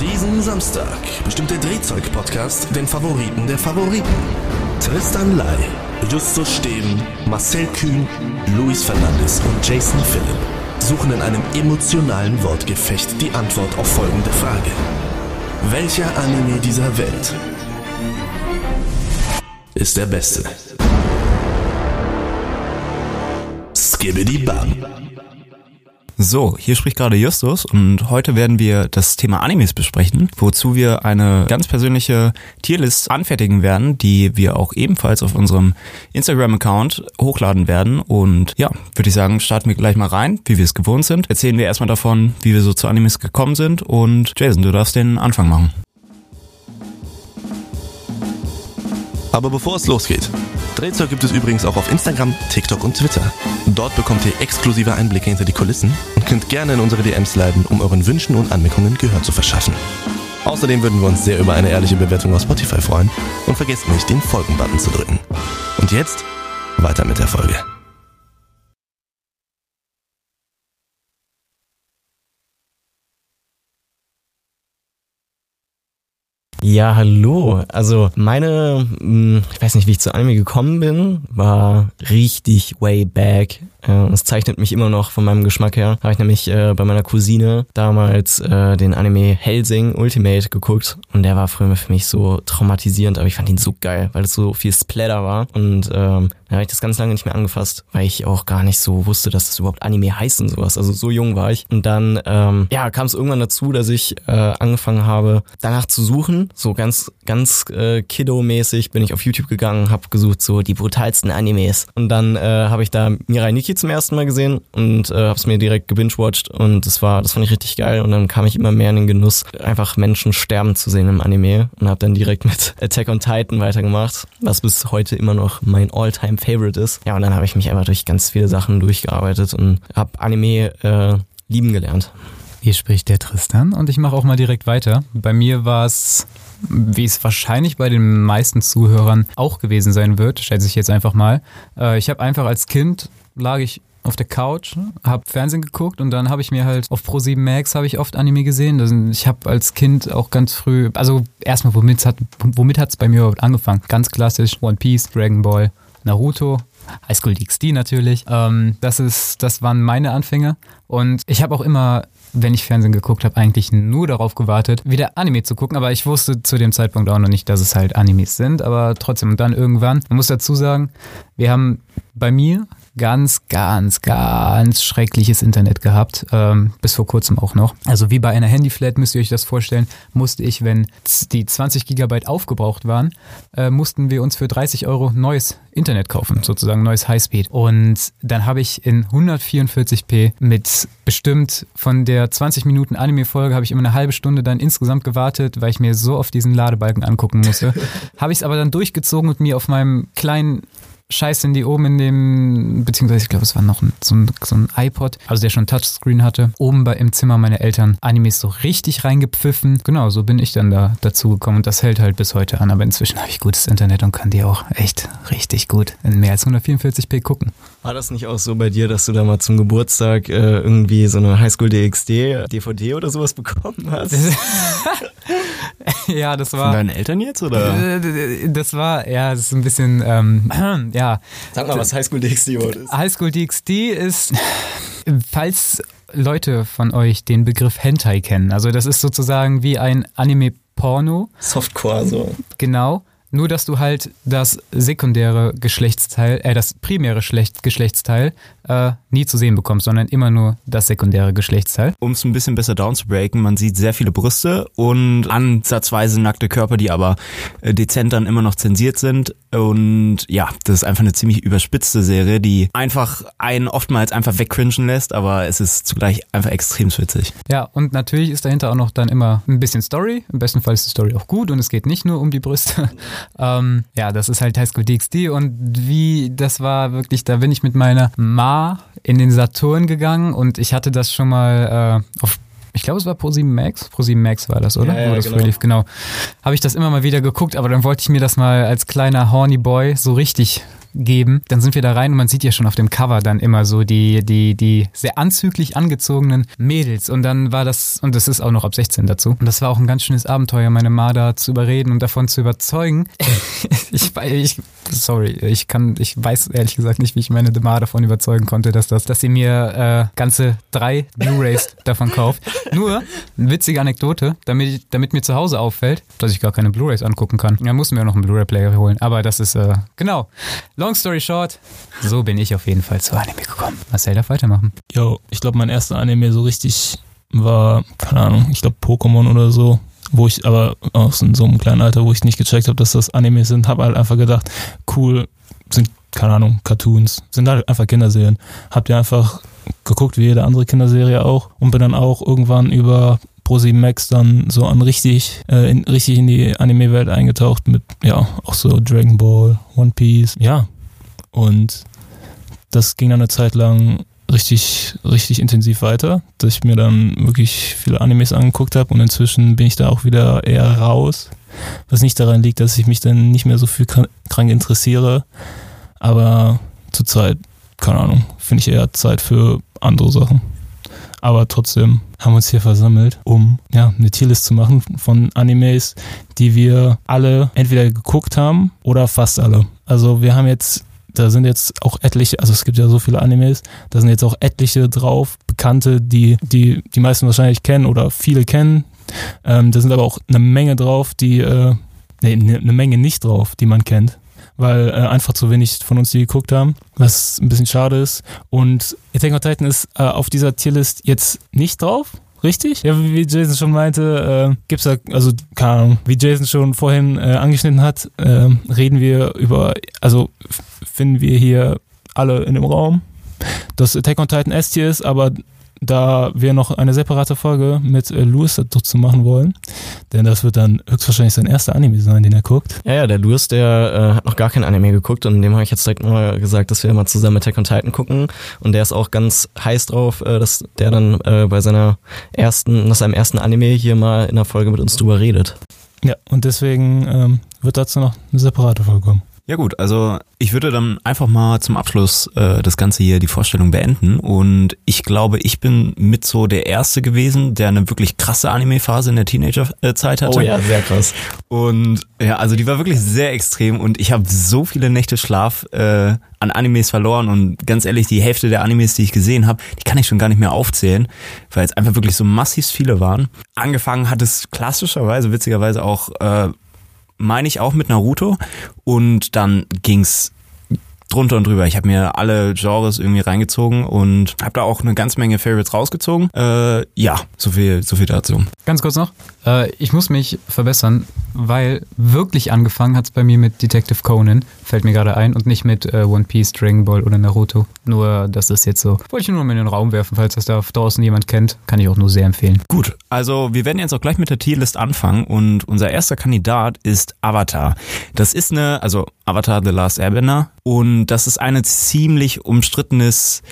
Diesen Samstag bestimmt der Drehzeug-Podcast den Favoriten der Favoriten. Tristan Lai, Justus Steben, Marcel Kühn, Luis Fernandes und Jason Philipp suchen in einem emotionalen Wortgefecht die Antwort auf folgende Frage. Welcher Anime dieser Welt ist der beste? Skibbidi Bam. So, hier spricht gerade Justus und heute werden wir das Thema Animes besprechen, wozu wir eine ganz persönliche Tierlist anfertigen werden, die wir auch ebenfalls auf unserem Instagram-Account hochladen werden. Und ja, würde ich sagen, starten wir gleich mal rein, wie wir es gewohnt sind. Erzählen wir erstmal davon, wie wir so zu Animes gekommen sind und Jason, du darfst den Anfang machen. Aber bevor es losgeht, Drehzeug gibt es übrigens auch auf Instagram, TikTok und Twitter. Dort bekommt ihr exklusive Einblicke hinter die Kulissen und könnt gerne in unsere DMs leiten, um euren Wünschen und Anmerkungen Gehör zu verschaffen. Außerdem würden wir uns sehr über eine ehrliche Bewertung auf Spotify freuen und vergesst nicht, den Folgen-Button zu drücken. Und jetzt weiter mit der Folge. Ja, hallo. Also meine, mh, ich weiß nicht, wie ich zu Anime gekommen bin, war richtig way back. Äh, Es zeichnet mich immer noch von meinem Geschmack her. Habe ich nämlich äh, bei meiner Cousine damals äh, den Anime Helsing Ultimate geguckt und der war früher für mich so traumatisierend, aber ich fand ihn so geil, weil es so viel Splatter war und ähm, da habe ich das ganz lange nicht mehr angefasst, weil ich auch gar nicht so wusste, dass das überhaupt Anime heißt und sowas. Also so jung war ich. Und dann ähm, ja, kam es irgendwann dazu, dass ich äh, angefangen habe, danach zu suchen. So ganz, ganz äh, Kiddo-mäßig bin ich auf YouTube gegangen, habe gesucht so die brutalsten Animes. Und dann äh, habe ich da Mirai Nikki zum ersten Mal gesehen und äh, habe es mir direkt gebingewatcht und das war, das fand ich richtig geil. Und dann kam ich immer mehr in den Genuss, einfach Menschen sterben zu sehen im Anime und habe dann direkt mit Attack on Titan weitergemacht, was bis heute immer noch mein All-Time Favorite ist. Ja, und dann habe ich mich einfach durch ganz viele Sachen durchgearbeitet und habe Anime äh, lieben gelernt. Hier spricht der Tristan und ich mache auch mal direkt weiter. Bei mir war es, wie es wahrscheinlich bei den meisten Zuhörern auch gewesen sein wird, schätze ich jetzt einfach mal. Äh, Ich habe einfach als Kind lag ich auf der Couch, habe Fernsehen geguckt und dann habe ich mir halt auf Pro7 Max habe ich oft Anime gesehen. Ich habe als Kind auch ganz früh, also erstmal womit hat womit hat's bei mir überhaupt angefangen? Ganz klassisch One Piece, Dragon Ball, Naruto, High School DxD natürlich. Ähm, das ist, das waren meine Anfänge und ich habe auch immer wenn ich Fernsehen geguckt habe, eigentlich nur darauf gewartet, wieder Anime zu gucken. Aber ich wusste zu dem Zeitpunkt auch noch nicht, dass es halt Animes sind. Aber trotzdem, und dann irgendwann, man muss dazu sagen, wir haben bei mir ganz, ganz, ganz schreckliches Internet gehabt. Ähm, bis vor kurzem auch noch. Also wie bei einer Handyflat müsst ihr euch das vorstellen, musste ich, wenn die 20 Gigabyte aufgebraucht waren, äh, mussten wir uns für 30 Euro neues Internet kaufen, sozusagen neues Highspeed. Und dann habe ich in 144p mit bestimmt von der 20 Minuten Anime-Folge habe ich immer eine halbe Stunde dann insgesamt gewartet, weil ich mir so auf diesen Ladebalken angucken musste. habe ich es aber dann durchgezogen und mir auf meinem kleinen Scheiß-Handy oben in dem, beziehungsweise ich glaube, es war noch ein, so, ein, so ein iPod, also der schon Touchscreen hatte, oben bei, im Zimmer meiner Eltern Animes so richtig reingepfiffen. Genau, so bin ich dann da dazu gekommen und das hält halt bis heute an, aber inzwischen habe ich gutes Internet und kann die auch echt richtig gut in mehr als 144p gucken. War das nicht auch so bei dir, dass du da mal zum Geburtstag äh, irgendwie so eine Highschool DxD DVD oder sowas bekommen hast? ja, das Von war... deinen Eltern jetzt oder? Äh, Das war, ja, das ist ein bisschen, ähm, ja, Sag mal, was Highschool DxD überhaupt ist. Highschool DxD ist, falls Leute von euch den Begriff Hentai kennen, also das ist sozusagen wie ein Anime-Porno, Softcore so. genau, nur dass du halt das sekundäre Geschlechtsteil, äh, das primäre Schlecht Geschlechtsteil äh, nie zu sehen bekommst, sondern immer nur das sekundäre Geschlechtsteil. Um es ein bisschen besser downzubreaken, man sieht sehr viele Brüste und ansatzweise nackte Körper, die aber äh, dezent dann immer noch zensiert sind. Und ja, das ist einfach eine ziemlich überspitzte Serie, die einfach einen oftmals einfach wegcringen lässt, aber es ist zugleich einfach extrem witzig. Ja, und natürlich ist dahinter auch noch dann immer ein bisschen Story. Im besten Fall ist die Story auch gut und es geht nicht nur um die Brüste. Ähm, ja, das ist halt Highschool DxD und wie, das war wirklich, da bin ich mit meiner Ma in den Saturn gegangen und ich hatte das schon mal äh, auf ich glaube, es war Pro7 Max. Pro7 Max war das, oder? Ja, ja, das genau. lief, genau. Habe ich das immer mal wieder geguckt, aber dann wollte ich mir das mal als kleiner horny Boy so richtig geben. Dann sind wir da rein und man sieht ja schon auf dem Cover dann immer so die, die, die sehr anzüglich angezogenen Mädels. Und dann war das, und das ist auch noch ab 16 dazu. Und das war auch ein ganz schönes Abenteuer, meine Ma da zu überreden und davon zu überzeugen. ich, ich, sorry, ich kann, ich weiß ehrlich gesagt nicht, wie ich meine Ma davon überzeugen konnte, dass das, dass sie mir äh, ganze drei Blu-Rays davon kauft. Nur, eine witzige Anekdote, damit, damit mir zu Hause auffällt, dass ich gar keine Blu-Rays angucken kann. Da mussten wir noch einen Blu-ray-Player holen. Aber das ist, äh, genau. Long story short, so bin ich auf jeden Fall zu Anime gekommen. Marcel darf weitermachen. Jo, ich glaube, mein erster Anime so richtig war, keine Ahnung, ich glaube Pokémon oder so wo ich aber aus so einem kleinen Alter, wo ich nicht gecheckt habe, dass das Anime sind, habe halt einfach gedacht, cool, sind, keine Ahnung, Cartoons, sind halt einfach Kinderserien. Habt ihr einfach geguckt, wie jede andere Kinderserie auch und bin dann auch irgendwann über Pro7 Max dann so an richtig, äh, in, richtig in die Anime-Welt eingetaucht mit, ja, auch so Dragon Ball, One Piece, ja. Und das ging dann eine Zeit lang richtig, richtig intensiv weiter, dass ich mir dann wirklich viele Animes angeguckt habe und inzwischen bin ich da auch wieder eher raus. Was nicht daran liegt, dass ich mich dann nicht mehr so viel krank interessiere, aber zurzeit, keine Ahnung, finde ich eher Zeit für andere Sachen. Aber trotzdem haben wir uns hier versammelt, um ja, eine Tierlist zu machen von Animes, die wir alle entweder geguckt haben oder fast alle. Also wir haben jetzt da sind jetzt auch etliche, also es gibt ja so viele Animes, da sind jetzt auch etliche drauf, bekannte, die die, die meisten wahrscheinlich kennen oder viele kennen. Ähm, da sind aber auch eine Menge drauf, die, äh, nee, ne, eine Menge nicht drauf, die man kennt. Weil äh, einfach zu wenig von uns die geguckt haben, was ein bisschen schade ist. Und Attack on Titan ist äh, auf dieser Tierlist jetzt nicht drauf, Richtig? Ja, wie Jason schon meinte, äh, gibt's da, also keine Ahnung, wie Jason schon vorhin äh, angeschnitten hat, äh, reden wir über, also finden wir hier alle in dem Raum, dass Attack on Titan S-Tier ist, aber da wir noch eine separate Folge mit äh, Louis dazu machen wollen, denn das wird dann höchstwahrscheinlich sein erster Anime sein, den er guckt. Ja, ja, der Louis, der äh, hat noch gar kein Anime geguckt und dem habe ich jetzt direkt mal gesagt, dass wir mal zusammen Attack on Titan gucken und der ist auch ganz heiß drauf, äh, dass der dann äh, bei seiner ersten, nach seinem ersten Anime hier mal in der Folge mit uns drüber redet. Ja, und deswegen ähm, wird dazu noch eine separate Folge kommen. Ja gut, also ich würde dann einfach mal zum Abschluss äh, das Ganze hier, die Vorstellung beenden. Und ich glaube, ich bin mit so der Erste gewesen, der eine wirklich krasse Anime-Phase in der Teenager-Zeit hatte. Oh ja, sehr krass. Und ja, also die war wirklich sehr extrem und ich habe so viele Nächte Schlaf äh, an Animes verloren und ganz ehrlich, die Hälfte der Animes, die ich gesehen habe, die kann ich schon gar nicht mehr aufzählen, weil es einfach wirklich so massiv viele waren. Angefangen hat es klassischerweise, witzigerweise auch äh, meine ich auch mit Naruto. Und dann ging's drunter und drüber. Ich habe mir alle Genres irgendwie reingezogen und habe da auch eine ganze Menge Favorites rausgezogen. Äh, ja, so viel, so viel dazu. Ganz kurz noch, äh, ich muss mich verbessern, weil wirklich angefangen hat es bei mir mit Detective Conan, fällt mir gerade ein, und nicht mit äh, One Piece, Dragon Ball oder Naruto. Nur, das ist jetzt so. Wollte ich nur mal in den Raum werfen, falls das da draußen jemand kennt, kann ich auch nur sehr empfehlen. Gut, also wir werden jetzt auch gleich mit der Tierlist anfangen und unser erster Kandidat ist Avatar. Das ist eine, also Avatar The Last Airbender und das ist ein ziemlich umstrittenes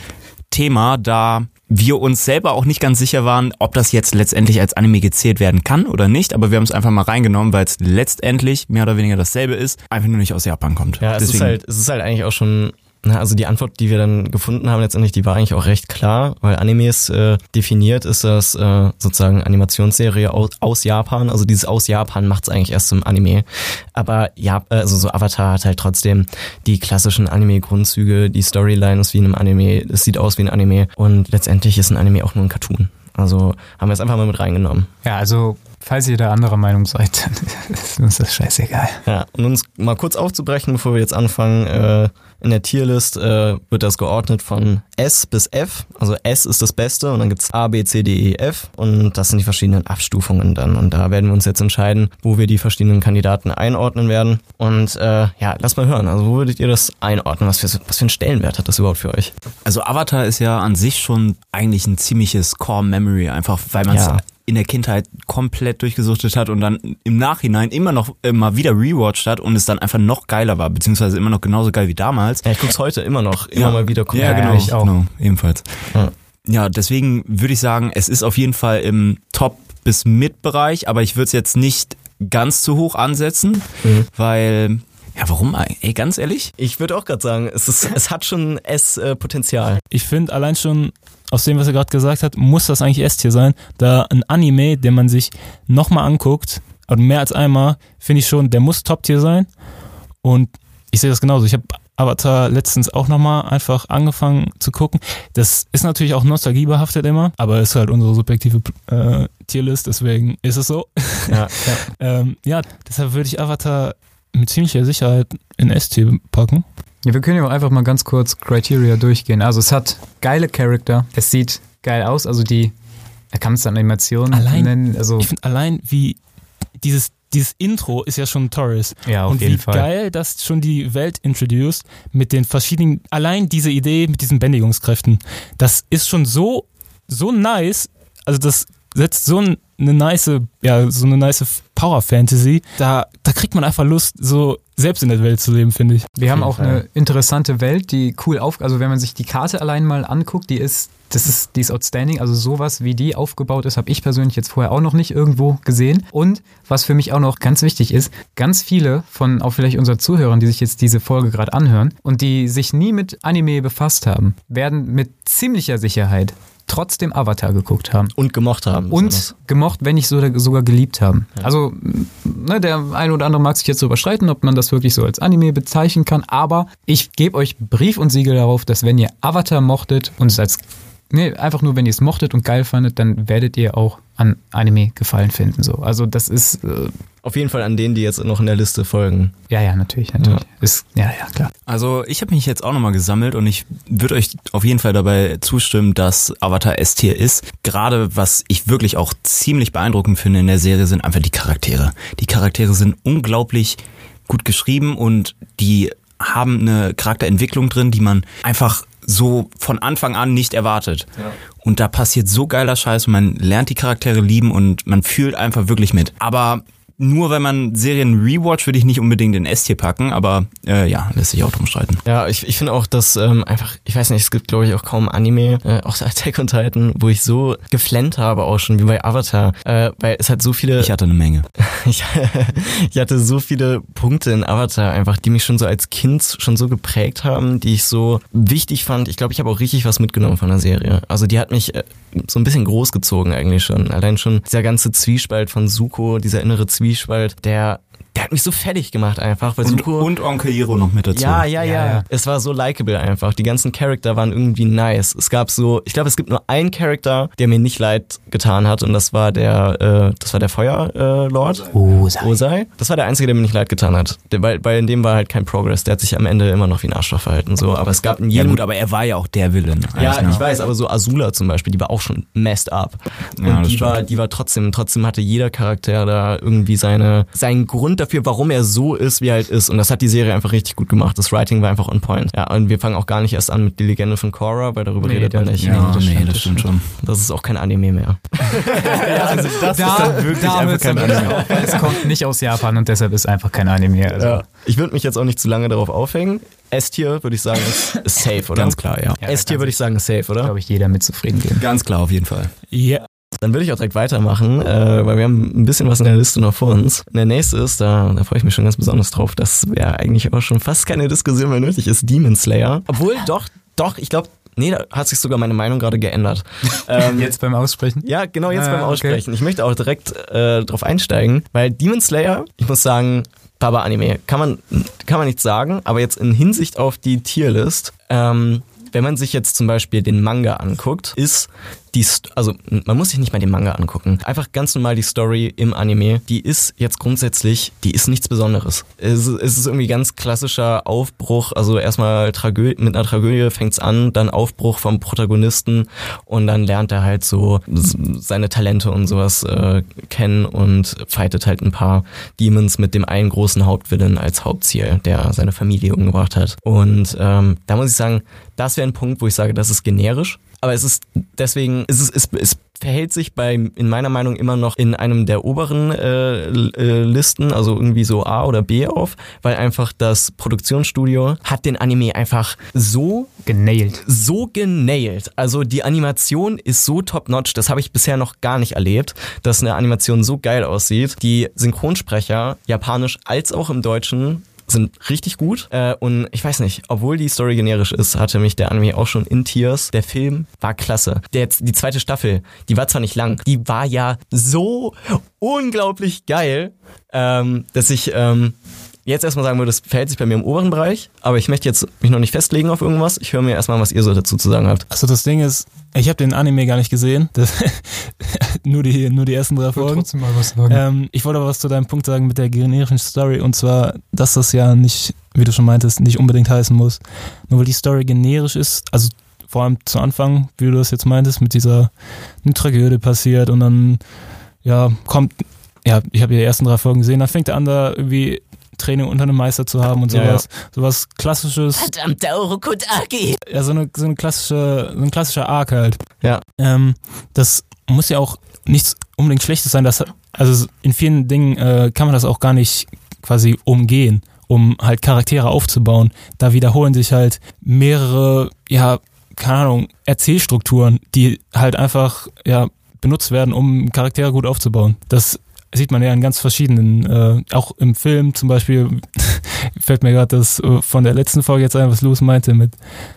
Thema, da wir uns selber auch nicht ganz sicher waren, ob das jetzt letztendlich als Anime gezählt werden kann oder nicht, aber wir haben es einfach mal reingenommen, weil es letztendlich mehr oder weniger dasselbe ist, einfach nur nicht aus Japan kommt. Ja, es Deswegen, ist halt, es ist halt eigentlich auch schon na, also die Antwort, die wir dann gefunden haben letztendlich, die war eigentlich auch recht klar, weil Animes äh, definiert ist das äh, sozusagen Animationsserie aus, aus Japan. Also dieses aus Japan macht es eigentlich erst zum Anime. Aber ja, also so Avatar hat halt trotzdem die klassischen Anime-Grundzüge, die Storyline ist wie in einem Anime, es sieht aus wie ein Anime und letztendlich ist ein Anime auch nur ein Cartoon. Also haben wir es einfach mal mit reingenommen. Ja, also falls ihr da anderer Meinung seid, dann ist uns das scheißegal. Ja, und uns mal kurz aufzubrechen, bevor wir jetzt anfangen, äh, in der Tierlist äh, wird das geordnet von S bis F. Also S ist das Beste und dann gibt's A, B, C, D, E, F und das sind die verschiedenen Abstufungen dann. Und da werden wir uns jetzt entscheiden, wo wir die verschiedenen Kandidaten einordnen werden. Und äh, ja, lass mal hören. Also wo würdet ihr das einordnen? Was für, was für einen Stellenwert hat das überhaupt für euch? Also Avatar ist ja an sich schon eigentlich ein ziemliches Core Memory, einfach weil man es ja in der Kindheit komplett durchgesuchtet hat und dann im Nachhinein immer noch immer wieder rewatcht hat und es dann einfach noch geiler war, beziehungsweise immer noch genauso geil wie damals. Ja, ich guck's heute immer noch, immer ja. mal wieder. Ja, genau, ich auch. Genau, ebenfalls. Ja. ja, deswegen würde ich sagen, es ist auf jeden Fall im Top- bis Mid-Bereich, aber ich würde es jetzt nicht ganz zu hoch ansetzen, mhm. weil Ja, warum? Ey, ganz ehrlich? Ich würde auch gerade sagen, es, ist, es hat schon S-Potenzial. Ich finde allein schon aus dem, was er gerade gesagt hat, muss das eigentlich S-Tier sein, da ein Anime, den man sich nochmal anguckt, und mehr als einmal, finde ich schon, der muss Top-Tier sein. Und ich sehe das genauso. Ich habe Avatar letztens auch nochmal einfach angefangen zu gucken. Das ist natürlich auch nostalgiebehaftet immer, aber ist halt unsere subjektive äh, Tierlist, deswegen ist es so. Ja, ja. ähm, ja deshalb würde ich Avatar mit ziemlicher Sicherheit in S-Tier packen. Ja, wir können ja auch einfach mal ganz kurz Criteria durchgehen. Also es hat geile Charakter, es sieht geil aus, also die, er kann es Animation Allein- nennen, also Ich finde allein wie dieses, dieses Intro ist ja schon Torres. ja, auf und jeden wie Fall. geil das schon die Welt introduced mit den verschiedenen, allein diese Idee mit diesen Bändigungskräften, das ist schon so, so nice, also das setzt so ein- eine nice, ja, so eine nice Power Fantasy, da, da kriegt man einfach Lust, so selbst in der Welt zu leben, finde ich. Wir haben auch Fall. eine interessante Welt, die cool auf, also wenn man sich die Karte allein mal anguckt, die ist, das ist, die ist outstanding. Also sowas wie die aufgebaut ist, habe ich persönlich jetzt vorher auch noch nicht irgendwo gesehen. Und was für mich auch noch ganz wichtig ist, ganz viele von auch vielleicht unseren Zuhörern, die sich jetzt diese Folge gerade anhören und die sich nie mit Anime befasst haben, werden mit ziemlicher Sicherheit trotzdem Avatar geguckt haben. Und gemocht haben. Und gemocht, wenn nicht so, sogar geliebt haben. Also, ne, der eine oder andere mag sich jetzt so überschreiten, ob man das wirklich so als Anime bezeichnen kann, aber ich gebe euch Brief und Siegel darauf, dass wenn ihr Avatar mochtet und es als, ne, einfach nur wenn ihr es mochtet und geil fandet, dann werdet ihr auch an Anime gefallen finden. So. Also das ist, äh, Auf jeden Fall an denen, die jetzt noch in der Liste folgen. ja, ja, natürlich, natürlich. Ist, ja, ja, klar. Also ich habe mich jetzt auch nochmal gesammelt und ich würde euch auf jeden Fall dabei zustimmen, dass Avatar S-Tier ist. Gerade was ich wirklich auch ziemlich beeindruckend finde in der Serie sind einfach die Charaktere. Die Charaktere sind unglaublich gut geschrieben und die haben eine Charakterentwicklung drin, die man einfach so von Anfang an nicht erwartet. Und da passiert so geiler Scheiß und man lernt die Charaktere lieben und man fühlt einfach wirklich mit. Aber nur wenn man Serien rewatch, würde ich nicht unbedingt in S-Tier packen, aber äh, ja, lässt sich auch drum streiten. Ja, ich, ich finde auch, dass ähm, einfach, ich weiß nicht, es gibt glaube ich auch kaum Anime, äh, außer Attack on Titan, wo ich so geflennt habe auch schon, wie bei Avatar, äh, weil es hat so viele, Ich hatte eine Menge. ich, ich hatte so viele Punkte in Avatar einfach, die mich schon so als Kind schon so geprägt haben, die ich so wichtig fand. Ich glaube, ich habe auch richtig was mitgenommen von der Serie. Also die hat mich äh, so ein bisschen großgezogen eigentlich schon. Allein schon dieser ganze Zwiespalt von Suko, dieser innere Zwiespalt, der der hat mich so fertig gemacht einfach, weil Und, Suko und Onkel Hiro noch mit dazu. ja, ja, ja, Ja, ja. Es war so likable einfach. Die ganzen Charakter waren irgendwie nice. Es gab so, ich glaube, es gibt nur einen Charakter, der mir nicht leid getan hat und das war der, äh, das war der Feuerlord. Äh. Osei. Osei. Das war der einzige, der mir nicht leid getan hat. Der, weil, weil in dem war halt kein Progress. Der hat sich am Ende immer noch wie ein Arschloch verhalten. So, aber es gab in Ja jedem. gut, aber er war ja auch der Villain. ja, ne? ich weiß, aber so Azula zum Beispiel, die war auch schon messed up. Und Ja, das die war, die war trotzdem, trotzdem hatte jeder Charakter da irgendwie seine, seinen Grund dafür, warum er so ist, wie er halt ist. Und das hat die Serie einfach richtig gut gemacht. Das Writing war einfach on point. Ja, und wir fangen auch gar nicht erst an mit die Legende von Korra, weil darüber Nee, redet man nicht. Ja, das nee, stimmt, das stimmt schon. Das ist auch kein Anime mehr. also das da, dann wirklich da einfach kein weil es kommt nicht aus Japan und deshalb ist einfach kein Anime mehr. Also. Ja. Ich würde mich jetzt auch nicht zu lange darauf aufhängen. S-Tier würde ich sagen ist, ist safe, oder? Ganz klar, ja. Ja, S-Tier würde ich sagen ist safe, oder? glaube ich, jeder mit zufrieden gehen. Ganz klar, auf jeden Fall. Ja. Dann würde ich auch direkt weitermachen, äh, weil wir haben ein bisschen was in der Liste noch vor uns. Der nächste ist, da, da freue ich mich schon ganz besonders drauf, dass ja eigentlich auch schon fast keine Diskussion mehr nötig ist, Demon Slayer. Obwohl, doch, doch, ich glaube, nee, da hat sich sogar meine Meinung gerade geändert. Ähm, Jetzt beim Aussprechen? ja, genau jetzt Ah, beim okay. Aussprechen. Ich möchte auch direkt äh, drauf einsteigen, weil Demon Slayer, ich muss sagen, Baba Anime, kann man, kann man nichts sagen, aber jetzt in Hinsicht auf die Tierlist, ähm, wenn man sich jetzt zum Beispiel den Manga anguckt, ist die, also man muss sich nicht mal den Manga angucken, einfach ganz normal die Story im Anime, die ist jetzt grundsätzlich, die ist nichts Besonderes. Es, ist- es ist irgendwie ganz klassischer Aufbruch, also erstmal Tragödie, mit einer Tragödie fängt's an, dann Aufbruch vom Protagonisten und dann lernt er halt so seine Talente und sowas äh, kennen und fightet halt ein paar Demons mit dem einen großen Hauptvillain als Hauptziel, der seine Familie umgebracht hat. Und ähm, da muss ich sagen, das wäre ein Punkt, wo ich sage, das ist generisch. Aber es ist deswegen, es, ist, es, es verhält sich bei, in meiner Meinung immer noch in einem der oberen äh, äh, Listen, also irgendwie so A oder B auf, weil einfach das Produktionsstudio hat den Anime einfach so Genailt. so genailt. Also die Animation ist so top-notch, das habe ich bisher noch gar nicht erlebt, dass eine Animation so geil aussieht. Die Synchronsprecher, japanisch als auch im Deutschen, sind richtig gut. Äh, und ich weiß nicht, obwohl die Story generisch ist, hatte mich der Anime auch schon in Tears. Der Film war klasse. Der, die zweite Staffel, die war zwar nicht lang, die war ja so unglaublich geil, ähm, dass ich ähm, jetzt erstmal sagen würde, das verhält sich bei mir im oberen Bereich, aber ich möchte jetzt mich noch nicht festlegen auf irgendwas. Ich höre mir erstmal, was ihr so dazu zu sagen habt. Also das Ding ist, ich habe den Anime gar nicht gesehen. Das, nur, die, nur die ersten drei Ich wollte Folgen. trotzdem mal was sagen. Ähm, ich wollte aber was zu deinem Punkt sagen mit der generischen Story und zwar, dass das ja nicht, wie du schon meintest, nicht unbedingt heißen muss. Nur weil die Story generisch ist, also vor allem zu Anfang, wie du das jetzt meintest, mit dieser eine Tragödie passiert und dann ja kommt, ja, ich habe ja die ersten drei Folgen gesehen, dann fängt er an, da irgendwie Training unter einem Meister zu haben und Ja, sowas, sowas klassisches, Verdammt, Orokodaki! ja so eine so eine klassische, so ein klassischer Arc halt. Ja. Ähm, das muss ja auch nichts unbedingt Schlechtes sein. Das, also in vielen Dingen äh, kann man das auch gar nicht quasi umgehen, um halt Charaktere aufzubauen. Da wiederholen sich halt mehrere, ja, keine Ahnung, Erzählstrukturen, die halt einfach, ja, benutzt werden, um Charaktere gut aufzubauen. Das sieht man ja in ganz verschiedenen, äh, auch im Film zum Beispiel, fällt mir gerade das äh, von der letzten Folge jetzt ein, was Louis meinte mit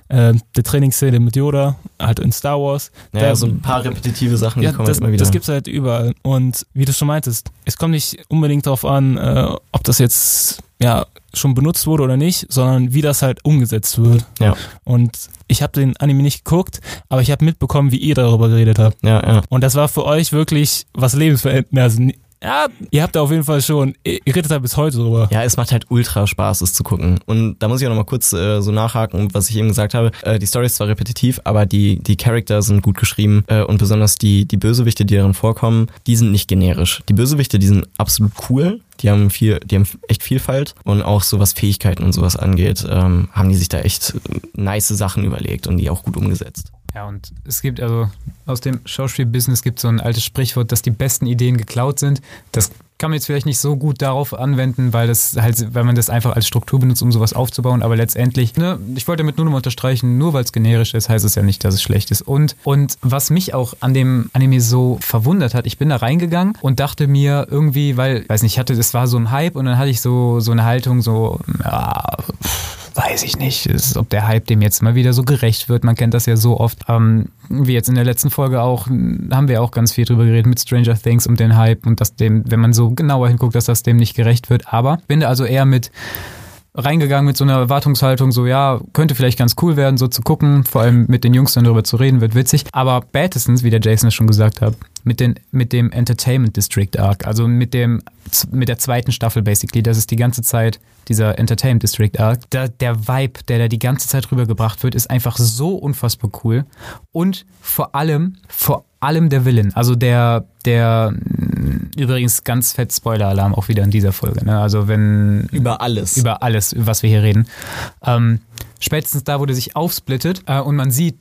äh, der Trainingsszene mit Yoda, halt in Star Wars. Ja, Da- so ein paar repetitive Sachen, ja, die kommen das, halt immer wieder. das gibt's halt überall. Und wie du schon meintest, es kommt nicht unbedingt darauf an, äh, ob das jetzt ja schon benutzt wurde oder nicht, sondern wie das halt umgesetzt wird. Ja. Und ich habe den Anime nicht geguckt, aber ich habe mitbekommen, wie ihr darüber geredet habt. ja, ja. Und das war für euch wirklich was Lebensverändernd. Also, ja, ihr habt da auf jeden Fall schon, ihr redet da bis heute drüber. Ja, es macht halt ultra Spaß, es zu gucken. Und da muss ich auch nochmal kurz äh, so nachhaken, was ich eben gesagt habe. Äh, die Story ist zwar repetitiv, aber die, die Charakter sind gut geschrieben äh, und besonders die, die Bösewichte, die darin vorkommen, die sind nicht generisch. Die Bösewichte, die sind absolut cool. Die haben viel, die haben echt Vielfalt und auch so was Fähigkeiten und sowas angeht, ähm, haben die sich da echt äh, nice Sachen überlegt und die auch gut umgesetzt. Ja, und es gibt also aus dem Schauspielbusiness gibt so ein altes Sprichwort, dass die besten Ideen geklaut sind. Das kann man jetzt vielleicht nicht so gut darauf anwenden, weil das halt, weil man das einfach als Struktur benutzt, um sowas aufzubauen. Aber letztendlich, ne, ich wollte damit nur nochmal unterstreichen, nur weil es generisch ist, heißt es ja nicht, dass es schlecht ist. Und, und was mich auch an dem Anime so verwundert hat, ich bin da reingegangen und dachte mir irgendwie, weil, weiß nicht, ich hatte, das war so ein Hype und dann hatte ich so, so eine Haltung, so, ja, weiß ich nicht, ist, ob der Hype dem jetzt mal wieder so gerecht wird. Man kennt das ja so oft. Ähm, wie jetzt in der letzten Folge auch, haben wir auch ganz viel drüber geredet mit Stranger Things um den Hype und dass dem, wenn man so genauer hinguckt, dass das dem nicht gerecht wird. Aber bin da also eher mit reingegangen mit so einer Erwartungshaltung, so ja, könnte vielleicht ganz cool werden, so zu gucken, vor allem mit den Jungs dann darüber zu reden, wird witzig. Aber spätestens, wie der Jason es schon gesagt hat, mit, den, mit dem Entertainment District Arc, also mit dem mit der zweiten Staffel basically, das ist die ganze Zeit dieser Entertainment District Arc, da, der Vibe, der da die ganze Zeit rübergebracht wird, ist einfach so unfassbar cool und vor allem, vor allem der Villain, also der, der übrigens ganz fett Spoiler-Alarm auch wieder in dieser Folge, ne? also wenn Über alles. über alles, was wir hier reden. Ähm, spätestens da, wo der sich aufsplittet äh, und man sieht,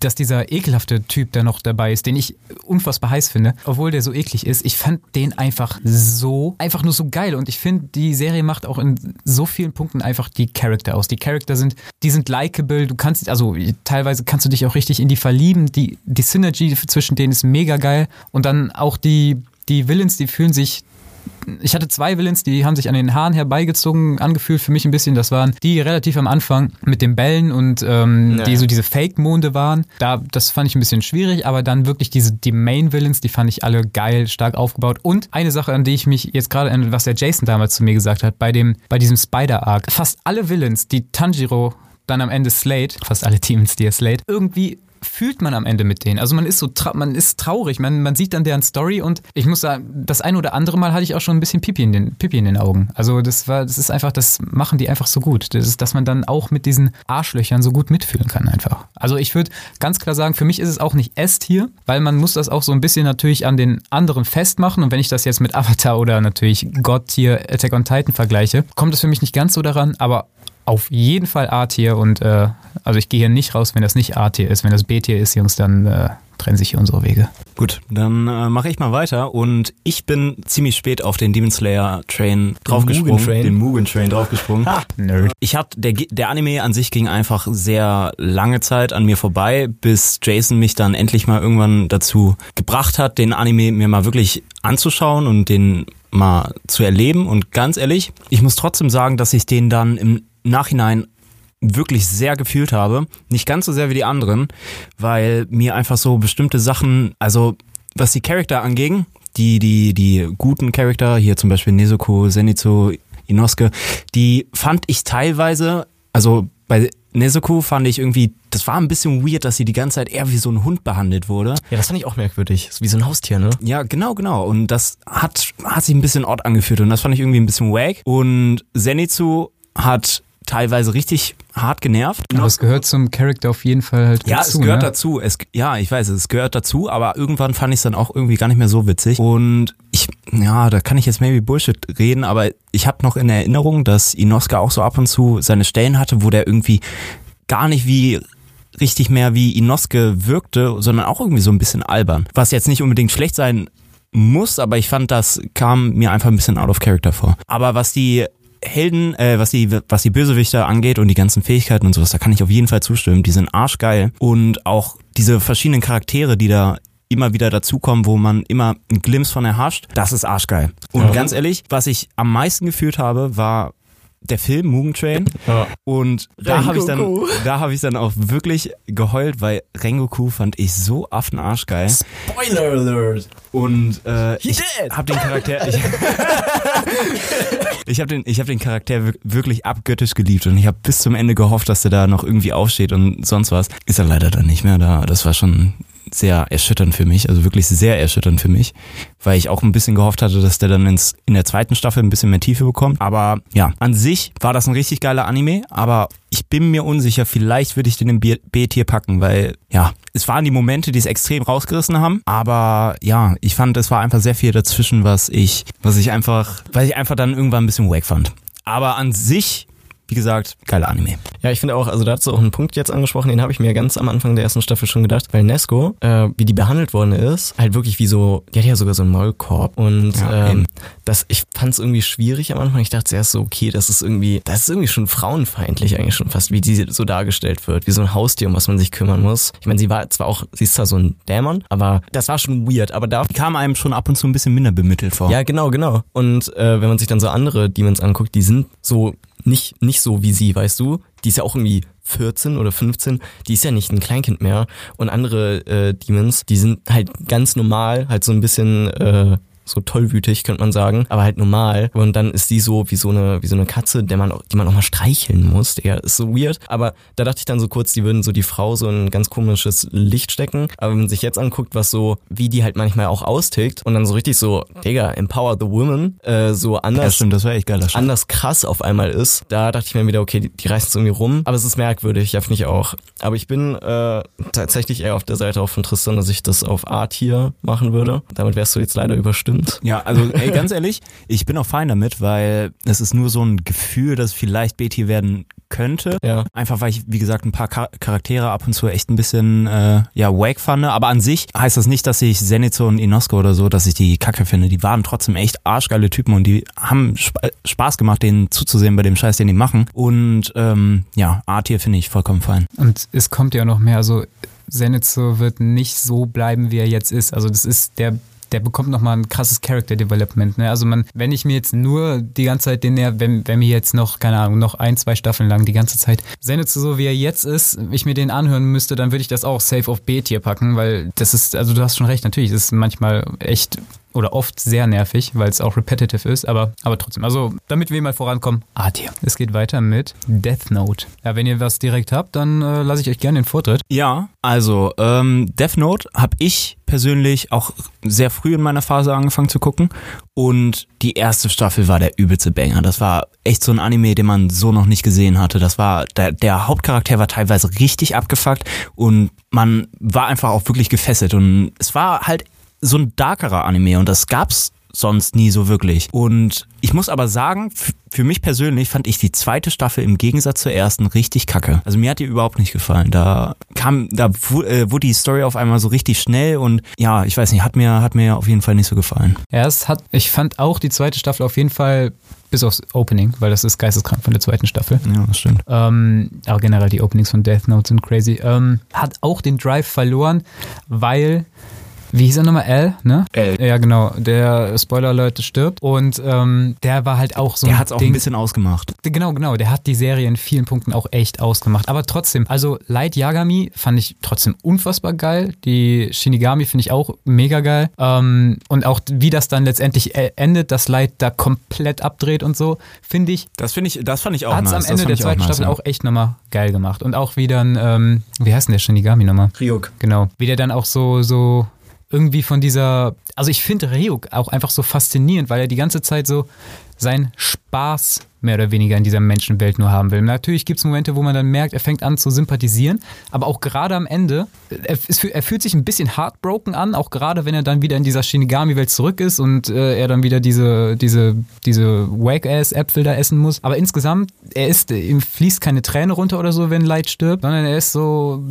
dass dieser ekelhafte Typ da noch dabei ist, den ich unfassbar heiß finde, obwohl der so eklig ist, ich fand den einfach so, einfach nur so geil. Und ich finde, die Serie macht auch in so vielen Punkten einfach die Charakter aus. Die Charakter sind, die sind likable, du kannst, also teilweise kannst du dich auch richtig in die verlieben, die, die Synergy zwischen denen ist mega geil. Und dann auch die, die Villains, die fühlen sich ich hatte zwei Villains, die haben sich an den Haaren herbeigezogen, angefühlt für mich ein bisschen. Das waren die relativ am Anfang mit den Bällen und ähm, Ja. die so diese Fake-Monde waren. Da, das fand ich ein bisschen schwierig, aber dann wirklich diese die Main-Villains, die fand ich alle geil, stark aufgebaut. Und eine Sache, an die ich mich jetzt gerade erinnere, was der Jason damals zu mir gesagt hat, bei dem, bei diesem Spider-Arc. Fast alle Villains, die Tanjiro dann am Ende slayed, fast alle Teams, die er slayed, irgendwie fühlt man am Ende mit denen. Also man ist so, man ist traurig, man, man sieht dann deren Story und ich muss sagen, das ein oder andere Mal hatte ich auch schon ein bisschen Pipi in den, Pipi in den Augen. Also das war, das ist einfach, das machen die einfach so gut. Das ist, dass man dann auch mit diesen Arschlöchern so gut mitfühlen kann einfach. Also ich würde ganz klar sagen, für mich ist es auch nicht S-Tier, weil man muss das auch so ein bisschen natürlich an den anderen festmachen und wenn ich das jetzt mit Avatar oder natürlich God-Tier Attack on Titan vergleiche, kommt es für mich nicht ganz so daran, aber auf jeden Fall A-Tier und äh, also ich gehe hier nicht raus, wenn das nicht A-Tier ist. Wenn das B-Tier ist, Jungs, dann äh, trennen sich hier unsere Wege. Gut, dann äh, mache ich mal weiter und ich bin ziemlich spät auf den Demon Slayer Train draufgesprungen, den Mugen Train draufgesprungen. Nerd. Ich hatte der der Anime an sich ging einfach sehr lange Zeit an mir vorbei, bis Jason mich dann endlich mal irgendwann dazu gebracht hat, den Anime mir mal wirklich anzuschauen und den mal zu erleben. Und ganz ehrlich, ich muss trotzdem sagen, dass ich den dann im Nachhinein wirklich sehr gefühlt habe. Nicht ganz so sehr wie die anderen, weil mir einfach so bestimmte Sachen, also was die Charakter anging, die, die, die guten Charakter, hier zum Beispiel Nezuko, Zenitsu, Inosuke, die fand ich teilweise, also bei Nezuko fand ich irgendwie, das war ein bisschen weird, dass sie die ganze Zeit eher wie so ein Hund behandelt wurde. Ja, das fand ich auch merkwürdig. Wie so ein Haustier, ne? Ja, genau, genau. Und das hat, hat sich ein bisschen odd angefühlt und das fand ich irgendwie ein bisschen wack. Und Zenitsu hat teilweise richtig hart genervt. Aber es gehört zum Charakter auf jeden Fall halt Ja, dazu. es gehört ne? dazu. Es, ja, ich weiß, es gehört dazu, aber irgendwann fand ich es dann auch irgendwie gar nicht mehr so witzig. Und ich, ja, da kann ich jetzt maybe Bullshit reden, aber ich habe noch in Erinnerung, dass Inosuke auch so ab und zu seine Stellen hatte, wo der irgendwie gar nicht wie richtig mehr wie Inosuke wirkte, sondern auch irgendwie so ein bisschen albern. Was jetzt nicht unbedingt schlecht sein muss, aber ich fand, das kam mir einfach ein bisschen out of character vor. Aber was die Helden, äh, was die, was die Bösewichter angeht und die ganzen Fähigkeiten und sowas, da kann ich auf jeden Fall zustimmen. Die sind arschgeil. Und auch diese verschiedenen Charaktere, die da immer wieder dazukommen, wo man immer einen Glimpse von erhascht, das ist arschgeil. Und Ja. ganz ehrlich, was ich am meisten gefühlt habe, war der Film Mugen Train. Ja. Und da habe ich dann, da habe ich dann auch wirklich geheult, weil Rengoku fand ich so affenarschgeil. Spoiler Alert! Und äh, ich habe den Charakter, ich, ich habe den, ich habe den Charakter wir- wirklich abgöttisch geliebt und ich habe bis zum Ende gehofft, dass der da noch irgendwie aufsteht und sonst was. Ist er leider dann nicht mehr da. Das war schon sehr erschütternd für mich, also wirklich sehr erschütternd für mich, weil ich auch ein bisschen gehofft hatte, dass der dann ins, in der zweiten Staffel ein bisschen mehr Tiefe bekommt. Aber ja, an sich war das ein richtig geiler Anime, aber ich bin mir unsicher, vielleicht würde ich den im B-Tier packen, weil ja, es waren die Momente, die es extrem rausgerissen haben, aber ja, ich fand, es war einfach sehr viel dazwischen, was ich, was ich einfach, was ich einfach dann irgendwann ein bisschen wack fand. Aber an sich, wie gesagt, geiler Anime. Ja, ich finde auch, also da hast du auch einen Punkt jetzt angesprochen, den habe ich mir ganz am Anfang der ersten Staffel schon gedacht, weil Nesco, äh, wie die behandelt worden ist, halt wirklich wie so, die hat ja sogar so einen Maulkorb und Ja, ähm, das, ich fand es irgendwie schwierig am Anfang. Ich dachte zuerst so, okay, das ist irgendwie, das ist irgendwie schon frauenfeindlich eigentlich schon fast, wie die so dargestellt wird, wie so ein Haustier, um was man sich kümmern muss. Ich meine, sie war zwar auch, sie ist zwar so ein Dämon, aber das war schon weird, aber da Die kam einem schon ab und zu ein bisschen minder bemittelt vor. ja, genau, genau. Und äh, wenn man sich dann so andere Demons anguckt, die sind so nicht, nicht so wie sie, weißt du? Die ist ja auch irgendwie 14 oder 15, die ist ja nicht ein Kleinkind mehr. Und andere äh, Demons, die sind halt ganz normal, halt so ein bisschen äh, so tollwütig, könnte man sagen, aber halt normal. Und dann ist die so wie so eine, wie so eine Katze, der man, die man auch mal streicheln muss. Der ist so weird. Aber da dachte ich dann so kurz, die würden so die Frau so in ein ganz komisches Licht stecken. Aber wenn man sich jetzt anguckt, was so, wie die halt manchmal auch austickt und dann so richtig so, Digga, empower the woman, äh, so ja anders stimmt, das war echt geiler Shit. anders krass auf einmal ist, da dachte ich mir wieder, okay, die, die reißen es irgendwie rum. Aber es ist merkwürdig, ja, finde ich auch. Aber ich bin äh, tatsächlich eher auf der Seite auch von Tristan, dass ich das auf A-Tier machen würde. Damit wärst du jetzt leider überstimmt. Ja, also ey, ganz ehrlich, ich bin auch fein damit, weil es ist nur so ein Gefühl, dass vielleicht BT werden könnte. Ja. Einfach weil ich, wie gesagt, ein paar Char Charaktere ab und zu echt ein bisschen äh, ja wack fand. Aber an sich heißt das nicht, dass ich Zenitsu und Inosuke oder so, dass ich die Kacke finde. Die waren trotzdem echt arschgeile Typen und die haben Sp Spaß gemacht, denen zuzusehen bei dem Scheiß, den die machen. Und ähm, ja, A-Tier finde ich vollkommen fein. Und es kommt ja noch mehr, also Zenitsu wird nicht so bleiben, wie er jetzt ist. Also das ist der der bekommt nochmal ein krasses Character Development. Ne? Also man, wenn ich mir jetzt nur die ganze Zeit den, wenn, wenn mir jetzt noch, keine Ahnung, noch ein, zwei Staffeln lang die ganze Zeit Zenitsu so wie er jetzt ist, ich mir den anhören müsste, dann würde ich das auch safe auf B-Tier packen, weil das ist, also du hast schon recht, natürlich, es ist manchmal echt oder oft sehr nervig, weil es auch repetitive ist, aber, aber trotzdem. Also, damit wir mal vorankommen, A-Tier. Es geht weiter mit Death Note. Ja, wenn ihr was direkt habt, dann äh, lasse ich euch gerne den Vortritt. Ja, also ähm, Death Note habe ich persönlich auch sehr früh in meiner Phase angefangen zu gucken und die erste Staffel war der übelste Banger. Das war echt so ein Anime, den man so noch nicht gesehen hatte. Das war der, der Hauptcharakter war teilweise richtig abgefuckt und man war einfach auch wirklich gefesselt und es war halt so ein darkerer Anime und das gab's sonst nie so wirklich. Und ich muss aber sagen, für mich persönlich fand ich die zweite Staffel im Gegensatz zur ersten richtig kacke. Also mir hat die überhaupt nicht gefallen. Da kam, da äh, wurde die Story auf einmal so richtig schnell und ja, ich weiß nicht, hat mir, hat mir auf jeden Fall nicht so gefallen. Ja, es hat, ich fand auch die zweite Staffel auf jeden Fall, bis aufs Opening, weil das ist geisteskrank von der zweiten Staffel. Ja, das stimmt. Ähm, aber generell die Openings von Death Note sind crazy. Ähm, hat auch den Drive verloren, weil wie hieß er nochmal? L, ne? L. Ja, genau. Der Spoiler Alert stirbt. Und ähm, der war halt auch so Der ein hat's auch ein bisschen ausgemacht. Genau, genau. Der hat die Serie in vielen Punkten auch echt ausgemacht. Aber trotzdem, also Light Yagami fand ich trotzdem unfassbar geil. Die Shinigami finde ich auch mega geil. Ähm, und auch wie das dann letztendlich äh, endet, dass Light da komplett abdreht und so, finde ich, Das finde ich, das fand ich auch hat es nice. am Ende der zweiten nice, Staffel ja. auch echt nochmal geil gemacht. Und auch wie dann, ähm, wie heißt denn der Shinigami nochmal? Ryuk. Genau. Wie der dann auch so, so irgendwie von dieser, also ich finde Ryuk auch einfach so faszinierend, weil er die ganze Zeit so seinen Spaß mehr oder weniger in dieser Menschenwelt nur haben will. Natürlich gibt es Momente, wo man dann merkt, er fängt an zu sympathisieren, aber auch gerade am Ende, er, er fühlt sich ein bisschen heartbroken an, auch gerade wenn er dann wieder in dieser Shinigami-Welt zurück ist und äh, er dann wieder diese, diese, diese Wake-Ass-Äpfel da essen muss. Aber insgesamt, er ist, ihm fließt keine Träne runter oder so, wenn Light stirbt, sondern er ist so,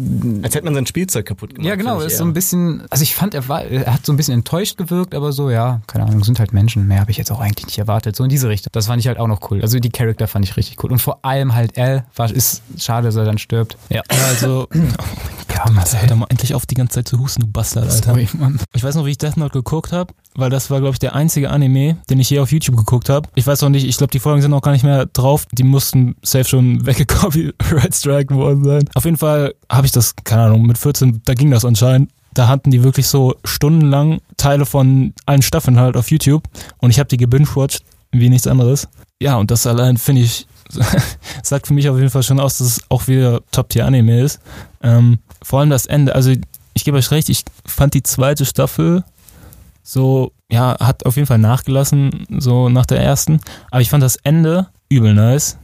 Als hätte man sein Spielzeug kaputt gemacht. ja, genau, ich ist so eher. ein bisschen, also ich fand, er, war, er hat so ein bisschen enttäuscht gewirkt, aber so, ja, keine Ahnung, sind halt Menschen. Mehr habe ich jetzt auch eigentlich nicht erwartet. So in diese Richtung. Das fand ich halt auch noch cool. Also die Charakter fand ich richtig cool. Und vor allem halt L, war, ist schade, dass er dann stirbt. Ja. Also, Ja, hör doch mal endlich auf, die ganze Zeit zu husten, du Bastard, Alter. Sorry, Mann. Ich weiß noch, wie ich Death Note geguckt habe, weil das war, glaube ich, der einzige Anime, den ich je auf YouTube geguckt habe. Ich weiß auch nicht, ich glaube, die Folgen sind auch gar nicht mehr drauf. Die mussten safe schon weggecopyright striken worden sein. Auf jeden Fall habe ich das, keine Ahnung, mit 14, da ging das anscheinend. Da hatten die wirklich so stundenlang Teile von allen Staffeln halt auf YouTube und ich habe die gebingewatcht wie nichts anderes. Ja, und das allein finde ich, sagt für mich auf jeden Fall schon aus, dass es auch wieder Top-Tier-Anime ist. Ähm, vor allem das Ende, also ich gebe euch recht, ich fand die zweite Staffel so, ja, hat auf jeden Fall nachgelassen, so nach der ersten. Aber ich fand das Ende übel nice.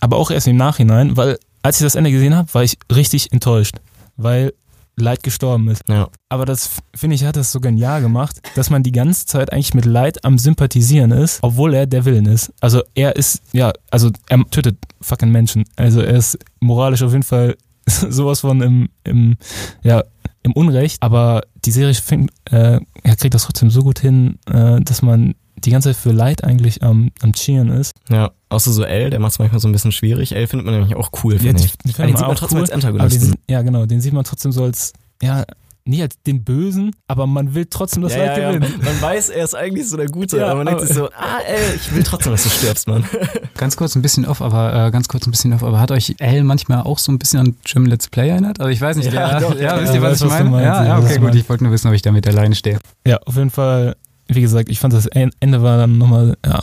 Aber auch erst im Nachhinein, weil als ich das Ende gesehen habe, war ich richtig enttäuscht, weil Light gestorben ist. Ja. Aber das, finde ich, hat das so genial gemacht, dass man die ganze Zeit eigentlich mit Light am Sympathisieren ist, obwohl er der Willen ist. Also er ist, ja, also er tötet fucking Menschen. Also er ist moralisch auf jeden Fall sowas von im, im, ja, im Unrecht. Aber die Serie fängt, äh, er kriegt das trotzdem so gut hin, äh, dass man die ganze Zeit für Light eigentlich am, am Cheeren ist. Ja, außer so L, der macht es manchmal so ein bisschen schwierig. L findet man nämlich auch cool, Ja, finde die- ich. den man sieht man trotzdem cool, als Antagonisten. den, ja, genau, den sieht man trotzdem so als, ja, nicht als den Bösen, aber man will trotzdem das ja, Light ja, ja. gewinnen. Man weiß, er ist eigentlich so der Gute, Ja, aber man denkt sich so, ah, L, ich will trotzdem, dass du stirbst, Mann. Ganz kurz ein bisschen off, aber äh, ganz kurz ein bisschen off, aber hat euch L manchmal auch so ein bisschen an Jim Let's Play erinnert? Also ich weiß nicht, Ja, ja, doch, ja, ja, wisst ja, ihr, was weiß, ich meine? meinst, ja, ja, ja, okay, gut, meinst. ich wollte nur wissen, ob ich damit alleine stehe. Ja, auf jeden Fall, wie gesagt, ich fand das Ende war dann nochmal, ja,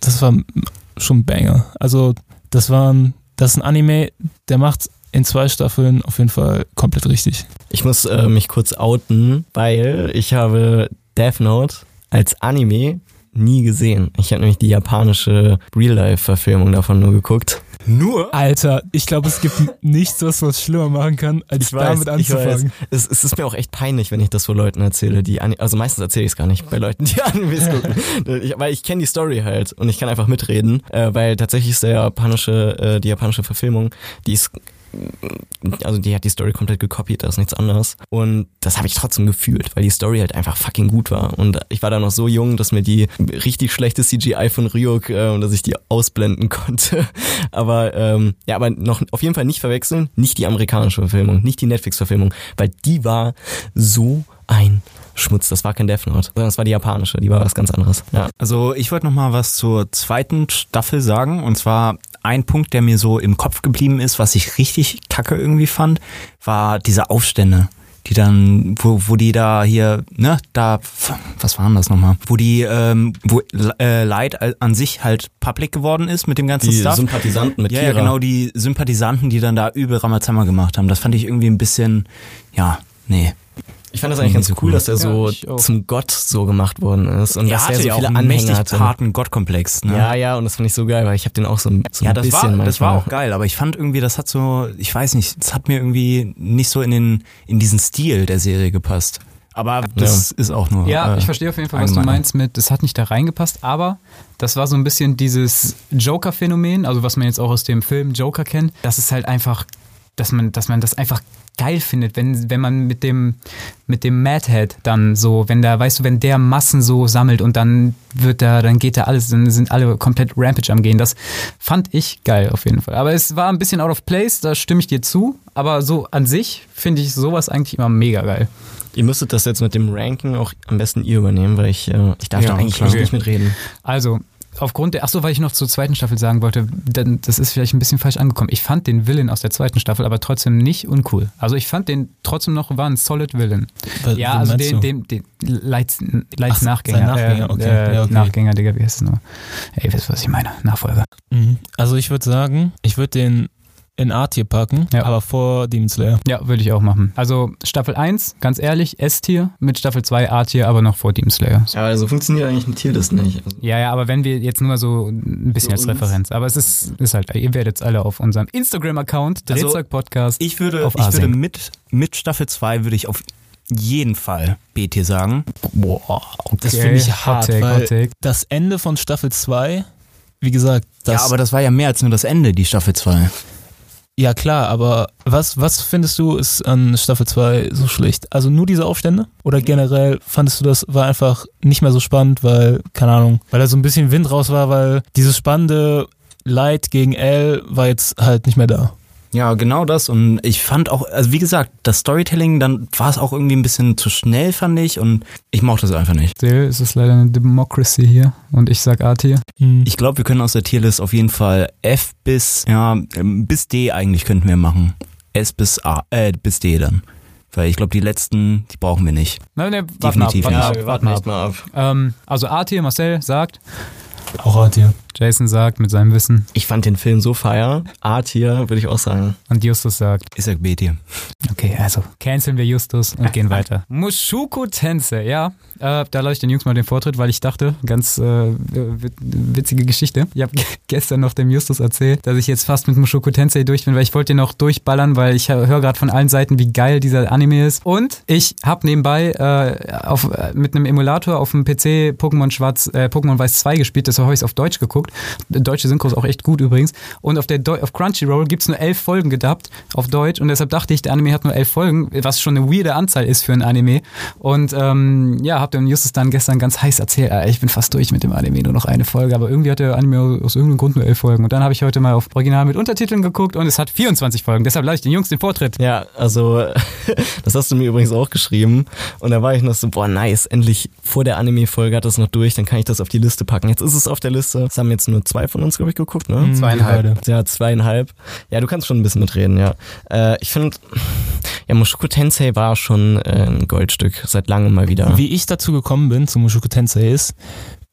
das war schon ein Banger. Also, das war ein, das ist ein Anime, der macht in zwei Staffeln auf jeden Fall komplett richtig. Ich muss äh, mich kurz outen, weil ich habe Death Note als Anime nie gesehen. Ich habe nämlich die japanische Real-Life-Verfilmung davon nur geguckt. Nur? Alter, ich glaube, es gibt nichts, was was schlimmer machen kann, als damit ich weiß. anzufangen. Es, es ist mir auch echt peinlich, wenn ich das vor Leuten erzähle, die Ani also meistens erzähle ich es gar nicht bei Leuten, die Animes gucken, ich, weil ich kenne die Story halt und ich kann einfach mitreden, äh, weil tatsächlich ist der japanische, äh, die japanische Verfilmung, die ist also die hat die Story komplett gekopiert, da ist nichts anderes. Und das habe ich trotzdem gefühlt, weil die Story halt einfach fucking gut war. Und ich war da noch so jung, dass mir die richtig schlechte CGI von Ryuk, äh, dass ich die ausblenden konnte. Aber ähm, ja, aber noch auf jeden Fall nicht verwechseln, nicht die amerikanische Verfilmung, nicht die Netflix-Verfilmung, weil die war so ein Schmutz. Das war kein Death Note, sondern das war die japanische, die war was ganz anderes. Ja. Also ich wollte noch mal was zur zweiten Staffel sagen und zwar ein Punkt, der mir so im Kopf geblieben ist, was ich richtig kacke irgendwie fand, war diese Aufstände, die dann, wo, wo die da hier, ne, da, was waren das nochmal? Wo die, ähm, wo äh, Light an sich halt public geworden ist mit dem ganzen Die Stuff. Sympathisanten mit ja, Kira. ja, genau, die Sympathisanten, die dann da übel Ramazamba gemacht haben. Das fand ich irgendwie ein bisschen, ja, nee. Ich fand das eigentlich ganz Nicht so cool, cool. dass er so Ja, zum Gott so gemacht worden ist und er dass er hatte so ja viele auch einen Anhänger mächtig hatte. harten Gottkomplex, ne? Ja, ja, und das fand ich so geil, weil ich habe den auch so, ein- so Ja, ein das bisschen war, das war auch geil, aber ich fand irgendwie, das hat so, ich weiß nicht, das hat mir irgendwie nicht so in den, in diesen Stil der Serie gepasst. Aber das ist auch nur. Ja, äh, ich verstehe auf jeden Fall, was du meinst mit, das hat nicht da reingepasst, aber das war so ein bisschen dieses Joker-Phänomen, also was man jetzt auch aus dem Film Joker kennt, dass es halt einfach dass man, dass man das einfach geil findet, wenn, wenn man mit dem, mit dem Madhead dann so, wenn da, weißt du, wenn der Massen so sammelt und dann wird da, dann geht da alles, dann sind alle komplett Rampage am Gehen. Das fand ich geil auf jeden Fall. Aber es war ein bisschen out of place, da stimme ich dir zu. Aber so an sich finde ich sowas eigentlich immer mega geil. Ihr müsstet das jetzt mit dem Ranking auch am besten ihr übernehmen, weil ich, äh, ich darf Ja, da eigentlich klar. nicht mitreden. Also, aufgrund der, ach so, weil ich noch zur zweiten Staffel sagen wollte, denn das ist vielleicht ein bisschen falsch angekommen. Ich fand den Villain aus der zweiten Staffel aber trotzdem nicht uncool. Also ich fand den trotzdem noch, war ein solid Villain. Was- Ja, also den, du? den, den Lights, Lights Ach, Nachgänger. Nachgänger, äh, okay. Äh, Ja, okay. Nachgänger, Digga, wie heißt es nur? Ey, wisst ihr, was ich meine? Nachfolger. Mhm. Also ich würde sagen, ich würde den in A-Tier packen, Ja. aber vor Demon Slayer. Ja, würde ich auch machen. Also Staffel 1, ganz ehrlich, S-Tier, mit Staffel 2 A-Tier, aber noch vor Demon Slayer. So. Ja, also funktioniert eigentlich eine Tierliste nicht. Also, Ja, ja, aber wenn wir jetzt nur mal so ein bisschen als? Referenz. Aber es ist, ist halt, ihr werdet alle auf unserem Instagram-Account, Also, Drehzeug Podcast. Ich würde, Auf ich würde mit, mit Staffel 2 würde ich auf jeden Fall B-Tier sagen. Boah, okay. Das finde ich Hot hart, take, weil Hot take. das Ende von Staffel 2, wie gesagt, das, ja, aber das war ja mehr als nur das Ende, die Staffel 2. ja klar, aber was, was findest du ist an Staffel 2 so schlecht? Also nur diese Aufstände? Oder generell fandest du das war einfach nicht mehr so spannend, weil, keine Ahnung, weil da so ein bisschen Wind raus war, weil dieses spannende Light gegen L war jetzt halt nicht mehr da. Ja, genau das. Und ich fand auch, also wie gesagt, das Storytelling, dann war es auch irgendwie ein bisschen zu schnell, fand ich. Und ich mochte es einfach nicht. Still, es ist leider eine Democracy hier und ich sag A-Tier. Ich glaube, wir können aus der Tierlist auf jeden Fall F bis, ja, ähm, bis D eigentlich könnten wir machen. S bis A, äh, bis D dann. Weil ich glaube, die letzten, die brauchen wir nicht. Nein, nein, warte mal ab, Definitiv warte mal nicht. ab, warte mal ab. echt mal ab. Ähm, also A-Tier, Marcel sagt, Auch A-Tier. Jason sagt mit seinem Wissen Ich fand den Film so feier. A-Tier, würde ich auch sagen. und Justus sagt, Ich sag B-Tier. okay, also canceln wir Justus und gehen weiter. Mushuku Tensei, ja, äh, da lasse ich den Jungs mal den Vortritt, weil ich dachte, ganz äh, wit- witzige Geschichte. Ich habe gestern noch dem Justus erzählt, dass ich jetzt fast mit Mushoku Tensei durch bin, weil ich wollte den noch durchballern, weil ich höre gerade von allen Seiten, wie geil dieser Anime ist. Und ich habe nebenbei äh, auf, äh, mit einem Emulator auf dem PC Pokémon Schwarz, äh, Pokémon Weiß 2 gespielt, deshalb habe ich es auf Deutsch geguckt. Deutsche Synchro ist auch echt gut übrigens. Und auf, der auf Crunchyroll gibt's nur elf Folgen gedubbt auf Deutsch und deshalb dachte ich, der Anime hat nur elf Folgen, was schon eine weirde Anzahl ist für ein Anime. Und ähm, ja, hab dem Justus dann gestern ganz heiß erzählt, ah, ich bin fast durch mit dem Anime, nur noch eine Folge, aber irgendwie hat der Anime aus irgendeinem Grund nur elf Folgen. Und dann habe ich heute mal auf Original mit Untertiteln geguckt und es hat 24 Folgen, deshalb lasse ich den Jungs den Vortritt. Ja, also das hast du mir übrigens auch geschrieben. Und da war ich noch so, boah, nice, endlich vor der Anime-Folge hat das noch durch, dann kann ich das auf die Liste packen. Jetzt ist es auf der Liste. Das haben jetzt nur zwei von uns, glaube ich, geguckt, ne? Mhm, Zweieinhalb. Ja, zweieinhalb. Ja, du kannst schon ein bisschen mitreden, ja. Äh, ich finde, ja, Mushoku Tensei war schon äh, ein Goldstück, seit langem mal wieder. Wie ich dazu gekommen bin zu Mushoku Tensei ist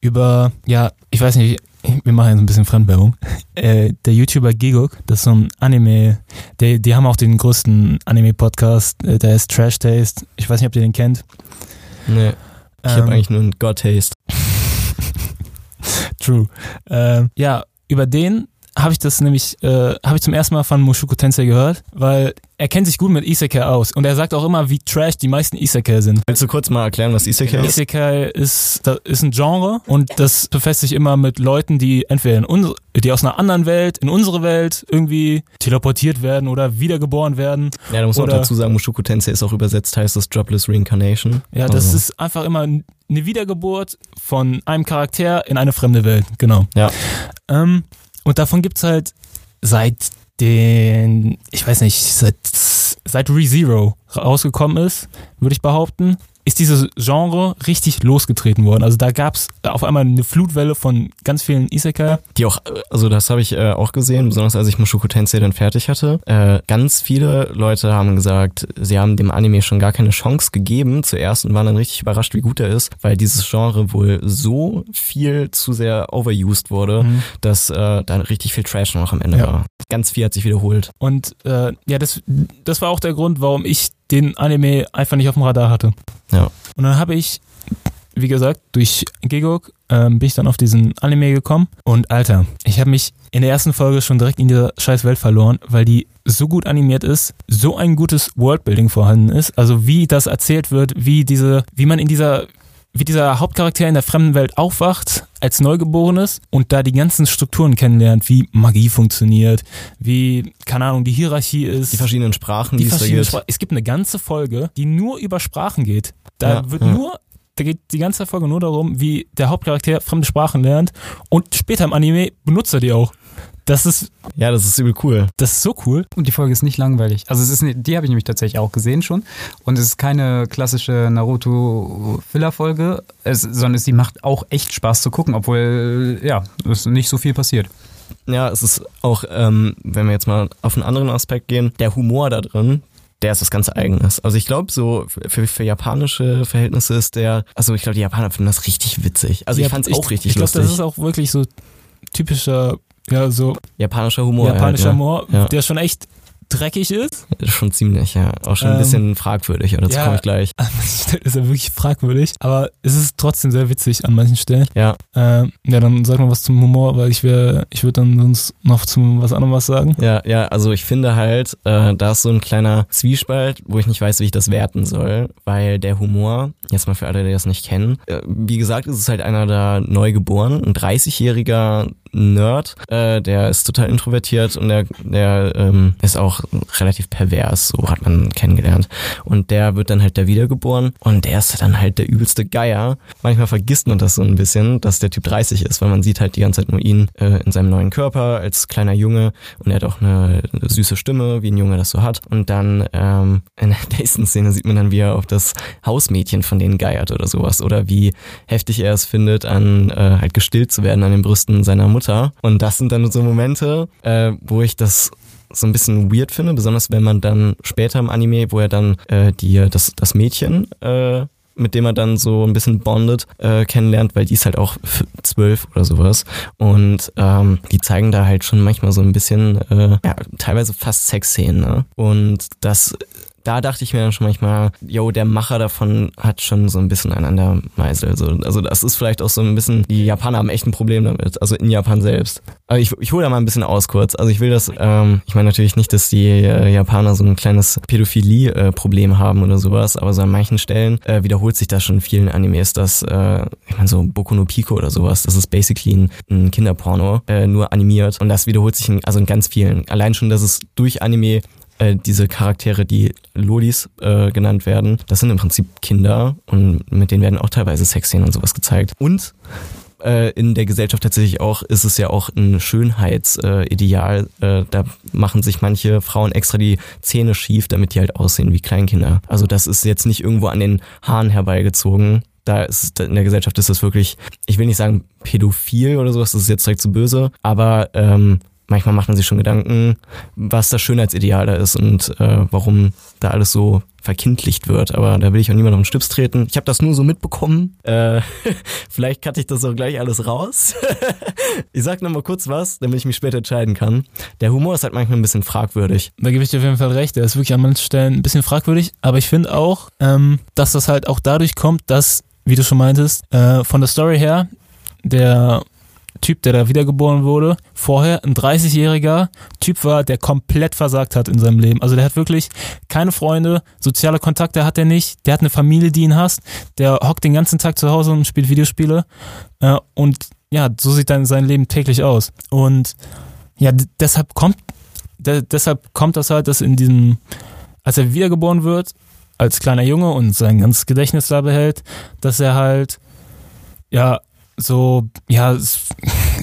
über, ja, ich weiß nicht, wir machen jetzt ein bisschen Fremdwerbung. Äh, der YouTuber Gigok, das ist so ein Anime, die, die haben auch den größten Anime-Podcast, äh, der ist Trash Taste. Ich weiß nicht, ob ihr den kennt. Nee, ich Ähm, habe eigentlich nur einen God-Taste. True. Ähm, ja, über den habe ich das nämlich, äh, habe ich zum ersten Mal von Mushoku Tensei gehört, weil er kennt sich gut mit Isekai aus und er sagt auch immer, wie trash die meisten Isekai sind. Willst du kurz mal erklären, was Isekai ist? Isekai ist, das ist ein Genre und das befasst sich immer mit Leuten, die entweder in unsere, die aus einer anderen Welt in unsere Welt irgendwie teleportiert werden oder wiedergeboren werden. Ja, da muss man Oder- dazu sagen, Mushoku Tensei ist auch übersetzt, heißt das Dropless Reincarnation. Ja, das Also, ist einfach immer eine Wiedergeburt von einem Charakter in eine fremde Welt, genau. Ja. Ähm, und davon gibt's halt seit den, ich weiß nicht, seit, seit ReZero rausgekommen ist, würde ich behaupten, ist dieses Genre richtig losgetreten worden. Also da gab's auf einmal eine Flutwelle von ganz vielen Isekai. Die auch, also das habe ich äh, auch gesehen, besonders als ich Mushoku Tensei dann fertig hatte. Äh, ganz viele Leute haben gesagt, sie haben dem Anime schon gar keine Chance gegeben zuerst und waren dann richtig überrascht, wie gut er ist, weil dieses Genre wohl so viel zu sehr overused wurde, dass äh, da richtig viel Trash noch am Ende Ja. war. Ganz viel hat sich wiederholt. Und äh, ja, das, das war auch der Grund, warum ich den Anime einfach nicht auf dem Radar hatte. Ja. Und dann habe ich, wie gesagt, durch Gigok ähm, bin ich dann auf diesen Anime gekommen. Und Alter, ich habe mich in der ersten Folge schon direkt in dieser scheiß Welt verloren, weil die so gut animiert ist, so ein gutes Worldbuilding vorhanden ist. Also wie das erzählt wird, wie diese, wie man in dieser wie dieser Hauptcharakter in der fremden Welt aufwacht als Neugeborenes und da die ganzen Strukturen kennenlernt, wie Magie funktioniert, wie, keine Ahnung, die Hierarchie ist. Die verschiedenen Sprachen, die die es da gibt. Sprachen. Es gibt eine ganze Folge, die nur über Sprachen geht. Da Ja, wird ja. nur, da geht die ganze Folge nur darum, wie der Hauptcharakter fremde Sprachen lernt und später im Anime benutzt er die auch. Das ist, Ja, das ist übel cool. das ist so cool. Und die Folge ist nicht langweilig. Also es ist ne- die habe ich nämlich tatsächlich auch gesehen schon. Und es ist keine klassische Naruto-Filler-Folge, es- sondern sie macht auch echt Spaß zu gucken, obwohl ja, es nicht so viel passiert. Ja, es ist auch, ähm, wenn wir jetzt mal auf einen anderen Aspekt gehen, der Humor da drin, der ist was ganz Eigenes. Also ich glaube, so für, für japanische Verhältnisse ist der, also ich glaube, die Japaner finden das richtig witzig. Also Ja, ich fand es auch richtig Ich glaube, lustig. das ist auch wirklich so typischer, ja, so Japanischer Humor. japanischer halt, Humor, Ja. der schon echt dreckig ist. ja. Schon ziemlich, ja. Auch schon ein Ähm, bisschen fragwürdig, aber dazu ja. komme ich gleich. An manchen Stellen ist er wirklich fragwürdig, aber es ist trotzdem sehr witzig an manchen Stellen. Ja, Ähm, ja, dann sag mal was zum Humor, weil ich wäre, ich würde dann sonst noch zum was anderem was sagen. ja, ja, also ich finde halt, äh, da ist so ein kleiner Zwiespalt, wo ich nicht weiß, wie ich das werten soll, weil der Humor, jetzt mal für alle, die das nicht kennen, äh, wie gesagt, ist es halt einer der Neugeborenen, ein 30-jähriger Nerd, äh, der ist total introvertiert und der, der ähm, ist auch relativ pervers, so hat man kennengelernt. Und der wird dann halt da wiedergeboren und der ist dann halt der übelste Geier. Manchmal vergisst man das so ein bisschen, dass der Typ 30 ist, weil man sieht halt die ganze Zeit nur ihn äh, in seinem neuen Körper als kleiner Junge und er hat auch eine, süße Stimme, wie ein Junge das so hat. Und dann ähm, in der nächsten Szene sieht man dann, wie er auf das Hausmädchen von denen geiert oder sowas oder wie heftig er es findet, an äh, halt gestillt zu werden an den Brüsten seiner Mutter. Und das sind dann so Momente, äh, wo ich das so ein bisschen weird finde, besonders wenn man dann später im Anime, wo er dann äh, die, das, das Mädchen, äh, mit dem er dann so ein bisschen bondet, äh, kennenlernt, weil die ist halt auch zwölf oder sowas. Und ähm, die zeigen da halt schon manchmal so ein bisschen, äh, ja, teilweise fast Sexszenen. Ne? Und das da dachte ich mir dann schon manchmal, yo, der Macher davon hat schon so ein bisschen einen an der Meißel. So. Also das ist vielleicht auch so ein bisschen, die Japaner haben echt ein Problem damit, also in Japan selbst. Aber ich, ich hole da mal ein bisschen aus kurz. Also ich will das, ähm, ich meine natürlich nicht, dass die äh, Japaner so ein kleines Pädophilie-Problem haben oder sowas, aber so an manchen Stellen äh, wiederholt sich das schon in vielen Animes, dass, äh, ich meine so Boku no Pico oder sowas, das ist basically ein, ein Kinderporno, äh, nur animiert. Und das wiederholt sich in, also in ganz vielen. Allein schon, dass es durch Anime äh, diese Charaktere, die Lolis äh, genannt werden, das sind im Prinzip Kinder und mit denen werden auch teilweise Sexszenen und sowas gezeigt. Und äh, in der Gesellschaft tatsächlich auch ist es ja auch ein Schönheitsideal. Äh, da machen sich manche Frauen extra die Zähne schief, damit die halt aussehen wie Kleinkinder. Also das ist jetzt nicht irgendwo an den Haaren herbeigezogen. Da ist in der Gesellschaft ist das wirklich, ich will nicht sagen pädophil oder sowas, das ist jetzt direkt zu böse, aber ähm, manchmal macht man sich schon Gedanken, was das Schönheitsideal da ist und äh, warum da alles so verkindlicht wird. Aber da will ich auch niemand auf den Stips treten. Ich habe das nur so mitbekommen. Äh, vielleicht cutte ich das auch gleich alles raus. ich sag noch mal kurz was, damit ich mich später entscheiden kann. Der Humor ist halt manchmal ein bisschen fragwürdig. Da gebe ich dir auf jeden Fall recht. Der ist wirklich an manchen Stellen ein bisschen fragwürdig. Aber ich finde auch, ähm, dass das halt auch dadurch kommt, dass, wie du schon meintest, äh, von der Story her, der Typ, der da wiedergeboren wurde, vorher ein 30-jähriger Typ war, der komplett versagt hat in seinem Leben. Also der hat wirklich keine Freunde, soziale Kontakte hat er nicht, der hat eine Familie, die ihn hasst, der hockt den ganzen Tag zu Hause und spielt Videospiele. Äh, und ja, so sieht dann sein Leben täglich aus. Und ja, deshalb kommt, de deshalb kommt das halt, dass in diesem, als er wiedergeboren wird, als kleiner Junge und sein ganzes Gedächtnis da behält, dass er halt, ja, so, ja,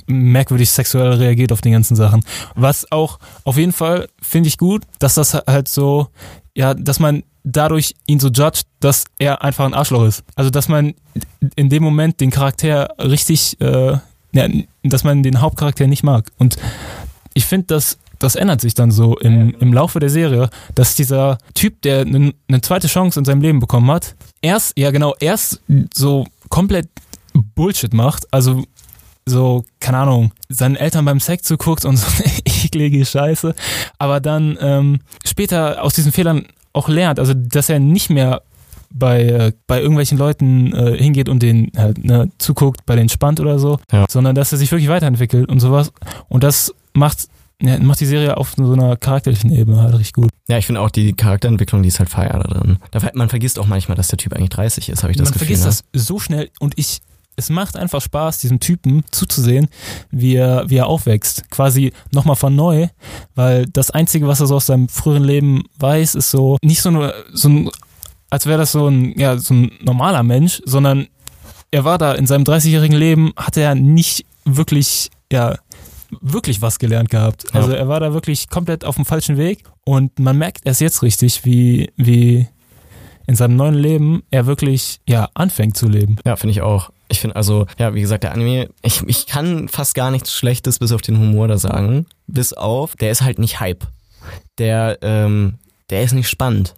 merkwürdig sexuell reagiert auf die ganzen Sachen. Was auch auf jeden Fall finde ich gut, dass das halt so, ja, dass man dadurch ihn so judgt, dass er einfach ein Arschloch ist. Also, dass man in dem Moment den Charakter richtig, äh, ja, dass man den Hauptcharakter nicht mag. Und ich finde, dass das ändert sich dann so im, im Laufe der Serie, dass dieser Typ, der eine eine zweite Chance in seinem Leben bekommen hat, erst, ja genau, erst so komplett Bullshit macht, also so, keine Ahnung, seinen Eltern beim Sex zuguckt und so eine eklige Scheiße, aber dann ähm, später aus diesen Fehlern auch lernt, also dass er nicht mehr bei, äh, bei irgendwelchen Leuten äh, hingeht und den halt, ne, zuguckt, bei denen spannt oder so, Ja. sondern dass er sich wirklich weiterentwickelt und sowas. Und das macht ja, macht die Serie auf so einer charakterlichen Ebene halt richtig gut. Ja, ich finde auch die Charakterentwicklung, die ist halt feier da drin. Man vergisst auch manchmal, dass der Typ eigentlich 30 ist, habe ich das Man Gefühl. vergisst ne? das so schnell und ich, es macht einfach Spaß, diesem Typen zuzusehen, wie er, wie er aufwächst. Quasi nochmal von neu, weil das Einzige, was er so aus seinem früheren Leben weiß, ist so, nicht so, nur, so ein, als wäre das so ein, ja, so ein normaler Mensch, sondern er war da in seinem 30-jährigen Leben, hat er nicht wirklich, ja, wirklich was gelernt gehabt. Ja. Also er war da wirklich komplett auf dem falschen Weg und man merkt erst jetzt richtig, wie, wie in seinem neuen Leben er wirklich, ja, anfängt zu leben. Ja, finde ich auch. Ich finde also, ja, wie gesagt, der Anime, ich, ich kann fast gar nichts Schlechtes bis auf den Humor da sagen. Bis auf, der ist halt nicht Hype. Der, ähm, der ist nicht spannend.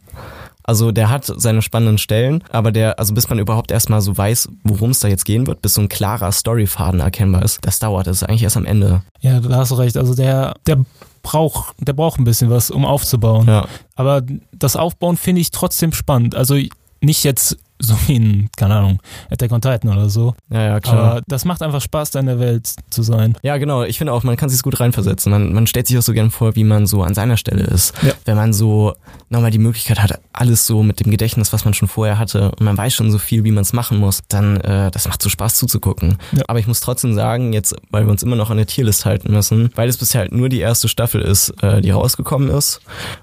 Also der hat seine spannenden Stellen, aber der, also bis man überhaupt erstmal so weiß, worum es da jetzt gehen wird, bis so ein klarer Storyfaden erkennbar ist, das dauert. Das ist eigentlich erst am Ende. Ja, da hast du recht. Also der, der braucht, der braucht ein bisschen was, um aufzubauen. Ja. Aber das Aufbauen finde ich trotzdem spannend. Also nicht jetzt so wie in, keine Ahnung, Attack on Titan oder so. Ja, ja, klar. Aber das macht einfach Spaß, da in der Welt zu sein. Ja, genau. Ich finde auch, man kann sich gut reinversetzen. Man, man stellt sich auch so gern vor, wie man so an seiner Stelle ist. Ja. Wenn man so nochmal die Möglichkeit hat, alles so mit dem Gedächtnis, was man schon vorher hatte, und man weiß schon so viel, wie man es machen muss, dann äh, das macht so Spaß zuzugucken. Ja. Aber ich muss trotzdem sagen, jetzt, weil wir uns immer noch an der Tierlist halten müssen, weil es bisher halt nur die erste Staffel ist, äh, die rausgekommen ist.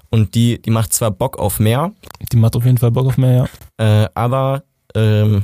Und die, die macht zwar Bock auf mehr, Die macht auf jeden Fall Bock auf mehr, ja. Äh, aber ähm,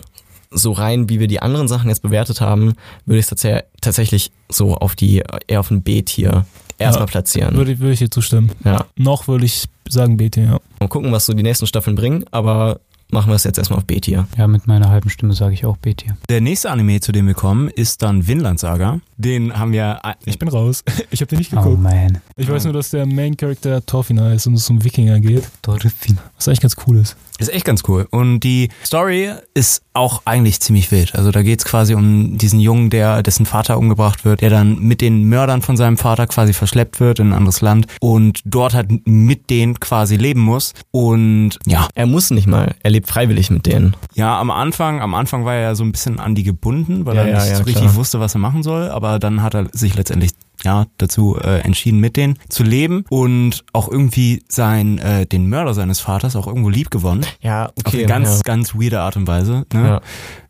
so rein, wie wir die anderen Sachen jetzt bewertet haben, würde ich es tats tatsächlich so auf die, eher auf ein B-Tier erstmal Ja, platzieren. Würde, würde ich dir zustimmen. ja. Noch würde ich sagen BT, ja. Mal gucken, was so die nächsten Staffeln bringen, aber machen wir es jetzt erstmal auf B-Tier. Ja, mit meiner halben Stimme sage ich auch B-Tier. Der nächste Anime, zu dem wir kommen, ist dann Vinland Saga. Den haben wir. Ich bin raus. Ich habe den nicht Oh geguckt. man. ich weiß nur, dass der Main Character Thorfinn ist und es um Wikinger geht. Dolphin. Was eigentlich ganz cool ist. Ist echt ganz cool. Und die Story ist auch eigentlich ziemlich wild. Also da geht's quasi um diesen Jungen, der dessen Vater umgebracht wird, der dann mit den Mördern von seinem Vater quasi verschleppt wird in ein anderes Land und dort halt mit denen quasi leben muss. Und ja, Er muss nicht mal, er lebt freiwillig mit denen. ja, am Anfang, am Anfang war er ja so ein bisschen an die gebunden, weil Ja, er ja, nicht ja, so richtig klar. wusste, was er machen soll. Aber dann hat er sich letztendlich ja dazu äh, entschieden, mit denen zu leben und auch irgendwie sein äh, den Mörder seines Vaters auch irgendwo lieb gewonnen. Ja, Auf okay. eine ganz, ja. ganz weirde Art und Weise. Ne? Ja.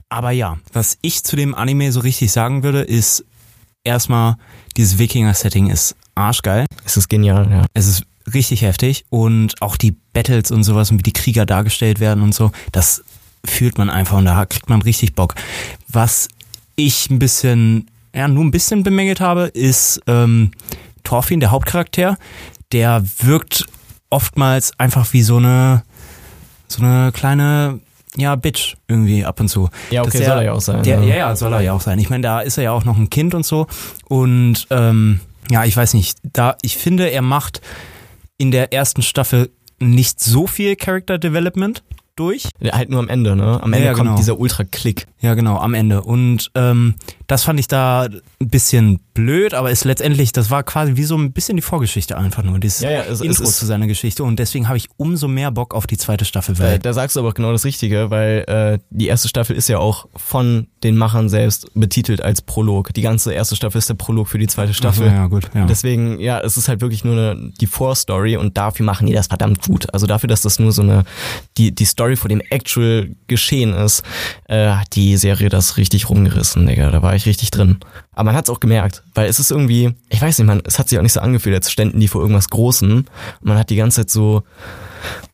Aber ja, was ich zu dem Anime so richtig sagen würde, ist erstmal, dieses Wikinger-Setting ist arschgeil. Es ist genial, ja. Es ist richtig heftig und auch die Battles und sowas und wie die Krieger dargestellt werden und so, das fühlt man einfach und da kriegt man richtig Bock. Was ich ein bisschen, ja, nur ein bisschen bemängelt habe, ist ähm, Thorfinn, der Hauptcharakter, der wirkt oftmals einfach wie so eine, so eine kleine, ja, Bitch irgendwie ab und zu. Ja, okay, der- soll er ja auch sein. Der, ja. ja, ja, soll er ja auch sein. Ich meine, da ist er ja auch noch ein Kind und so. Und ähm, ja, ich weiß nicht, da ich finde, er macht in der ersten Staffel nicht so viel Character Development durch. Halt nur am Ende, ne? Am Ja, Ende ja, kommt genau. dieser Ultra-Klick. Ja, genau, am Ende. Und ähm, das fand ich da ein bisschen blöd, aber ist letztendlich, das war quasi wie so ein bisschen die Vorgeschichte einfach nur, dieses Ja, ja, es- es Intro ist- zu seiner Geschichte. Und deswegen habe ich umso mehr Bock auf die zweite Staffel, Äh, weil da sagst du aber genau das Richtige, weil äh, die erste Staffel ist ja auch von den Machern selbst betitelt als Prolog. Die ganze erste Staffel ist der Prolog für die zweite Staffel. Ach so, ja, gut, ja. Deswegen, ja, es ist halt wirklich nur eine, die Vorstory und dafür machen die das verdammt gut. Also dafür, dass das nur so eine, die, die Story vor dem Actual Geschehen ist, äh, hat die Serie das richtig rumgerissen, Digga. Da war ich richtig drin. Aber man hat es auch gemerkt, weil es ist irgendwie, ich weiß nicht, man, es hat sich auch nicht so angefühlt, als ständen die vor irgendwas Großem. Und man hat die ganze Zeit so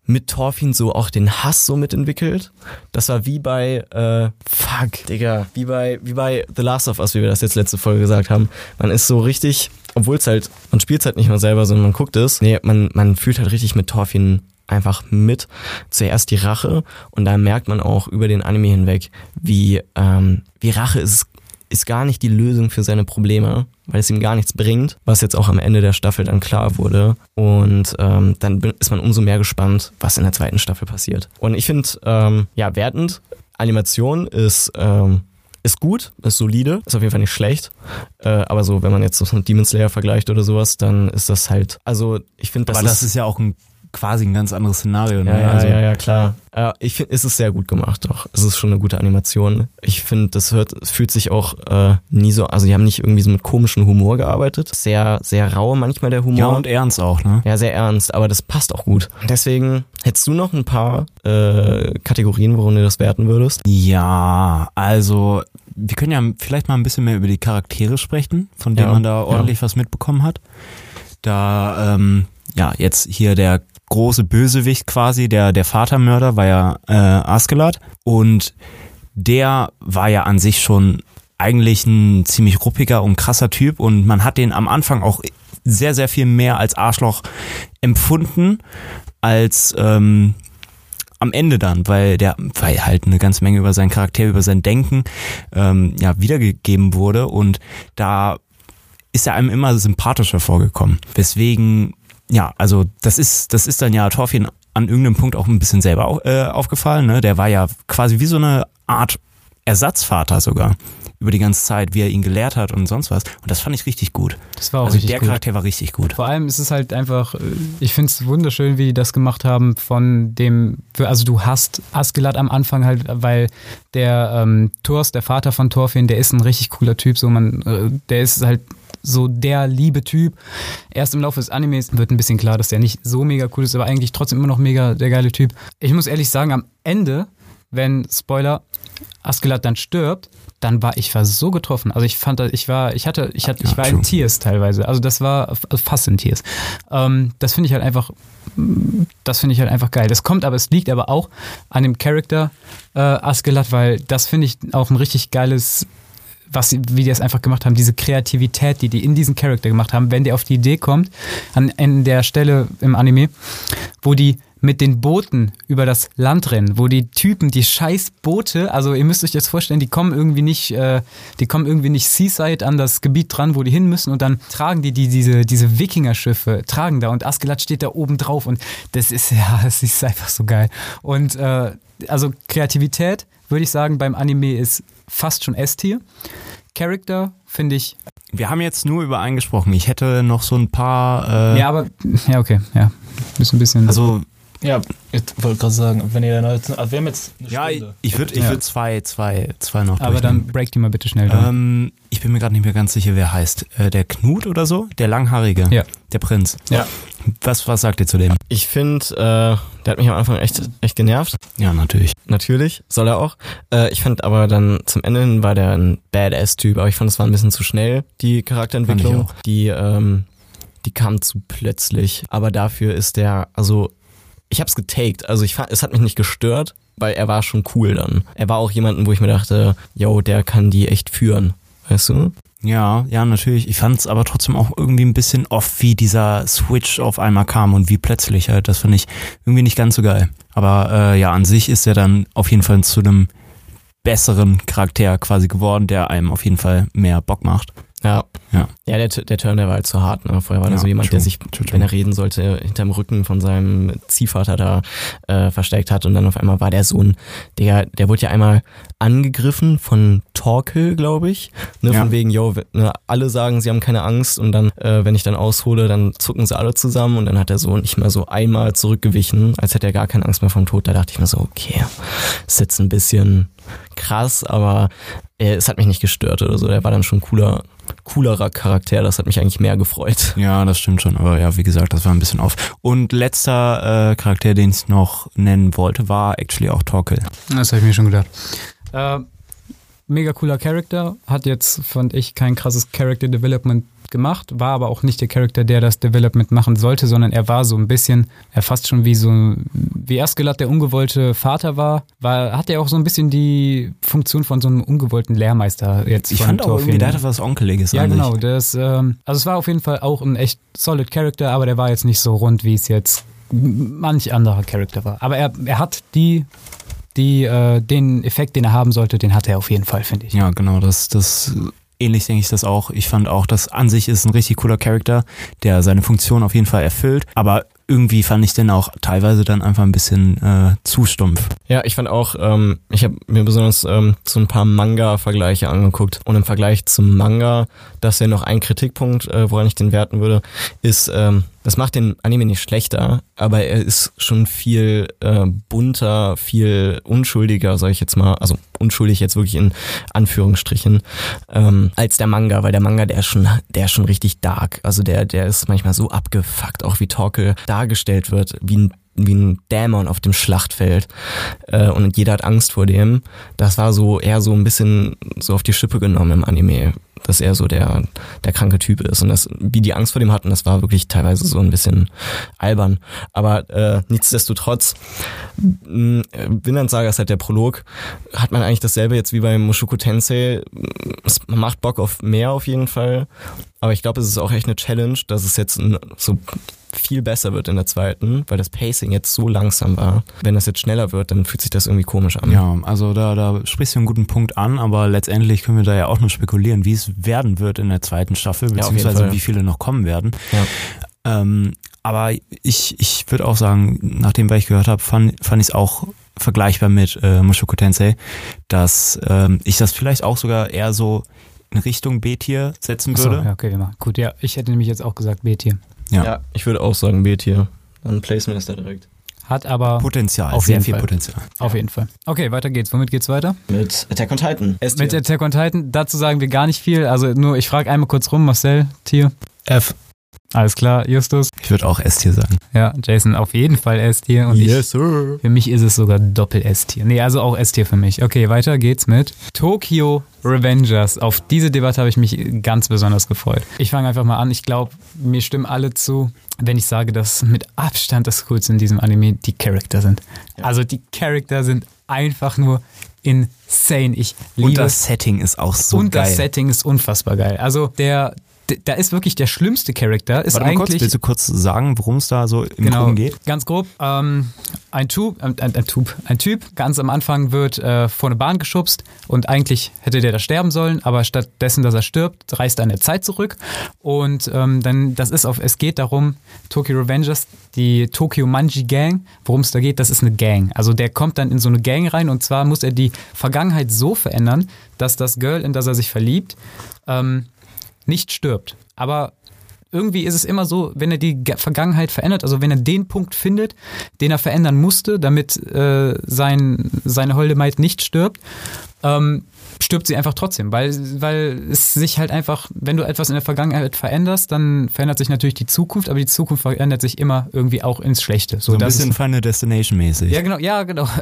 mit Thorfinn so auch den Hass so mitentwickelt. Das war wie bei, äh, fuck, Digga, wie bei, wie bei The Last of Us, wie wir das jetzt letzte Folge gesagt haben. Man ist so richtig, obwohl es halt, man spielt es halt nicht mal selber, sondern man guckt es. Nee, man, man fühlt halt richtig mit Thorfinn einfach mit. Zuerst die Rache und da merkt man auch über den Anime hinweg, wie, ähm, wie Rache ist, ist gar nicht die Lösung für seine Probleme, weil es ihm gar nichts bringt, was jetzt auch am Ende der Staffel dann klar wurde. Und ähm, dann ist man umso mehr gespannt, was in der zweiten Staffel passiert. Und ich finde, ähm, ja, wertend, Animation ist, ähm, ist gut, ist solide, ist auf jeden Fall nicht schlecht. Äh, aber so, wenn man jetzt so mit Demon Slayer vergleicht oder sowas, dann ist das halt, also ich finde, das, aber das ist, ist ja auch ein quasi ein ganz anderes Szenario. Ne? Ja, ja, also, ja, ja, klar. Äh, ich finde, es ist sehr gut gemacht, doch. Es ist schon eine gute Animation. Ich finde, das hört, es fühlt sich auch äh, nie so, also die haben nicht irgendwie so mit komischem Humor gearbeitet. Sehr, sehr rau manchmal der Humor. ja, und ernst auch, ne? Ja, sehr ernst, aber das passt auch gut. Deswegen hättest du noch ein paar äh, Kategorien, worum du das werten würdest? Ja, also wir können ja vielleicht mal ein bisschen mehr über die Charaktere sprechen, von denen Ja, man da ja. ordentlich was mitbekommen hat. Da, ähm, ja, jetzt hier der große Bösewicht quasi, der, der Vatermörder war ja äh, Askeladd und der war ja an sich schon eigentlich ein ziemlich ruppiger und krasser Typ. Und man hat den am Anfang auch sehr, sehr viel mehr als Arschloch empfunden als ähm, am Ende dann, weil der, weil halt eine ganze Menge über seinen Charakter, über sein Denken ähm, ja wiedergegeben wurde. Und da ist er einem immer sympathischer vorgekommen. Weswegen, ja, also das ist, das ist dann ja Thorfinn an irgendeinem Punkt auch ein bisschen selber au- äh, aufgefallen. Ne? Der war ja quasi wie so eine Art Ersatzvater sogar über die ganze Zeit, wie er ihn gelehrt hat und sonst was. Und das fand ich richtig gut. Das war auch also richtig der gut. Charakter war richtig gut. Vor allem ist es halt einfach, äh, ich finde es wunderschön, wie die das gemacht haben von dem, also du hast Askeladd am Anfang halt, weil der ähm, Thors, der Vater von Thorfinn, der ist ein richtig cooler Typ, so man, äh, der ist halt so der liebe Typ. Erst im Laufe des Animes wird ein bisschen klar, dass der nicht so mega cool ist, aber eigentlich trotzdem immer noch mega der geile Typ. Ich muss ehrlich sagen, am Ende, wenn, Spoiler, Askeladd dann stirbt, dann war ich war so getroffen. Also ich fand, das- ich war, ich hatte, ich hatte, ich war in. Tears teilweise. Also das war f- fast in Tears. Ähm, das finde ich halt einfach, das finde ich halt einfach geil. Das kommt aber, es liegt aber auch an dem Charakter äh, Askeladd, weil das finde ich auch ein richtig geiles was sie, wie die das einfach gemacht haben, diese Kreativität, die die in diesen Charakter gemacht haben, wenn der auf die Idee kommt, an, an der Stelle im Anime, wo die mit den Booten über das Land rennen, wo die Typen, die scheiß Boote, also ihr müsst euch jetzt vorstellen, die kommen irgendwie nicht, äh, die kommen irgendwie nicht Seaside an das Gebiet dran, wo die hin müssen und dann tragen die, die diese, diese Wikinger-Schiffe, tragen da und Askeladd steht da oben drauf und das ist, ja, das ist einfach so geil. Und äh, also Kreativität, würde ich sagen, beim Anime ist fast schon S-Tier. Character finde ich, Wir haben jetzt nur über einen gesprochen. Ich hätte noch so ein paar. Äh, ja, aber, ja, okay, ja. Ist ein bisschen. Also Ja, ich wollte gerade sagen, wenn ihr dann jetzt, also wir haben jetzt eine ja, ich, Stunde. ich würde ich Ja. würd zwei, zwei, zwei noch aber dann break die mal bitte schnell. Ähm, ich bin mir gerade nicht mehr ganz sicher, wer heißt. Äh, der Knut oder so? Der Langhaarige. Ja. Der Prinz. Ja. Was, was sagt ihr zu dem? Ich finde, äh, der hat mich am Anfang echt, echt genervt. Ja, natürlich. Natürlich, soll er auch. Äh, ich fand aber dann zum Ende hin war der ein Badass-Typ, aber ich fand, es war ein bisschen zu schnell, die Charakterentwicklung. Fand ich auch. Die, ähm, die kam zu plötzlich. Aber dafür ist der, also, ich hab's getaked. Also ich fand, es hat mich nicht gestört, weil er war schon cool dann. Er war auch jemanden, wo ich mir dachte, yo, der kann die echt führen. Weißt du? Ja, ja, natürlich. Ich fand es aber trotzdem auch irgendwie ein bisschen off, wie dieser Switch auf einmal kam und wie plötzlich halt. Das fand ich irgendwie nicht ganz so geil. Aber äh, ja, an sich ist er dann auf jeden Fall zu einem besseren Charakter quasi geworden, der einem auf jeden Fall mehr Bock macht. Ja. Ja. Ja, der, der Turn, der war halt zu hart. Ne? Vorher war Ja, der so jemand, true, der sich, true, true. wenn er reden sollte, hinterm Rücken von seinem Ziehvater da äh, versteckt hat. Und dann auf einmal war der so ein, der, der wurde ja einmal angegriffen von Torkel, glaube ich. Ne, Ja. Von wegen, yo, ne, alle sagen, sie haben keine Angst. Und dann, äh, wenn ich dann aushole, dann zucken sie alle zusammen. Und dann hat er so nicht mal so einmal zurückgewichen, als hätte er gar keine Angst mehr vom Tod. Da dachte ich mir so, okay, ist jetzt ein bisschen krass, aber äh, es hat mich nicht gestört oder so. Der war dann schon cooler, coolerer Charakter. Das hat mich eigentlich mehr gefreut. Ja, das stimmt schon. Aber ja, wie gesagt, das war ein bisschen off. Und letzter äh, Charakter, den ich noch nennen wollte, war actually auch Torkel. Das habe ich mir schon gedacht. Äh, mega cooler Charakter, hat jetzt, fand ich, kein krasses Character Development gemacht, war aber auch nicht der Charakter, der das Development machen sollte, sondern er war so ein bisschen, er fast schon wie so, wie Erskelatt der ungewollte Vater war, war, hat er auch so ein bisschen die Funktion von so einem ungewollten Lehrmeister jetzt Ich fand auch irgendwie, der hatte was Onkeliges Ja, genau. Das, ähm, also es war auf jeden Fall auch ein echt solid Character, aber der war jetzt nicht so rund, wie es jetzt manch anderer Charakter war. Aber er, er hat die, die, äh, den Effekt, den er haben sollte, den hat er auf jeden Fall, finde ich. Ja, genau, das, das ähnlich denke ich das auch. Ich fand auch, dass an sich ist ein richtig cooler Charakter, der seine Funktion auf jeden Fall erfüllt, aber irgendwie fand ich den auch teilweise dann einfach ein bisschen äh, zu stumpf. Ja, ich fand auch, ähm, ich habe mir besonders ähm, so ein paar Manga-Vergleiche angeguckt. Und im Vergleich zum Manga, das wäre noch ein Kritikpunkt, äh, woran ich den werten würde, ist, ähm, Das macht den Anime nicht schlechter, aber er ist schon viel äh, bunter, viel unschuldiger, sag ich jetzt mal, also unschuldig jetzt wirklich in Anführungsstrichen, ähm, als der Manga, weil der Manga, der ist schon, der ist schon richtig dark. Also der, der ist manchmal so abgefuckt, auch wie Torkel dargestellt wird, wie ein wie ein Dämon auf dem Schlachtfeld äh, und jeder hat Angst vor dem. Das war so eher so ein bisschen so auf die Schippe genommen im Anime, dass er so der der kranke Typ ist und das wie die Angst vor dem hatten, das war wirklich teilweise so ein bisschen albern. Aber äh, nichtsdestotrotz, Vinland Saga ist halt der Prolog. Hat man eigentlich dasselbe jetzt wie bei Mushoku Tensei. Es macht Bock auf mehr auf jeden Fall. Aber ich glaube, es ist auch echt eine Challenge, dass es jetzt so viel besser wird in der zweiten, weil das Pacing jetzt so langsam war. Wenn das jetzt schneller wird, dann fühlt sich das irgendwie komisch an. Ja, also da, da sprichst du einen guten Punkt an, aber letztendlich können wir da ja auch nur spekulieren, wie es werden wird in der zweiten Staffel, beziehungsweise ja, wie viele noch kommen werden. Ja. Ähm, aber ich, ich würde auch sagen, nach dem, was ich gehört habe, fand, fand ich es auch vergleichbar mit äh, Mushoku Tensei, dass ähm, ich das vielleicht auch sogar eher so in Richtung B-Tier setzen würde. So, ja, okay, wir machen. Gut, ja, ich hätte nämlich jetzt auch gesagt B-Tier. Ja. ja, ich würde auch sagen B-Tier. Dann Placement ist da direkt. Hat aber Potenzial, auf sehr jeden viel Fall. Potenzial. Auf jeden Fall. Okay, weiter geht's. Womit geht's weiter? Mit Attack on Titan. Mit Attack on Titan. Dazu sagen wir gar nicht viel. Also nur, ich frage einmal kurz rum, Marcel, Tier. F. Alles klar, Justus. Ich würde auch S-Tier sagen. Ja, Jason auf jeden Fall S-Tier. Und yes, ich, sir. Für mich ist es sogar Doppel-S-Tier. Nee, also auch S-Tier für mich. Okay, weiter geht's mit Tokyo Revengers. Auf diese Debatte habe ich mich ganz besonders gefreut. Ich fange einfach mal an. Ich glaube, mir stimmen alle zu, wenn ich sage, dass mit Abstand das Coolste in diesem Anime die Charakter sind. Ja. Also die Charakter sind einfach nur insane. Ich liebe Und das Setting ist auch so Und geil. das Setting ist unfassbar geil. Also der da ist wirklich der schlimmste Charakter. Ist Warte eigentlich. Kurz, willst du kurz sagen, worum es da so im genau, Groben geht? Ganz grob. Ähm, ein, Typ, ein, ein, Typ, ein Typ, ganz am Anfang wird äh, vor eine Bahn geschubst und eigentlich hätte der da sterben sollen, aber stattdessen, dass er stirbt, reist er in der Zeit zurück. Und ähm, dann, das ist auf, es geht darum, Tokyo Revengers, die Tokyo Manji Gang, worum es da geht, das ist eine Gang. Also der kommt dann in so eine Gang rein und zwar muss er die Vergangenheit so verändern, dass das Girl, in das er sich verliebt, ähm, nicht stirbt. Aber irgendwie ist es immer so, wenn er die Vergangenheit verändert, also wenn er den Punkt findet, den er verändern musste, damit äh, sein, seine holde Maid nicht stirbt, ähm, stirbt sie einfach trotzdem, weil, weil es sich halt einfach, wenn du etwas in der Vergangenheit veränderst, dann verändert sich natürlich die Zukunft, aber die Zukunft verändert sich immer irgendwie auch ins Schlechte. So, so ein bisschen Final Destination mäßig. Ja, genau, ja, genau.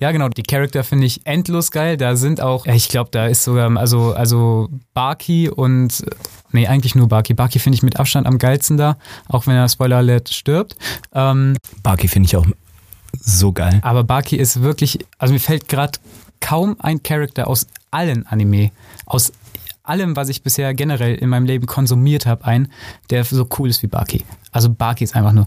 Ja, genau. Die Charakter finde ich endlos geil. Da sind auch, ich glaube, da ist sogar, also, also Baki und, nee, eigentlich nur Baki. Baki finde ich mit Abstand am geilsten da, auch wenn er Spoiler Alert stirbt. Ähm, Baki finde ich auch so geil. Aber Baki ist wirklich, also mir fällt gerade kaum ein Charakter aus allen Anime, aus allem, was ich bisher generell in meinem Leben konsumiert habe, ein, der so cool ist wie Baki. Also Baki ist einfach nur.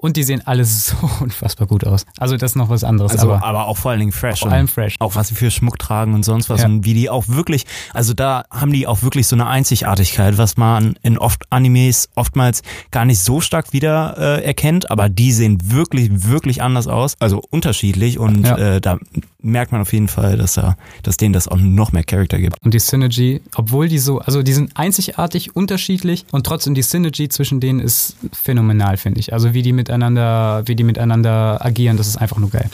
Und die sehen alle so unfassbar gut aus. Also das ist noch was anderes. Also, aber, aber auch vor allen Dingen fresh. Vor allem fresh. Auch was sie für Schmuck tragen und sonst was. Ja. Und wie die auch wirklich, also da haben die auch wirklich so eine Einzigartigkeit, was man in oft Animes oftmals gar nicht so stark wieder äh, erkennt. Aber die sehen wirklich, wirklich anders aus. Also unterschiedlich. Und Ja. äh, da merkt man auf jeden Fall, dass da, dass denen das auch noch mehr Charakter gibt. Und die Synergy, obwohl die so, also die sind einzigartig, unterschiedlich und trotzdem die Synergy zwischen denen ist phänomenal, finde ich. Also wie die miteinander, wie die miteinander agieren, das ist einfach nur geil.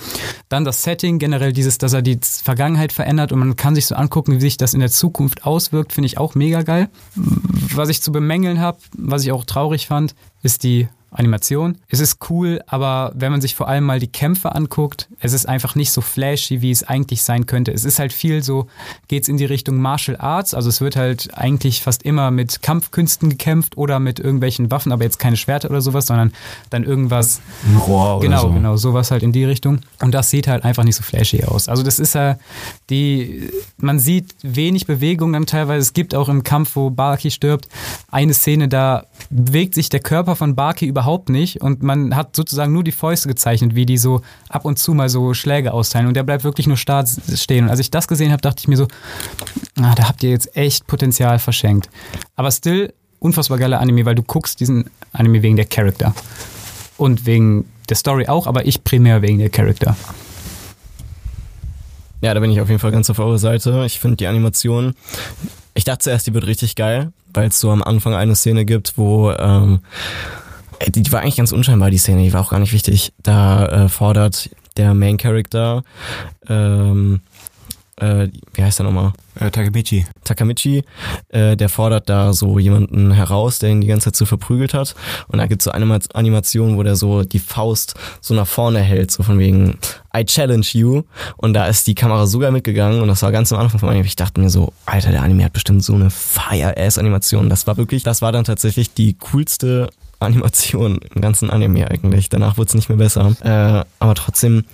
Dann das Setting, generell dieses, dass er die Vergangenheit verändert und man kann sich so angucken, wie sich das in der Zukunft auswirkt, finde ich auch mega geil. Was ich zu bemängeln habe, was ich auch traurig fand, ist die Animation. Es ist cool, aber wenn man sich vor allem mal die Kämpfe anguckt, es ist einfach nicht so flashy, wie es eigentlich sein könnte. Es ist halt viel so, geht's in die Richtung Martial Arts, also es wird halt eigentlich fast immer mit Kampfkünsten gekämpft oder mit irgendwelchen Waffen, aber jetzt keine Schwerter oder sowas, sondern dann irgendwas Ein Rohr oder genau, so. genau, sowas halt in die Richtung. Und das sieht halt einfach nicht so flashy aus. Also das ist ja die, man sieht wenig Bewegung dann teilweise. Es gibt auch im Kampf, wo Baki stirbt, eine Szene, da bewegt sich der Körper von Baki überhaupt nicht und man hat sozusagen nur die Fäuste gezeichnet, wie die so ab und zu mal so Schläge austeilen und der bleibt wirklich nur starr stehen. Und als ich das gesehen habe, dachte ich mir so, ah, da habt ihr jetzt echt Potenzial verschenkt. Aber still, unfassbar geiler Anime, weil du guckst diesen Anime wegen der Charakter. Und wegen der Story auch, aber ich primär wegen der Charakter. Ja, da bin ich auf jeden Fall ganz auf eurer Seite. Ich finde die Animation Ich dachte zuerst, die wird richtig geil, weil es so am Anfang eine Szene gibt, wo ähm, die, die war eigentlich ganz unscheinbar, die Szene, die war auch gar nicht wichtig. Da äh, fordert der Main Character, ähm, äh, wie heißt der nochmal? Äh, Takemichi. Takamichi, äh, der fordert da so jemanden heraus, der ihn die ganze Zeit so verprügelt hat. Und da gibt's so eine Animation, wo der so die Faust so nach vorne hält, so von wegen I challenge you. Und da ist die Kamera sogar mitgegangen und das war ganz am Anfang von Anime. Ich dachte mir so, Alter, der Anime hat bestimmt so eine Fire-Ass-Animation. Das war wirklich, das war dann tatsächlich die coolste Animation im ganzen Anime eigentlich. Danach wurde es nicht mehr besser. Äh, aber trotzdem,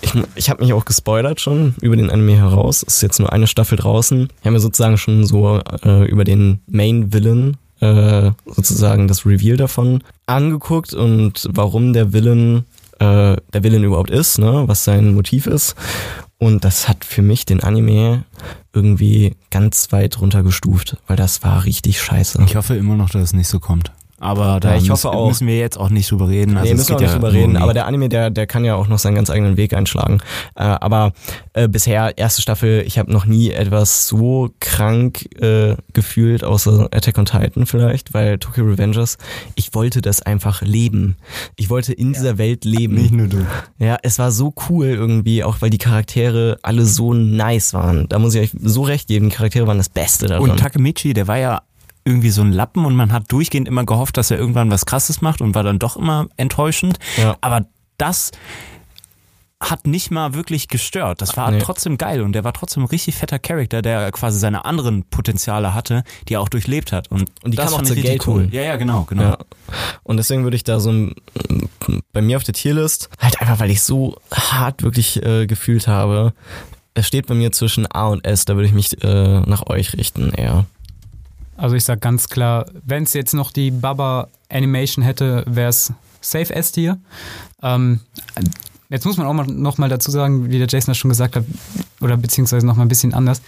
ich, ich habe mich auch gespoilert schon über den Anime heraus. Es ist jetzt nur eine Staffel draußen. Wir haben ja sozusagen schon so äh, über den Main Villain äh, sozusagen das Reveal davon angeguckt und warum der Villain äh, der Villain überhaupt ist, ne, was sein Motiv ist. Und das hat für mich den Anime irgendwie ganz weit runtergestuft, weil das war richtig scheiße. Ich hoffe immer noch, dass es nicht so kommt. Aber da Ja, ich müssen, hoffe auch. müssen wir jetzt auch nicht drüber reden. Also nee, müssen wir auch nicht ja drüber reden, aber der Anime, der, der kann ja auch noch seinen ganz eigenen Weg einschlagen. Äh, aber äh, bisher, erste Staffel, ich habe noch nie etwas so krank äh, gefühlt, außer Attack on Titan vielleicht, weil Tokyo Revengers, ich wollte das einfach leben. Ich wollte in dieser Welt leben. Nicht nur du. Ja, es war so cool irgendwie, auch weil die Charaktere alle so nice waren. Da muss ich euch so recht geben, die Charaktere waren das Beste daran. Und Takemichi, der war ja irgendwie so ein Lappen und man hat durchgehend immer gehofft, dass er irgendwann was Krasses macht und war dann doch immer enttäuschend. Ja. Aber das hat nicht mal wirklich gestört. Das war Nee. trotzdem geil und der war trotzdem ein richtig fetter Charakter, der quasi seine anderen Potenziale hatte, die er auch durchlebt hat. Und, Und die das kam auch richtig Geltung. cool. Ja, ja, genau, genau. Ja. Und deswegen würde ich da so ein, bei mir auf der Tierlist, halt einfach, weil ich so hart wirklich äh, gefühlt habe, es steht bei mir zwischen A und S, da würde ich mich äh, nach euch richten eher. Also ich sag ganz klar, wenn es jetzt noch die Baba Animation hätte, wäre es Safe S-Tier. Ähm, jetzt muss man auch mal, noch mal dazu sagen, wie der Jason das schon gesagt hat, oder beziehungsweise noch mal ein bisschen anders.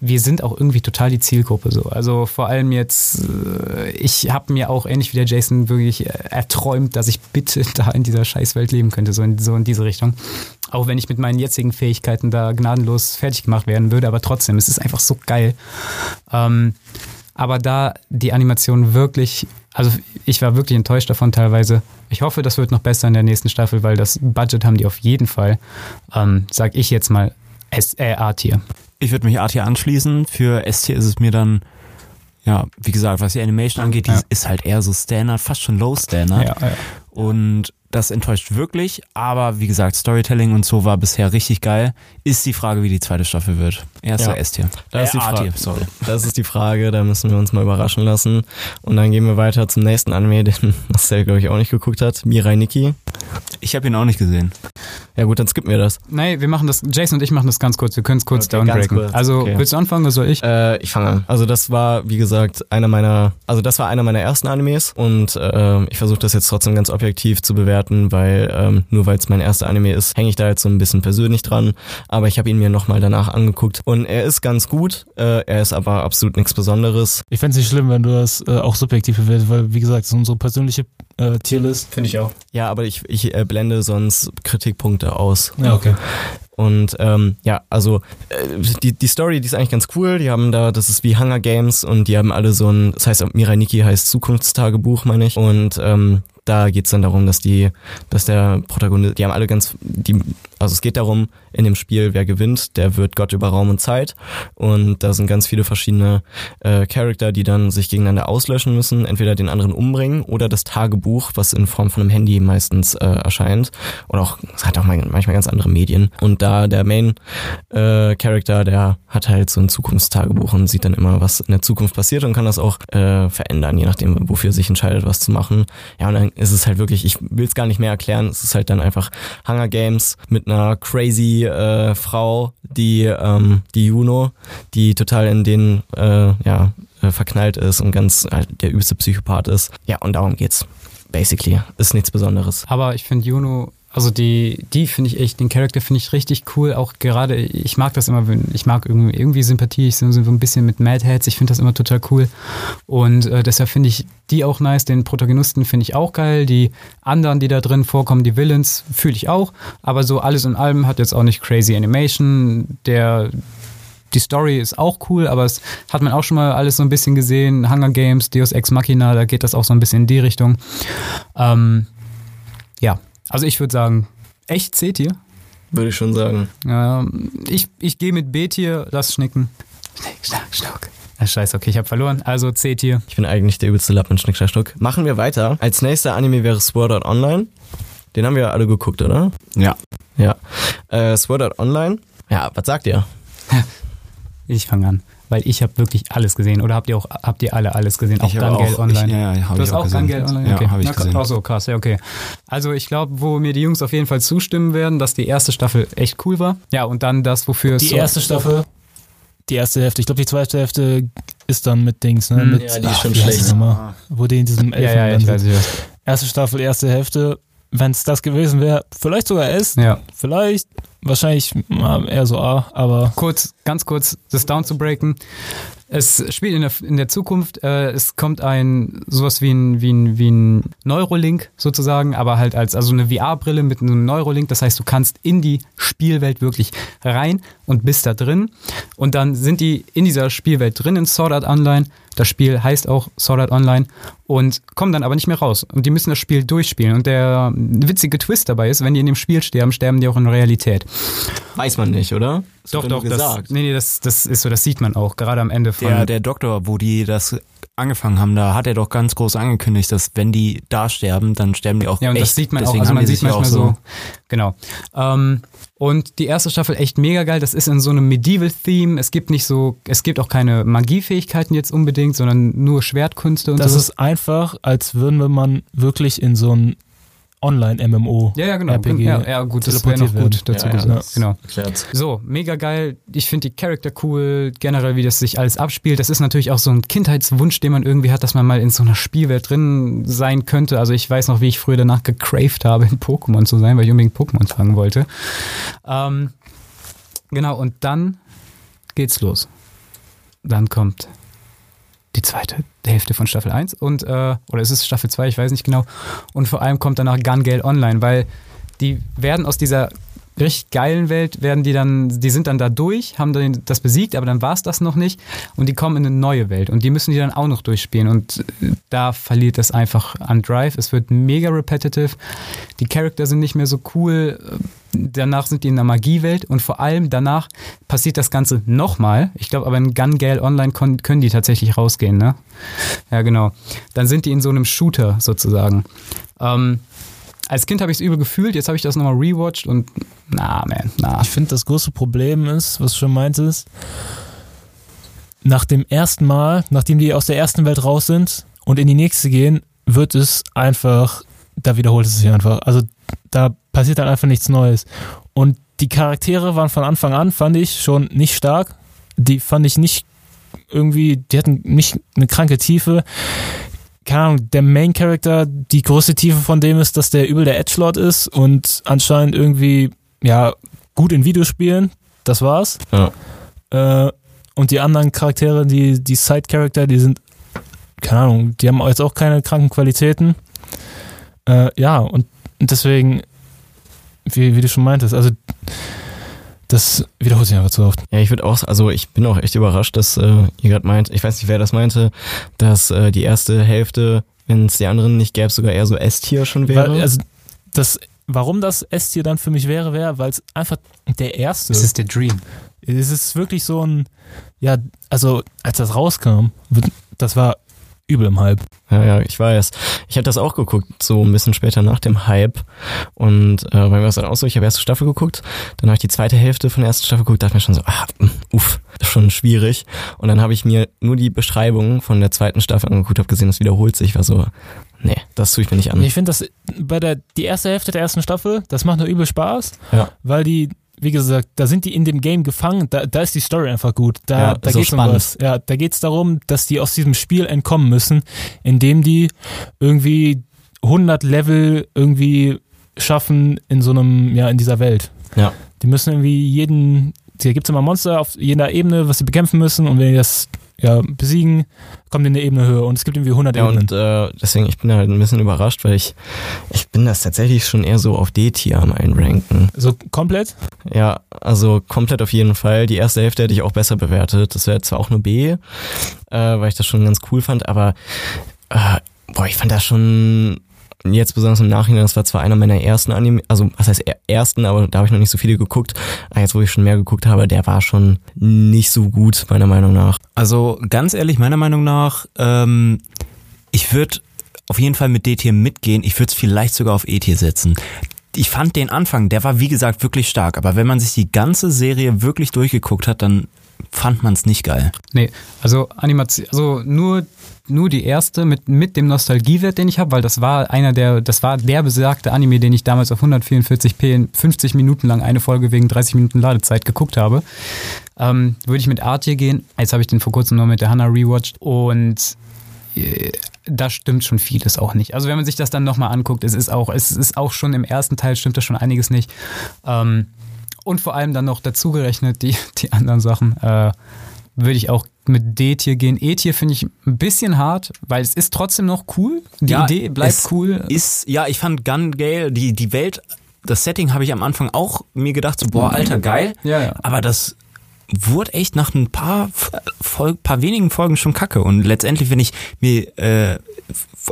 Wir sind auch irgendwie total die Zielgruppe so. Also vor allem jetzt, äh, ich habe mir auch ähnlich wie der Jason wirklich äh, erträumt, dass ich bitte da in dieser Scheißwelt leben könnte, so in, so in diese Richtung. Auch wenn ich mit meinen jetzigen Fähigkeiten da gnadenlos fertig gemacht werden würde, aber trotzdem, es ist einfach so geil. Ähm, aber da die Animation wirklich, also ich war wirklich enttäuscht davon teilweise. Ich hoffe, das wird noch besser in der nächsten Staffel, weil das Budget haben die auf jeden Fall. Ähm, sag ich jetzt mal äh, A-Tier. Ich würde mich A-Tier anschließen. Für S-Tier ist es mir dann, ja, wie gesagt, was die Animation angeht, die Ja. ist halt eher so Standard, fast schon Low Standard. Ja, ja. Und das enttäuscht wirklich, aber wie gesagt, Storytelling und so war bisher richtig geil. Ist die Frage, wie die zweite Staffel wird. Erster Ja. S-Tier. Da ist die A-Tier, Frage. sorry. Das ist die Frage, da müssen wir uns mal überraschen lassen. Und dann gehen wir weiter zum nächsten Anime, den Marcel, glaube ich, auch nicht geguckt hat. Mirai Nikki. Ich habe ihn auch nicht gesehen. Ja gut, dann skippen wir das. Nee, wir machen das, Jason und ich machen das ganz kurz, wir können es kurz Okay, downbreaken. kurz, Also okay. willst du anfangen oder soll ich? Äh, ich fange an. Also das war, wie gesagt, einer meiner, also das war einer meiner ersten Animes und äh, ich versuche das jetzt trotzdem ganz objektiv zu bewerten, weil ähm, nur weil es mein erster Anime ist, hänge ich da jetzt so ein bisschen persönlich dran. Aber ich habe ihn mir nochmal danach angeguckt und er ist ganz gut, äh, er ist aber absolut nichts Besonderes. Ich fände es nicht schlimm, wenn du das äh, auch subjektiv bewertest, weil, wie gesagt, das ist unsere persönliche äh, Tierlist. Finde ich auch. Ja, aber ich, ich äh, blende sonst Kritikpunkte aus. Ja, okay. Und ähm, ja, also äh, die, die Story, die ist eigentlich ganz cool. Die haben da, das ist wie Hunger Games und die haben alle so ein, das heißt, Mirai Nikki heißt Zukunftstagebuch, meine ich. Und ähm, da geht's dann darum, dass die, dass der Protagonist, die haben alle ganz, die, also es geht darum, in dem Spiel, wer gewinnt, der wird Gott über Raum und Zeit. Und da sind ganz viele verschiedene äh, Charakter, die dann sich gegeneinander auslöschen müssen, entweder den anderen umbringen oder das Tagebuch, was in Form von einem Handy meistens äh, erscheint. Oder auch, es hat auch mal- manchmal ganz andere Medien. Und da der Main äh, Character, der hat halt so ein Zukunftstagebuch und sieht dann immer, was in der Zukunft passiert und kann das auch äh, verändern, je nachdem, wofür sich entscheidet, was zu machen. Ja, und dann ist es halt wirklich, ich will es gar nicht mehr erklären, es ist halt dann einfach Hunger Games mit einer crazy äh, Frau, die, ähm, die Juno, die total in den, äh, ja, äh, verknallt ist und ganz äh, der übelste Psychopath ist. Ja, und darum geht's. Basically. Ist nichts Besonderes. Aber ich finde Juno, also die, die finde ich echt, den Charakter finde ich richtig cool. Auch gerade, ich mag das immer, ich mag irgendwie, irgendwie Sympathie, ich so so ein bisschen mit Mad Heads, ich finde das immer total cool. Und äh, deshalb finde ich die auch nice. Den Protagonisten finde ich auch geil. Die anderen, die da drin vorkommen, die Villains, fühle ich auch. Aber so alles in allem hat jetzt auch nicht crazy Animation. Der die Story ist auch cool, aber es hat man auch schon mal alles so ein bisschen gesehen. Hunger Games, Deus Ex Machina, da geht das auch so ein bisschen in die Richtung. Ähm, ja, also ich würde sagen, echt C-Tier. Würde ich schon sagen. Ähm, ich ich gehe mit B-Tier, lass schnicken. Schnick, schnack, schnuck. Ah, scheiße, okay, ich habe verloren. Also C-Tier. Ich bin eigentlich der übelste Lappen mit Schnick, Schnack, Schnuck. Machen wir weiter. Als nächster Anime wäre Sword Art Online. Den haben wir alle geguckt, oder? Ja. Ja. Äh, Sword Art Online. Ja, was sagt ihr? Ich fange an, weil ich habe wirklich alles gesehen. Oder habt ihr auch, habt ihr alle alles gesehen? Auch habe auch- Online. ich- ja, ja, hab du ich hast auch auch gesehen. Gale Online? Ja, okay. hab ich Na, gesehen. Ach so, krass, ja, okay. Also ich glaube, wo mir die Jungs auf jeden Fall zustimmen werden, dass die erste Staffel echt cool war. Ja, und dann das, wofür Die so- erste Staffel, die erste Hälfte. Ich glaube, die zweite Hälfte ist dann mit Dings, ne? Hm. Mit, Ja, die ist schon heißt schlecht. nochmal? Wo die in diesem Ja, ja, ja, ich weiß, sind. ich weiß. Erste Staffel, erste Hälfte. Wenn es das gewesen wäre, vielleicht sogar S, Ja. vielleicht, wahrscheinlich ah, eher so A, aber kurz, ganz kurz das down zu breaken. Es spielt in der, in der Zukunft, äh, es kommt ein, sowas wie ein, wie ein, wie ein Neurolink sozusagen, aber halt als, also eine VR-Brille mit einem Neurolink. Das heißt, du kannst in die Spielwelt wirklich rein und bist da drin. Und dann sind die in dieser Spielwelt drin in Sword Art Online. Das Spiel heißt auch Sword Art Online und kommen dann aber nicht mehr raus. Und die müssen das Spiel durchspielen. Und der witzige Twist dabei ist, wenn die in dem Spiel sterben, sterben die auch in Realität. Weiß man nicht, oder? Das Doch, doch, das, nee, nee, das, das ist so, das sieht man auch, gerade am Ende von. Der, der Doktor, wo die das angefangen haben, da hat er doch ganz groß angekündigt, dass wenn die da sterben, dann sterben die auch ja, und echt. das sieht man auch, Deswegen also haben man die sieht manchmal auch so, genau. Ähm, und die erste Staffel echt mega geil, das ist in so einem Medieval-Theme, es gibt nicht so, es gibt auch keine Magiefähigkeiten jetzt unbedingt, sondern nur Schwertkünste und das so. ist einfach, als würden wir man wirklich in so ein Online-MMO ja, ja, genau. RPG ja, ja, gut, das wäre noch gut dazu Ja, ja, gesagt. das Genau. So, mega geil. Ich finde die Charakter cool, generell, wie das sich alles abspielt. Das ist natürlich auch so ein Kindheitswunsch, den man irgendwie hat, dass man mal in so einer Spielwelt drin sein könnte. Also ich weiß noch, wie ich früher danach gecraved habe, in Pokémon zu sein, weil ich unbedingt Pokémon fangen wollte. Ähm, genau, und dann geht's los. Dann kommt die zweite Hälfte von Staffel 1 und äh, oder ist es Staffel 2, ich weiß nicht genau. Und vor allem kommt danach Gun Gale Online, weil die werden aus dieser richtig geilen Welt, werden die dann, die sind dann da durch, haben dann das besiegt, aber dann war es das noch nicht und die kommen in eine neue Welt und die müssen die dann auch noch durchspielen und äh, da verliert das einfach an Drive. Es wird mega repetitive, die Charakter sind nicht mehr so cool, danach sind die in der Magiewelt und vor allem danach passiert das Ganze nochmal. Ich glaube aber in Gun Gale Online können die tatsächlich rausgehen, ne? Ja, genau. Dann sind die in so einem Shooter sozusagen. Ähm, als Kind habe ich es übel gefühlt, jetzt habe ich das nochmal rewatcht und na, man, na. Ich finde, das große Problem ist, was du schon meintest, nach dem ersten Mal, nachdem die aus der ersten Welt raus sind und in die nächste gehen, wird es einfach, da wiederholt es sich einfach. Also da passiert dann einfach nichts Neues. Und die Charaktere waren von Anfang an, fand ich, schon nicht stark. Die fand ich nicht irgendwie, die hatten nicht eine kranke Tiefe. Keine Ahnung, der Main Character, die größte Tiefe von dem ist, dass der übel der Edgelord ist und anscheinend irgendwie, ja, gut in Videospielen. Das war's. Ja. Äh, und die anderen Charaktere, die, die Side-Charakter, die sind, keine Ahnung, die haben jetzt auch keine kranken Qualitäten. Äh, ja, und deswegen, wie, wie du schon meintest, also das wiederholt sich einfach zu oft. Ja, ich würde auch, also ich bin auch echt überrascht, dass äh, ihr gerade meint, ich weiß nicht, wer das meinte, dass äh, die erste Hälfte, wenn es die anderen nicht gäbe, sogar eher so S-Tier schon wäre. Weil, also das, warum das S-Tier dann für mich wäre, wäre, weil es einfach der erste Das ist der Dream. Es ist wirklich so ein, ja, also als das rauskam, das war übel im Hype. Ja, ja, ich weiß. Ich habe das auch geguckt, so ein bisschen später nach dem Hype. Und äh, bei mir war es dann auch so, ich habe erste Staffel geguckt, dann habe ich die zweite Hälfte von der ersten Staffel geguckt, dachte mir schon so, ah, mm, uff, das ist schon schwierig. Und dann habe ich mir nur die Beschreibung von der zweiten Staffel angeguckt, habe gesehen, das wiederholt sich, war so, nee, das tue ich mir nicht an. Ich finde das bei der die erste Hälfte der ersten Staffel, das macht nur übel Spaß, Ja. weil die wie gesagt, da sind die in dem Game gefangen, da, da ist die Story einfach gut. Da, Ja, da so geht's um spannend. was. Ja, da geht's darum, dass die aus diesem Spiel entkommen müssen, indem die irgendwie 100 Level irgendwie schaffen in so einem, ja, in dieser Welt. Ja. Die müssen irgendwie jeden, da gibt's immer Monster auf jeder Ebene, was sie bekämpfen müssen und wenn die das ja, besiegen, kommt in eine Ebene höher und es gibt irgendwie 100 Ja, Ebenen. und äh, deswegen, ich bin halt ein bisschen überrascht, weil ich, ich bin das tatsächlich schon eher so auf D-Tier am Einranken. so komplett? Ja, also komplett auf jeden Fall. Die erste Hälfte hätte ich auch besser bewertet. Das wäre zwar auch nur B, äh, weil ich das schon ganz cool fand, aber äh, boah, ich fand das schon jetzt besonders im Nachhinein, das war zwar einer meiner ersten Anime, also was heißt er- ersten, aber da habe ich noch nicht so viele geguckt. Aber jetzt, wo ich schon mehr geguckt habe, der war schon nicht so gut, meiner Meinung nach. Also ganz ehrlich, meiner Meinung nach, ähm, ich würde auf jeden Fall mit D-Tier mitgehen. Ich würde es vielleicht sogar auf E-Tier setzen. Ich fand den Anfang, der war wie gesagt wirklich stark, aber wenn man sich die ganze Serie wirklich durchgeguckt hat, dann fand man es nicht geil. Nee, also Animation, also nur, nur die erste mit, mit dem Nostalgiewert, den ich habe, weil das war einer der, das war der besagte Anime, den ich damals auf 144p in 50 Minuten lang eine Folge wegen 30 Minuten Ladezeit geguckt habe. Ähm, würde ich mit Artie gehen. Jetzt habe ich den vor kurzem noch mit der Hannah rewatcht und äh, da stimmt schon vieles auch nicht. Also wenn man sich das dann nochmal anguckt, es ist auch, es ist auch schon im ersten Teil stimmt da schon einiges nicht. Ähm, und vor allem dann noch dazugerechnet die, die anderen Sachen, äh, würde ich auch mit D-Tier gehen. E-Tier finde ich ein bisschen hart, weil es ist trotzdem noch cool. Die Ja, Idee bleibt cool. Ist, ja, ich fand Gun Gale, die, die Welt, das Setting habe ich am Anfang auch mir gedacht, so, boah, alter, geil. Ja, ja. Aber das wurde echt nach ein paar, Fol paar wenigen Folgen schon kacke. Und letztendlich, wenn ich mir, äh,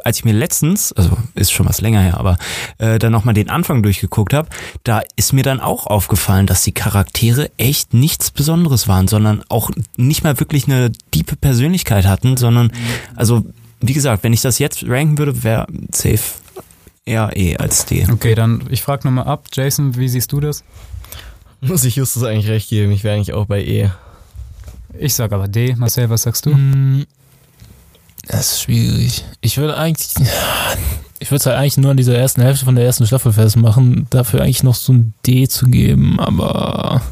als ich mir letztens, also ist schon was länger her, aber äh, dann nochmal den Anfang durchgeguckt habe, da ist mir dann auch aufgefallen, dass die Charaktere echt nichts Besonderes waren, sondern auch nicht mal wirklich eine diepe Persönlichkeit hatten, sondern, also wie gesagt, wenn ich das jetzt ranken würde, wäre safe eher E als D. Okay, dann ich frage nochmal ab. Jason, wie siehst du das? Muss ich Justus eigentlich recht geben, ich wäre eigentlich auch bei E. Ich sag aber D. Marcel, was sagst du? Mm, Das ist schwierig. Ich würde eigentlich, ich würde es halt eigentlich nur an dieser ersten Hälfte von der ersten Staffel festmachen, dafür eigentlich noch so ein D zu geben, aber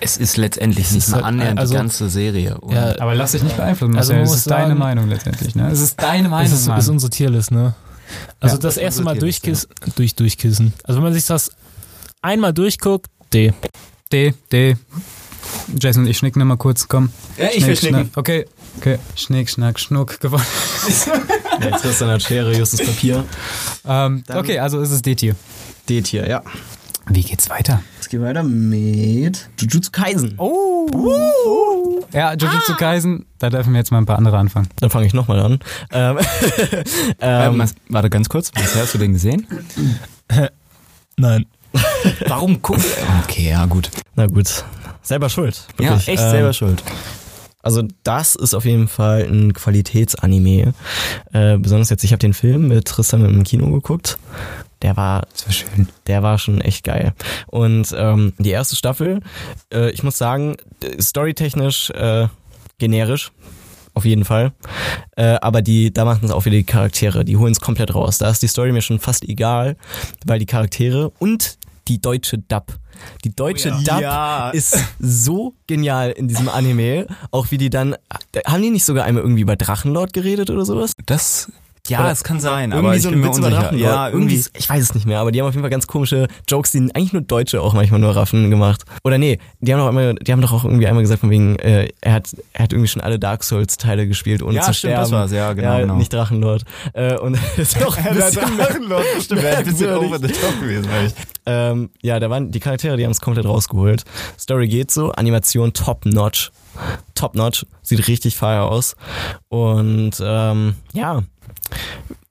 Es ist letztendlich Es nicht ist mal halt- annähernd also- die ganze Serie. Ja, Aber lass dich nicht beeinflussen, Also Marcel. man es ist deine sagen- Meinung letztendlich, ne? Es ist deine Meinung, es ist, Mann. ist unsere Tierlist, ne? Also Ja, das erste Mal durchkissen, durch, durchkissen. Also wenn man sich das einmal durchguckt, D. D, D. Jason und ich schnicken nochmal kurz, komm. Ja, ich will Schnick, schnicken. schnack. Okay, okay. Schnick, schnack, schnuck, gewonnen. Ja, Tristan hat Schere, Justus Papier. Ähm, okay, also ist es D-Tier. D-Tier, ja. Wie geht's weiter? Es geht weiter mit Jujutsu Kaisen. Oh. Ja, Jujutsu Kaisen, da dürfen wir jetzt mal ein paar andere anfangen. Dann fange ich nochmal an. Ähm, Ähm, warte ganz kurz, Marcel, hast du den gesehen? Nein. Warum guckst Okay, ja gut. na gut, selber schuld. Wirklich. Ja, echt Ähm, selber schuld. Also das ist auf jeden Fall ein Qualitätsanime. Äh, besonders jetzt, ich habe den Film mit Tristan im Kino geguckt. Der war, Das war schön. der war schon echt geil. Und ähm, die erste Staffel, äh, ich muss sagen, storytechnisch äh, generisch. Auf jeden Fall. Äh, aber die, da machen es auch wieder die Charaktere. Die holen es komplett raus. Da ist die Story mir schon fast egal, weil die Charaktere und die deutsche Dub. Die deutsche Dub Ja. ist so genial in diesem Anime. Auch wie die dann. Haben die nicht sogar einmal irgendwie über Drachenlord geredet oder sowas? Das, ja, Oder es kann sein, irgendwie aber ich so bin ein mir Witz über unsicher. Ja, irgendwie. Ich weiß es nicht mehr, aber die haben auf jeden Fall ganz komische Jokes, die eigentlich nur Deutsche auch manchmal nur raffen gemacht. Oder nee, die haben doch einmal, die haben doch auch irgendwie einmal gesagt von wegen, äh, er hat, er hat irgendwie schon alle Dark Souls Teile gespielt, ohne Ja, zu stimmt, sterben. das war's, ja, genau, Ja, genau. nicht Drachenlord. Äh, und das ist auch ein bisschen Drachenlord, stimmt, wäre ein bisschen over the top gewesen, eigentlich. ähm, ja, da waren die Charaktere, die haben es komplett rausgeholt. Story geht so, Animation top notch. Top notch, sieht richtig fire aus. Und ähm, ja,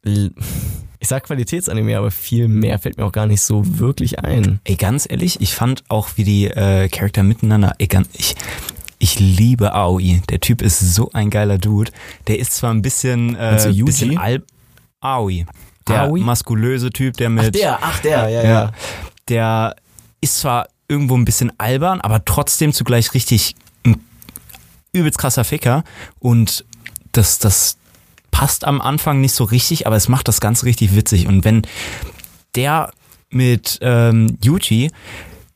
ich sag Qualitätsanime, aber viel mehr fällt mir auch gar nicht so wirklich ein. Ey, ganz ehrlich, ich fand auch, wie die äh, Charakter miteinander, ey, ganz, ich, ich liebe Aoi. Der Typ ist so ein geiler Dude. Der ist zwar ein bisschen, äh, Yuji? bisschen Al Aoi. Der Aoi? muskulöse Typ, der mit, ach der, ja, ja, der ist zwar irgendwo ein bisschen albern, aber trotzdem zugleich richtig ein übelst krasser Ficker und das, das passt am Anfang nicht so richtig, aber es macht das Ganze richtig witzig und wenn der mit ähm, Yuji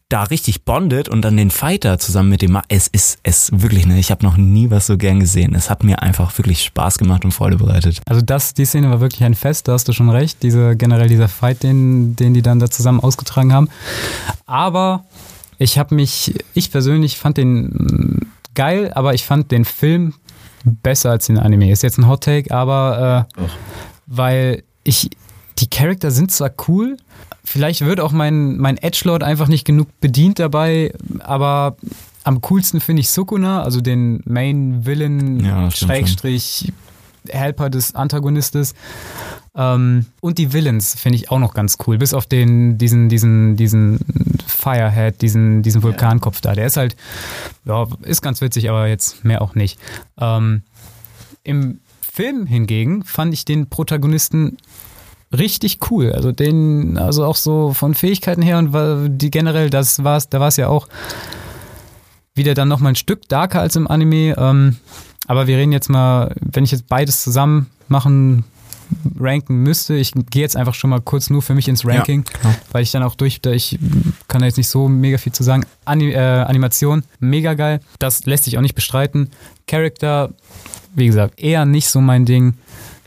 da richtig bondet und dann den Fighter zusammen mit dem Ma es ist es wirklich ne ich habe noch nie was so gern gesehen es hat mir einfach wirklich Spaß gemacht und Freude bereitet Also das, die Szene war wirklich ein Fest, da hast du schon recht. Diese, generell dieser Fight, den, den die dann da zusammen ausgetragen haben. Aber ich habe mich, ich persönlich fand den mm, geil, aber ich fand den Film besser als den Anime. Ist jetzt ein Hot Take, aber äh, weil ich die Charakter sind zwar cool, vielleicht wird auch mein, mein Edgelord einfach nicht genug bedient dabei, aber am coolsten finde ich Sukuna, also den Main Villain, Ja, Schrägstrich, Helper des Antagonistes. Ähm, und die Villains finde ich auch noch ganz cool, bis auf den, diesen, diesen, diesen Firehead, diesen, diesen Vulkankopf da. Der ist halt, ja, ist ganz witzig, aber jetzt mehr auch nicht. Ähm, Im Film hingegen fand ich den Protagonisten richtig cool. Also den, also auch so von Fähigkeiten her und die generell, das war's, da war es ja auch wieder dann noch mal ein Stück darker als im Anime. Ähm, aber wir reden jetzt mal, wenn ich jetzt beides zusammen machen, ranken müsste, ich gehe jetzt einfach schon mal kurz nur für mich ins Ranking, klar. weil ich dann auch durch, da ich kann da jetzt nicht so mega viel zu sagen. Ani äh, Animation, mega geil. Das lässt sich auch nicht bestreiten. Character, wie gesagt, eher nicht so mein Ding.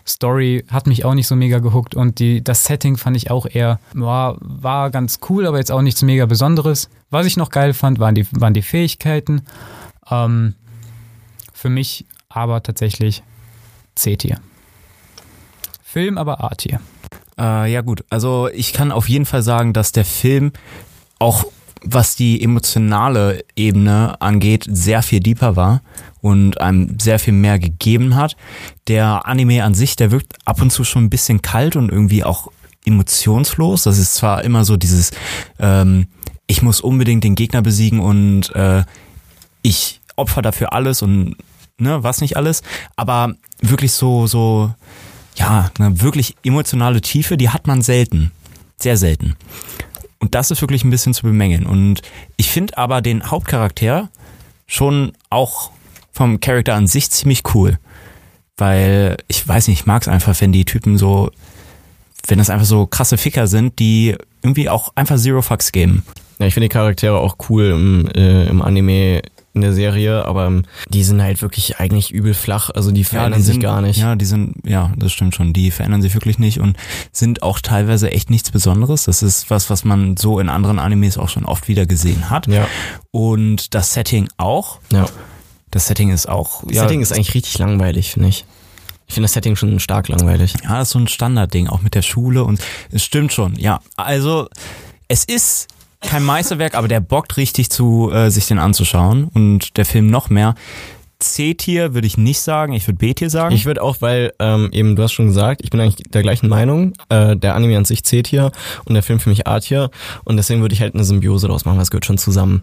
Story hat mich auch nicht so mega gehuckt und die, das Setting fand ich auch eher, war, war ganz cool, aber jetzt auch nichts mega Besonderes. Was ich noch geil fand, waren die, waren die Fähigkeiten. Ähm, für mich aber tatsächlich C-Tier. Film aber A-Tier. Äh, ja gut, also ich kann auf jeden Fall sagen, dass der Film auch was die emotionale Ebene angeht, sehr viel deeper war und einem sehr viel mehr gegeben hat. Der Anime an sich, der wirkt ab und zu schon ein bisschen kalt und irgendwie auch emotionslos. Das ist zwar immer so dieses, ähm, ich muss unbedingt den Gegner besiegen und äh, ich opfer dafür alles und ne, was nicht alles, aber wirklich so, so, ja, eine wirklich emotionale Tiefe, die hat man selten. Sehr selten. Und das ist wirklich ein bisschen zu bemängeln. Und ich finde aber den Hauptcharakter schon auch vom Charakter an sich ziemlich cool. Weil ich weiß nicht, ich mag es einfach, wenn die Typen so, wenn das einfach so krasse Ficker sind, die irgendwie auch einfach Zero Fucks geben. Ja, ich finde die Charaktere auch cool im, äh, im Anime in der Serie, aber ähm, die sind halt wirklich eigentlich übel flach, also die verändern die sich sind, gar nicht. Ja, die sind, ja, das stimmt schon. Die verändern sich wirklich nicht und sind auch teilweise echt nichts Besonderes. Das ist was, was man so in anderen Animes auch schon oft wieder gesehen hat. Ja, Und das Setting auch. ja. Das Setting ist auch, Das ja, Setting ist eigentlich richtig langweilig, finde ich. Ich finde das Setting schon stark langweilig. ja, das ist so ein Standardding, auch mit der Schule und es stimmt schon, ja. Also, es ist kein Meisterwerk, aber der bockt richtig zu, äh, sich den anzuschauen und der Film noch mehr. C-Tier würde ich nicht sagen, ich würde B-Tier sagen. Ich würde auch, weil ähm, eben, du hast schon gesagt, ich bin eigentlich der gleichen Meinung. Äh, der Anime an sich C-Tier und der Film für mich A-Tier. Und deswegen würde ich halt eine Symbiose draus machen, es gehört schon zusammen.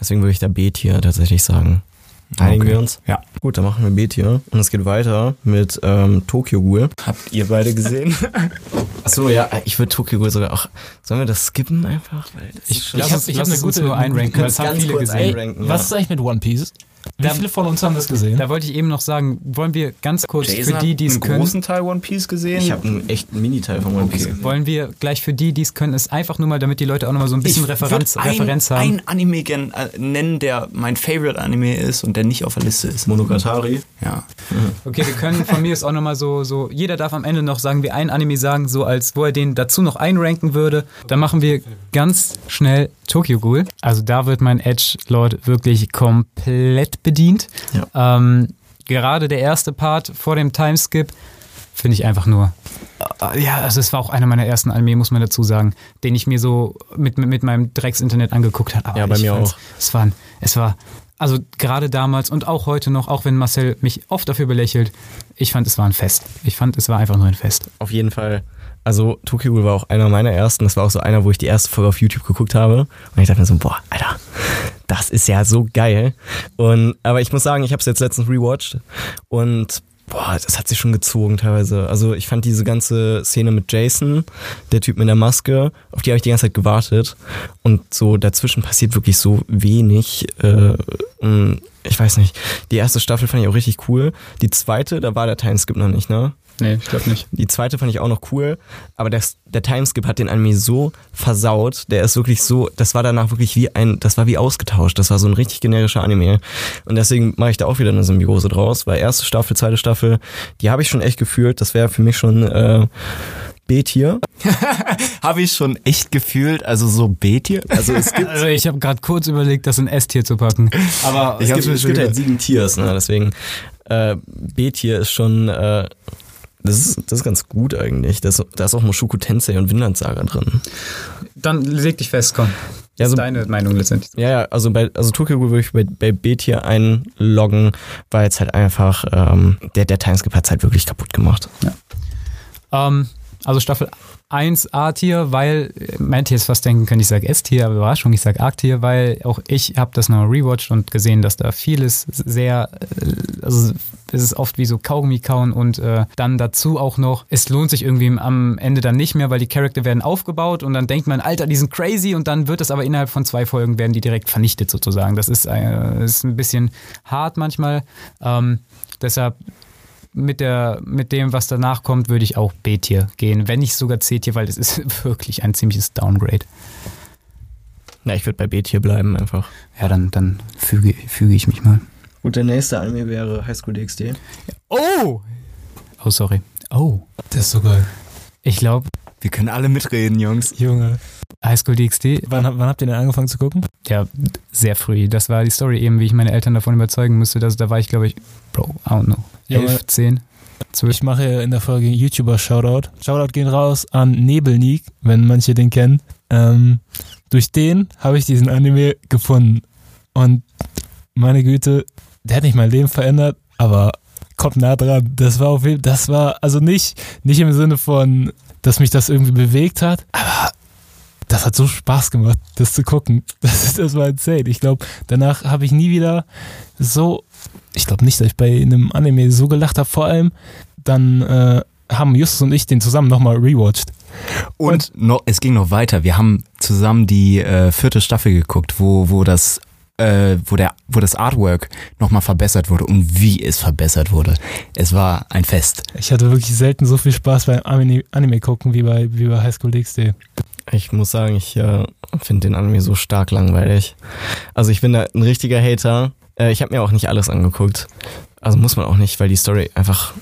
Deswegen würde ich da B-Tier tatsächlich sagen. Einigen Okay. wir uns? Ja. Gut, dann machen wir B-Tier. Und es geht weiter mit ähm, Tokyo Ghoul. Habt ihr beide gesehen? Achso, ja, ich würde Tokyo Ghoul sogar auch. Sollen wir das skippen einfach? Ich hab- ich hab lass eine gute- nur einranken, weil es haben viele kurz gesehen. einranken, ja. Was ist eigentlich mit One Piece? Wie viele von uns haben das gesehen? Da wollte ich eben noch sagen, wollen wir ganz kurz für die, die es können, Teil One Piece gesehen. Ich habe einen echten Miniteil von One Piece. gesehen. wollen wir gleich für die, die es können, es einfach nur mal, damit die Leute auch noch mal so ein bisschen Referenz, ein, Referenz haben. Ein Anime gen, äh, nennen, der mein Favorite Anime ist und der nicht auf der Liste ist. Monogatari. Ja. Okay, wir können von mir ist auch noch mal so, so, jeder darf am Ende noch sagen, wir ein Anime sagen, so als wo er den dazu noch einranken würde. Dann machen wir ganz schnell Tokyo Ghoul. Also da wird mein Edge Lord wirklich komplett bedient. Ja. Ähm, gerade der erste Part vor dem Timeskip finde ich einfach nur. äh, Ja, also es war auch einer meiner ersten Anime, muss man dazu sagen, den ich mir so mit, mit, mit meinem Drecksinternet angeguckt habe. Aber Ja, bei mir auch. Es war, ein- es war, also gerade damals und auch heute noch, auch wenn Marcel mich oft dafür belächelt, ich fand, es war ein Fest. Ich fand, es war einfach nur ein Fest. Auf jeden Fall. Also Tokyo Ghoul war auch einer meiner ersten. Das war auch so einer, wo ich die erste Folge auf YouTube geguckt habe. Und ich dachte mir so, boah, Alter, das ist ja so geil. Und aber ich muss sagen, ich habe es jetzt letztens rewatcht und boah, das hat sich schon gezogen teilweise. Also ich fand diese ganze Szene mit Jason, der Typ mit der Maske, auf die habe ich die ganze Zeit gewartet. Und so dazwischen passiert wirklich so wenig. Äh, ich weiß nicht. Die erste Staffel fand ich auch richtig cool. Die zweite, da war der Timeskip noch nicht, ne? Nee, ich glaube nicht. Die zweite fand ich auch noch cool, aber das, der Timeskip hat den Anime so versaut, der ist wirklich so, das war danach wirklich wie ein, das war wie ausgetauscht, das war so ein richtig generischer Anime. Und deswegen mache ich da auch wieder eine Symbiose draus, weil erste Staffel, zweite Staffel, die habe ich schon echt gefühlt, das wäre für mich schon äh, B-Tier. Habe ich schon echt gefühlt, also so B-Tier. Also es gibt. Also ich habe gerade kurz überlegt, das in S-Tier zu packen. Aber Ich Es gibt, es schon gibt halt sieben Tiers, ne, deswegen. äh, B-Tier ist schon, äh, das ist, das ist ganz gut eigentlich. Da ist, da ist auch Mushoku Tensei und Vinland Saga drin. Dann leg dich fest, komm. Ja, Das so- ist deine Meinung letztendlich. Ja, ja, also bei also Tokyo würde ich bei, bei B-Tier einloggen, weil jetzt halt einfach, ähm, der, der Timeskip hat es halt wirklich kaputt gemacht. Ähm, also Staffel 1 A-Tier, weil, meint ihr jetzt fast denken können, ich sage S-Tier, aber Überraschung, ich sage A-Tier, weil auch ich habe das noch rewatcht und gesehen, dass da vieles sehr, äh, also es ist oft wie so Kaugummi kauen und äh, dann dazu auch noch, es lohnt sich irgendwie am Ende dann nicht mehr, weil die Charakter werden aufgebaut und dann denkt man, Alter, die sind crazy und dann wird es aber innerhalb von zwei Folgen werden die direkt vernichtet sozusagen. Das ist, äh, ist ein bisschen hart manchmal. Ähm, deshalb mit, der, mit dem, was danach kommt, würde ich auch B-Tier gehen. Wenn nicht sogar C-Tier, weil das ist wirklich ein ziemliches Downgrade. Na, ich würde bei B-Tier bleiben einfach. Ja, dann, dann füge, füge ich mich mal. Gut, der nächste Anime wäre High School DxD. Oh! Oh, sorry. Oh. Das ist so geil. Ich glaube, Wir können alle mitreden, Jungs. Junge. Highschool DxD, Wann, wann habt ihr denn angefangen zu gucken? ja, sehr früh. Das war die Story eben, wie ich meine Eltern davon überzeugen musste. Dass, da war ich, glaube ich, Bro, I don't know, Junge. 11, 10, 12. Ich mache in der Folge YouTuber-Shoutout. Shoutout gehen raus an Nebelnik, wenn manche den kennen. Ähm, durch den habe ich diesen Anime gefunden. Und meine Güte, der hat nicht mein Leben verändert, aber kommt nah dran. Das war auf jeden das war also nicht, nicht im Sinne von, dass mich das irgendwie bewegt hat, aber das hat so Spaß gemacht, das zu gucken. Das, ist, das war insane. Ich glaube, danach habe ich nie wieder so, ich glaube nicht, dass ich bei einem Anime so gelacht habe. Vor allem, dann äh, haben Justus und ich den zusammen nochmal rewatcht. Und, noch, es ging noch weiter. Wir haben zusammen die äh, vierte Staffel geguckt, wo, wo das äh, wo der wo das Artwork nochmal verbessert wurde und wie es verbessert wurde. Es war ein Fest. Ich hatte wirklich selten so viel Spaß beim Anime, Anime gucken wie bei, wie bei High School DxD. Ich muss sagen, ich äh, finde den Anime so stark langweilig. Also ich bin da ein richtiger Hater. Äh, ich habe mir auch nicht alles angeguckt. Also muss man auch nicht, weil die Story einfach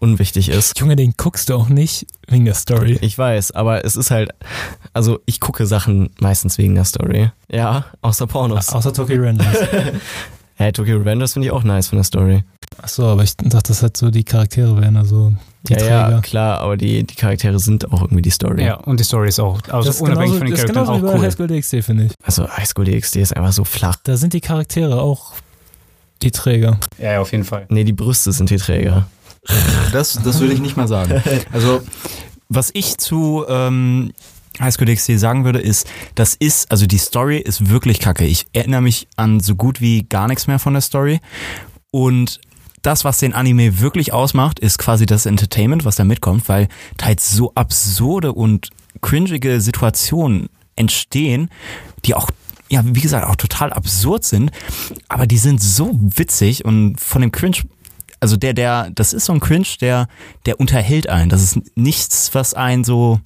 unwichtig ist. Junge, den guckst du auch nicht wegen der Story. Ich weiß, aber es ist halt, also ich gucke Sachen meistens wegen der Story. Ja, außer Pornos. Außer Tokyo Rangers. Hey, Tokyo Revengers finde ich auch nice von der Story. Achso, aber ich dachte, das hat so die Charaktere wären, also die ja, Träger. ja, klar, aber die, die Charaktere sind auch irgendwie die Story. Ja, und die Story ist auch, also das ist unabhängig genauso, von den das ist Charakteren wie auch bei cool. High School DxD, finde ich. Also High School DxD ist einfach so flach. Da sind die Charaktere auch die Träger. Ja, ja, auf jeden Fall. Nee, die Brüste sind die Träger. Das, das würde ich nicht mal sagen. Also, was ich zu ähm, High School DxD sagen würde, ist, das ist, also die Story ist wirklich kacke. Ich erinnere mich an so gut wie gar nichts mehr von der Story. Und das, was den Anime wirklich ausmacht, ist quasi das Entertainment, was da mitkommt, weil teils so absurde und cringige Situationen entstehen, die auch, ja, wie gesagt, auch total absurd sind, aber die sind so witzig und von dem Cringe also der, der, das ist so ein Cringe, der, der unterhält einen. Das ist nichts, was einen so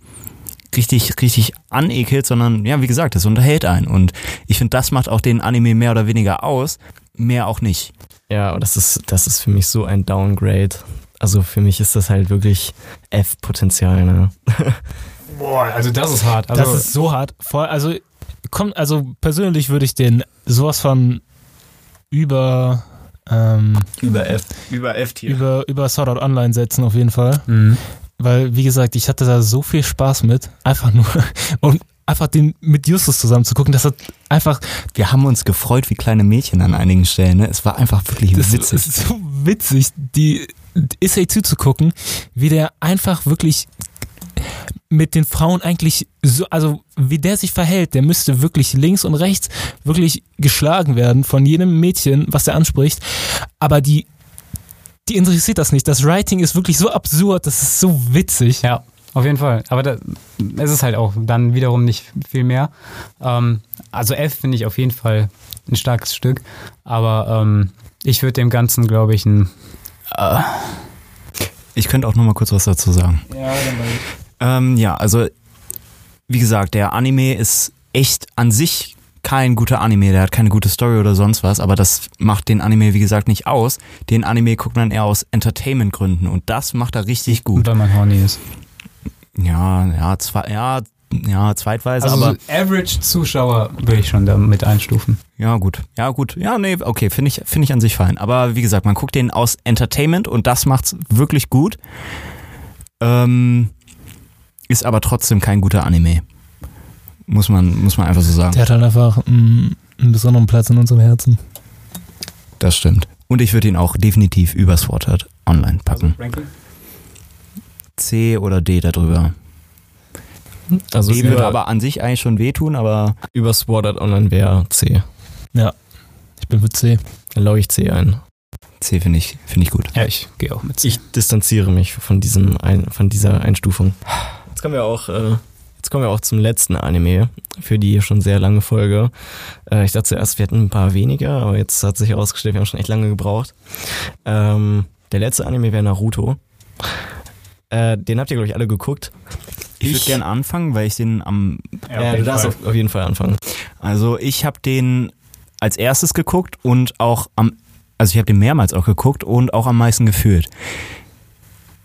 richtig, richtig anekelt, sondern ja, wie gesagt, das unterhält einen. Und ich finde, das macht auch den Anime mehr oder weniger aus, mehr auch nicht. Ja, aber das ist, das ist für mich so ein Downgrade. Also für mich ist das halt wirklich F-Potenzial, ne? Boah, also das ist hart. Also, das ist so hart. Vor, also, kommt, also persönlich würde ich den sowas von über, ähm, Über F, über F über, über Sword Art Online setzen auf jeden Fall. Mhm. Weil, wie gesagt, ich hatte da so viel Spaß mit. Einfach nur. Und einfach den mit Justus zusammen zu gucken, das hat einfach, Wir haben uns gefreut wie kleine Mädchen an einigen Stellen. Ne? Es war einfach wirklich das witzig. ist so witzig, die Issei zuzugucken, wie der einfach wirklich mit den Frauen eigentlich so, also wie der sich verhält, der müsste wirklich links und rechts wirklich geschlagen werden von jedem Mädchen, was er anspricht. Aber die, die interessiert das nicht. Das Writing ist wirklich so absurd, das ist so witzig. Ja, auf jeden Fall. Aber da, es ist halt auch dann wiederum nicht viel mehr. Ähm, also F finde ich auf jeden Fall ein starkes Stück. Aber ähm, ich würde dem Ganzen, glaube ich, ein. Äh, Ich könnte auch noch mal kurz was dazu sagen. ja, dann mal. Ähm, ja, also wie gesagt, der Anime ist echt an sich kein guter Anime, der hat keine gute Story oder sonst was, aber das macht den Anime, wie gesagt, nicht aus. Den Anime guckt man eher aus Entertainment-Gründen und das macht er richtig gut. Weil man horny ist. Ja, ja, zwar, ja, ja, zweitweise, Also aber so Average-Zuschauer würde ich schon damit einstufen. ja, gut. Ja, gut. Ja, nee, okay, finde ich, finde ich an sich fein. Aber wie gesagt, man guckt den aus Entertainment und das macht's wirklich gut. Ähm, ist aber trotzdem kein guter Anime. Muss man, muss man einfach so sagen. Der hat halt einfach einen, einen besonderen Platz in unserem Herzen. Das stimmt. Und ich würde ihn auch definitiv über Sword Art Online packen. C oder D darüber. Also D würde aber an sich eigentlich schon wehtun, aber über Sword Art Online wäre C. Ich bin für C. Dann logge ich C ein. C finde ich, finde ich gut. Ja, ich gehe auch mit C. Ich distanziere mich von diesem ein, von dieser Einstufung. Jetzt kommen wir auch äh, jetzt kommen wir auch zum letzten Anime für die schon sehr lange Folge. Äh, ich dachte zuerst, wir hätten ein paar weniger, aber jetzt hat sich herausgestellt, wir haben schon echt lange gebraucht. Ähm, der letzte Anime wäre Naruto. Äh, den habt ihr glaube ich alle geguckt. Ich würde Ich- gerne anfangen, weil ich den am Ja, du darfst auf, auf jeden Fall anfangen. Also ich habe den als erstes geguckt und auch am, also ich habe den mehrmals auch geguckt und auch am meisten gefühlt.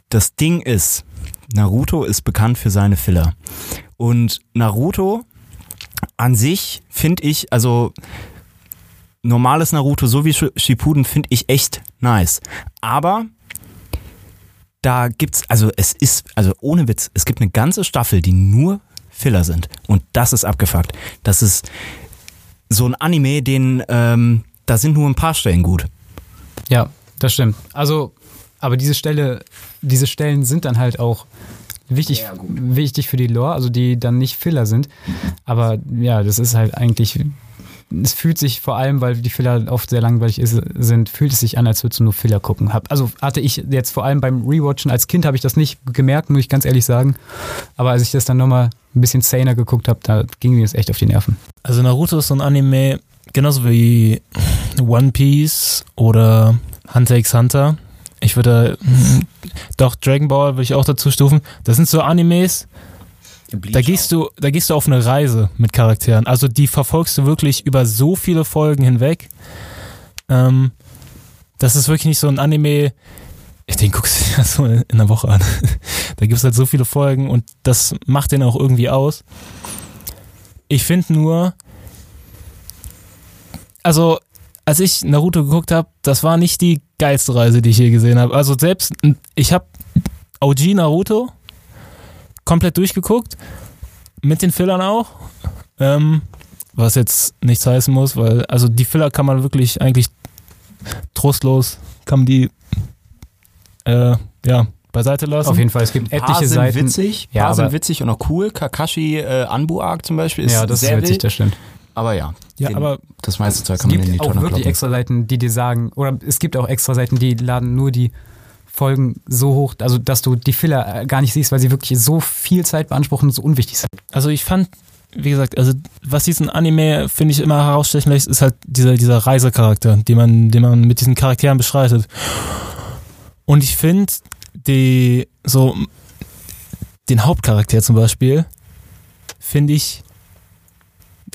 Das Ding ist, Naruto ist bekannt für seine Filler. Und Naruto an sich finde ich, also normales Naruto, so wie Sh- Shippuden, finde ich echt nice. Aber da gibt's, also es ist, also ohne Witz, es gibt eine ganze Staffel, die nur Filler sind. Und das ist abgefuckt. Das ist so ein Anime, den, ähm, da sind nur ein paar Stellen gut. Ja, das stimmt. Also, aber diese Stelle, diese Stellen sind dann halt auch wichtig, wichtig für die Lore, also die dann nicht Filler sind. Aber ja, das ist halt eigentlich, es fühlt sich vor allem, weil die Filler oft sehr langweilig ist, sind, fühlt es sich an, als würdest du nur Filler gucken. Hab, also hatte ich jetzt vor allem beim Rewatchen als Kind habe ich das nicht gemerkt, muss ich ganz ehrlich sagen. Aber als ich das dann nochmal ein bisschen saner geguckt habe, da ging mir das echt auf die Nerven. Also Naruto ist so ein Anime, genauso wie One Piece oder Hunter x Hunter. Ich würde hm, doch Dragon Ball würde ich auch dazu stufen. Das sind so Animes, da gehst du, da gehst du auf eine Reise mit Charakteren. Also die verfolgst du wirklich über so viele Folgen hinweg. Ähm, das ist wirklich nicht so ein Anime, den guckst du ja so in einer Woche an. Da gibt es halt so viele Folgen und das macht den auch irgendwie aus. Ich finde nur, also als ich Naruto geguckt habe, das war nicht die geilste Reise, die ich je gesehen habe. Also selbst, ich habe OG Naruto komplett durchgeguckt, mit den Fillern auch. Ähm, was jetzt nichts heißen muss, weil, also die Filler kann man wirklich eigentlich trostlos, kann man die, äh, ja, beiseite lassen. Auf jeden Fall, es gibt etliche paar sind Seiten. witzig, Ja, paar sind witzig und auch cool. Kakashi äh, Anbu Arc zum Beispiel ist ja, das sehr ist witzig, wild. das stimmt. Aber ja, Ja, den, aber das meiste Zeug Es kann man in die gibt auch Tonne wirklich kloppen. extra Seiten, die dir sagen, oder es gibt auch extra Seiten, die laden nur die Folgen so hoch, also dass du die Filler äh, gar nicht siehst, weil sie wirklich so viel Zeit beanspruchen und so unwichtig sind. Also ich fand, wie gesagt, also was diesen Anime, finde ich, immer herausstechen lässt, ist halt dieser, dieser Reisecharakter, den man, den man mit diesen Charakteren beschreitet. Und ich finde, die, so, den Hauptcharakter zum Beispiel, finde ich,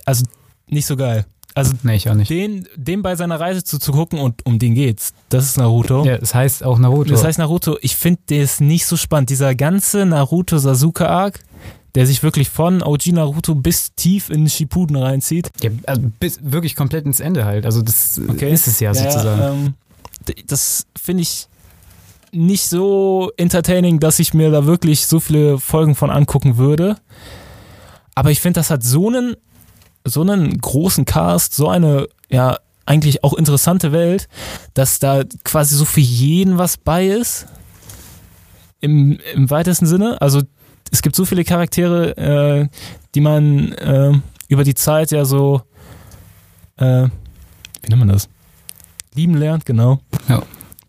also nicht so geil. Also Nee, ich auch nicht. den, den bei seiner Reise zu, zu gucken und um den geht's, das ist Naruto. Ja, das heißt auch Naruto. Das heißt Naruto, ich finde das nicht so spannend. Dieser ganze Naruto Sasuke Arc, der sich wirklich von OG Naruto bis tief in Shippuden reinzieht. ja, also bis wirklich komplett ins Ende halt. Also das Okay. ist es ja, sozusagen. ähm, das finde ich nicht so entertaining, dass ich mir da wirklich so viele Folgen von angucken würde. Aber ich finde, das hat so einen, so einen großen Cast, so eine, ja, eigentlich auch interessante Welt, dass da quasi so für jeden was bei ist. Im, im weitesten Sinne. Also es gibt so viele Charaktere, äh, die man äh, über die Zeit ja so, äh, wie nennt man das? Lieben lernt, genau. Ja.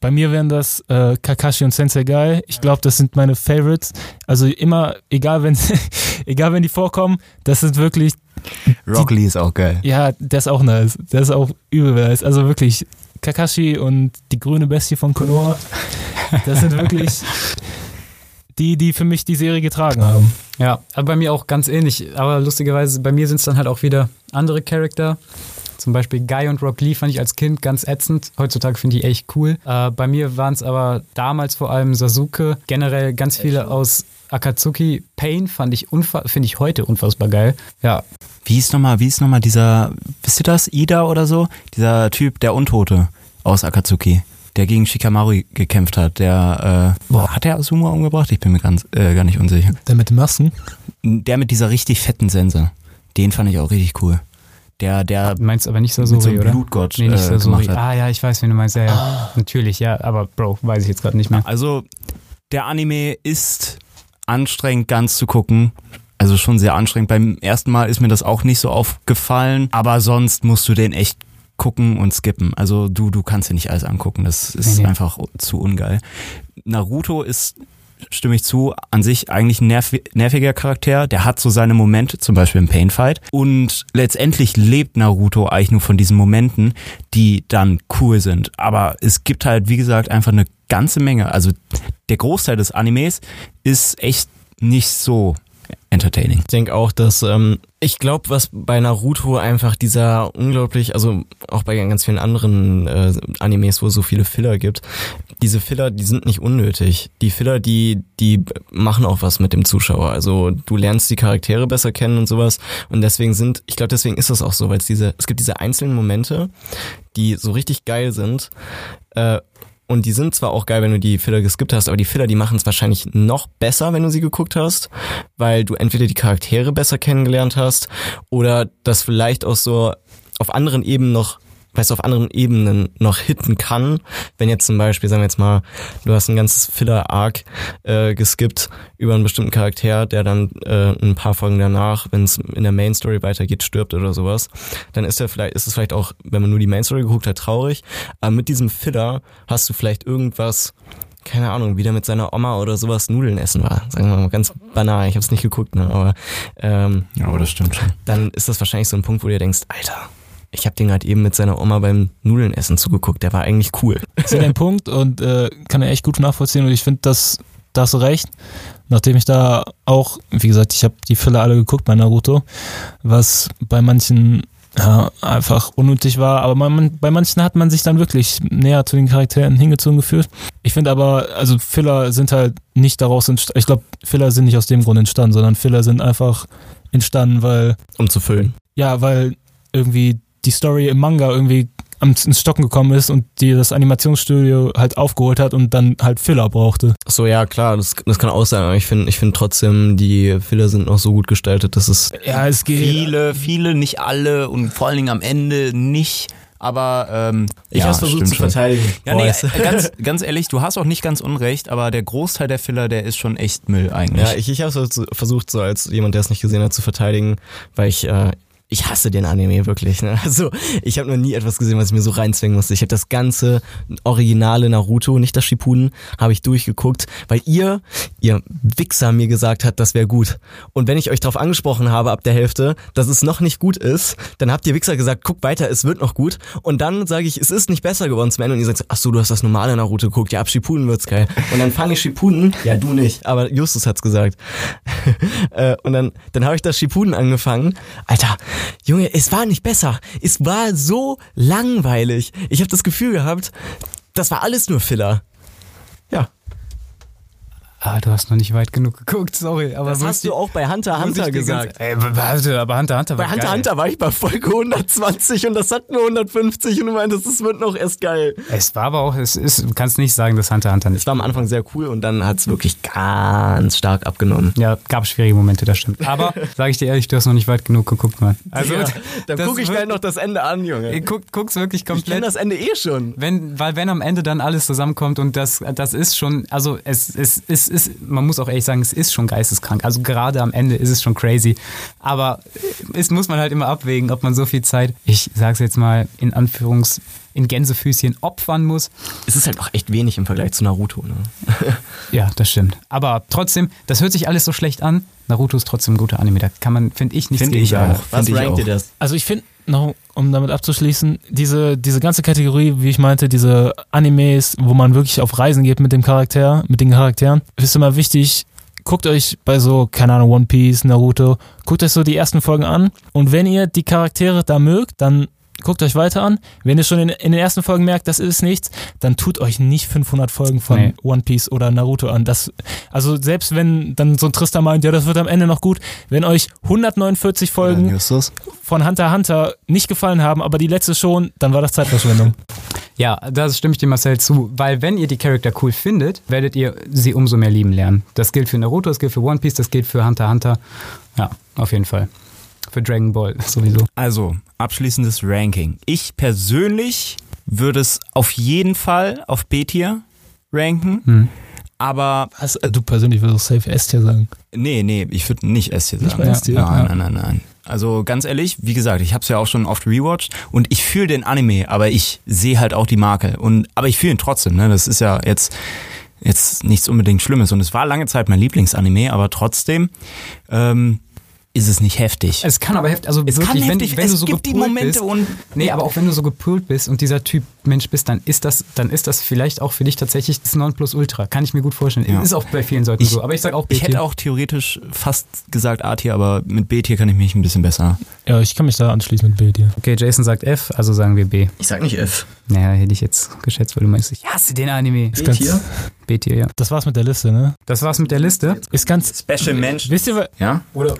Bei mir wären das äh, Kakashi und Sensei Guy. Ich glaube, das sind meine Favorites. Also immer, egal wenn, egal wenn die vorkommen, das sind wirklich, Rock Lee ist auch geil. ja, der ist auch nice. Der ist auch übel nice. Also wirklich, Kakashi und die grüne Bestie von Konoha, das sind wirklich die, die für mich die Serie getragen haben. Ja, aber bei mir auch ganz ähnlich. Aber lustigerweise, bei mir sind es dann halt auch wieder andere Charakter. Zum Beispiel Guy und Rock Lee fand ich als Kind ganz ätzend. Heutzutage finde ich echt cool. Äh, bei mir waren es aber damals vor allem Sasuke. Generell ganz viele aus Akatsuki. Pain fand ich finde ich heute unfassbar geil. Ja. Wie ist nochmal, wie ist nochmal dieser, wisst ihr das, Ida oder so? Dieser Typ, der Untote aus Akatsuki der gegen Shikamaru gekämpft hat. Der, äh, boah, hat der Asuma umgebracht? Ich bin mir ganz, äh, gar nicht unsicher. Der mit den Masken? Der mit dieser richtig fetten Sense. Den fand ich auch richtig cool. Der, der. Du meinst aber nicht Sasori, so oder? Blutgott. Nee, nicht äh, Sasori. Ah, ja, ich weiß, wen du meinst. Ja, ja. Ah. Natürlich, ja. Aber Bro, weiß ich jetzt gerade nicht mehr. Also, der Anime ist anstrengend ganz zu gucken. Also schon sehr anstrengend. Beim ersten Mal ist mir das auch nicht so aufgefallen. Aber sonst musst du den echt gucken und skippen. Also du, du kannst dir nicht alles angucken. Das ist nee, nee. einfach zu ungeil. Naruto ist stimme ich zu, an sich eigentlich ein nerv nerviger Charakter. Der hat so seine Momente, zum Beispiel im Painfight. Und letztendlich lebt Naruto eigentlich nur von diesen Momenten, die dann cool sind. Aber es gibt halt, wie gesagt, einfach eine ganze Menge. Also der Großteil des Animes ist echt nicht so entertaining. Ich denke auch, dass ähm, ich glaube, was bei Naruto einfach dieser unglaublich, also auch bei ganz vielen anderen äh, Animes, wo es so viele Filler gibt, diese Filler, die sind nicht unnötig. Die Filler, die die machen auch was mit dem Zuschauer. Also du lernst die Charaktere besser kennen und sowas und deswegen sind, ich glaube, deswegen ist das auch so, weil es diese, es gibt diese einzelnen Momente, die so richtig geil sind. Äh, und die sind zwar auch geil, wenn du die Filler geskippt hast, aber die Filler, die machen es wahrscheinlich noch besser, wenn du sie geguckt hast, weil du entweder die Charaktere besser kennengelernt hast oder das vielleicht auch so auf anderen Ebenen noch weißt du, auf anderen Ebenen noch hitten kann. Wenn jetzt zum Beispiel, sagen wir jetzt mal, du hast ein ganzes Filler-Arc äh, geskippt über einen bestimmten Charakter, der dann äh, ein paar Folgen danach, wenn es in der Main-Story weitergeht, stirbt oder sowas, dann ist er vielleicht, ist es vielleicht auch, wenn man nur die Main-Story geguckt hat, traurig. Aber mit diesem Filler hast du vielleicht irgendwas, keine Ahnung, wieder mit seiner Oma oder sowas Nudeln essen war. Sagen wir mal ganz banal, ich habe es nicht geguckt, ne? aber ähm, ja, aber das stimmt schon. Dann ist das wahrscheinlich so ein Punkt, wo du denkst, Alter, ich habe den gerade eben mit seiner Oma beim Nudelnessen zugeguckt. Der war eigentlich cool. Das ist ja ein Punkt und äh, kann er echt gut nachvollziehen. Und ich finde, das, da hast du recht. Nachdem ich da auch, wie gesagt, ich habe die Filler alle geguckt bei Naruto, was bei manchen ja, einfach unnötig war, aber man, bei manchen hat man sich dann wirklich näher zu den Charakteren hingezogen gefühlt. Ich finde aber, also Filler sind halt nicht daraus entstanden, ich glaube, Filler sind nicht aus dem Grund entstanden, sondern Filler sind einfach entstanden, weil... Um zu füllen. Ja, weil irgendwie die Story im Manga irgendwie ins Stocken gekommen ist und die das Animationsstudio halt aufgeholt hat und dann halt Filler brauchte. so, ja, klar, das, das kann auch sein, aber ich finde ich finde trotzdem, die Filler sind noch so gut gestaltet, dass es. Ja, es geht. Viele, viele, nicht alle und vor allen Dingen am Ende nicht. Aber ähm, ich ja, habe versucht zu verteidigen. Ja, nee, ganz, ganz ehrlich, du hast auch nicht ganz unrecht, aber der Großteil der Filler, der ist schon echt Müll eigentlich. Ja, ich, ich habe versucht, so als jemand, der es nicht gesehen hat, zu verteidigen, weil ich äh, ich hasse den Anime wirklich. Ne? Also ich habe noch nie etwas gesehen, was ich mir so reinzwingen musste. Ich habe das ganze originale Naruto, nicht das Shippuden, habe ich durchgeguckt, weil ihr, ihr Wichser mir gesagt hat, das wäre gut. Und wenn ich euch darauf angesprochen habe ab der Hälfte, dass es noch nicht gut ist, dann habt ihr Wichser gesagt, guck weiter, es wird noch gut. Und dann sage ich, es ist nicht besser geworden zum Ende. Und ihr sagt, ach so, du hast das normale Naruto geguckt, ja ab Shippuden wird's geil. Und dann fange ich Shippuden, ja du nicht, aber Justus hat's gesagt. Äh, und dann, dann habe ich das Shippuden angefangen. Alter, Junge, es war nicht besser. Es war so langweilig. Ich habe das Gefühl gehabt, das war alles nur Filler. Ja. Ah, du hast noch nicht weit genug geguckt, sorry. Aber das hast du auch bei Hunter Hunter gesagt. Ey, aber Hunter Hunter war Bei Hunter geil. Hunter war ich bei Folge 120 und das hat nur 150 und du meintest, es wird noch erst geil. Es war aber auch, es ist, du kannst nicht sagen, dass Hunter Hunter nicht. Es war am Anfang sehr cool und dann hat es wirklich ganz stark abgenommen. Ja, gab schwierige Momente, das stimmt. Aber, sage ich dir ehrlich, du hast noch nicht weit genug geguckt, Mann. Also, ja, dann gucke ich gleich noch das Ende an, Junge. Guck, guck's wirklich komplett. Ich kenne das Ende eh schon. Wenn, weil wenn am Ende dann alles zusammenkommt und das, das ist schon, also es, es, es ist, man muss auch ehrlich sagen, es ist schon geisteskrank. Also gerade am Ende ist es schon crazy. Aber es muss man halt immer abwägen, ob man so viel Zeit, ich sag's jetzt mal in Anführungs, in Gänsefüßchen opfern muss. Es ist halt auch echt wenig im Vergleich zu Naruto. Ne? ja, das stimmt. Aber trotzdem, das hört sich alles so schlecht an. Naruto ist trotzdem ein guter Anime. Da kann man, finde ich, nichts Finde ich auch. Was rankt ihr das? Also ich finde, noch um damit abzuschließen, diese, diese ganze Kategorie, wie ich meinte, diese Animes, wo man wirklich auf Reisen geht mit dem Charakter, mit den Charakteren, ist immer wichtig, guckt euch bei so, keine Ahnung, One Piece, Naruto, guckt euch so die ersten Folgen an. Und wenn ihr die Charaktere da mögt, dann guckt euch weiter an. Wenn ihr schon in, in den ersten Folgen merkt, das ist nichts, dann tut euch nicht 500 Folgen von Nee. One Piece oder Naruto an. Das, also selbst wenn dann so ein Tristan meint, ja, das wird am Ende noch gut, wenn euch 149 Folgen von Hunter x Hunter nicht gefallen haben, aber die letzte schon, dann war das Zeitverschwendung. Ja, da stimme ich dir Marcel zu, weil wenn ihr die Charakter cool findet, werdet ihr sie umso mehr lieben lernen. Das gilt für Naruto, das gilt für One Piece, das gilt für Hunter x Hunter. Ja, auf jeden Fall. Für Dragon Ball sowieso. Also, abschließendes Ranking. Ich persönlich würde es auf jeden Fall auf B-Tier ranken, Hm. aber Was? Du persönlich würdest safe S-Tier sagen. nee, nee, ich würde nicht S-Tier sagen. Nicht S-Tier? Nein, nein, nein, nein. Also ganz ehrlich, wie gesagt, ich habe es ja auch schon oft rewatcht und ich fühle den Anime, aber ich sehe halt auch die Marke und aber ich fühle ihn trotzdem. Ne? Das ist ja jetzt jetzt nichts unbedingt Schlimmes und es war lange Zeit mein Lieblingsanime, aber trotzdem ähm, ist es nicht heftig. Es kann aber heftig, also Es wirklich, kann wenn, heftig, wenn es du so gibt die Momente bist, und Nee, aber auch wenn du so gepult bist und dieser Typ Mensch bist, dann ist das, dann ist das vielleicht auch für dich tatsächlich das Nonplusultra. Kann ich mir gut vorstellen. Ja. Ist auch bei vielen Leuten Ich- so. Aber ich sag auch ich hätte B-Tier. auch theoretisch fast gesagt A-Tier, aber mit B-Tier kann ich mich ein bisschen besser. Ja, ich kann mich da anschließen mit ja. Okay, Jason sagt F, also sagen wir B. Ich sag nicht F. Naja, hätte ich jetzt geschätzt, weil du meinst, ich hasse den Anime. B-Tier? B-Tier, ja. Das war's mit der Liste, ne? Das war's mit der Liste. Ist ganz. Special Mensch. Wisst ihr, wa- Ja? Oder?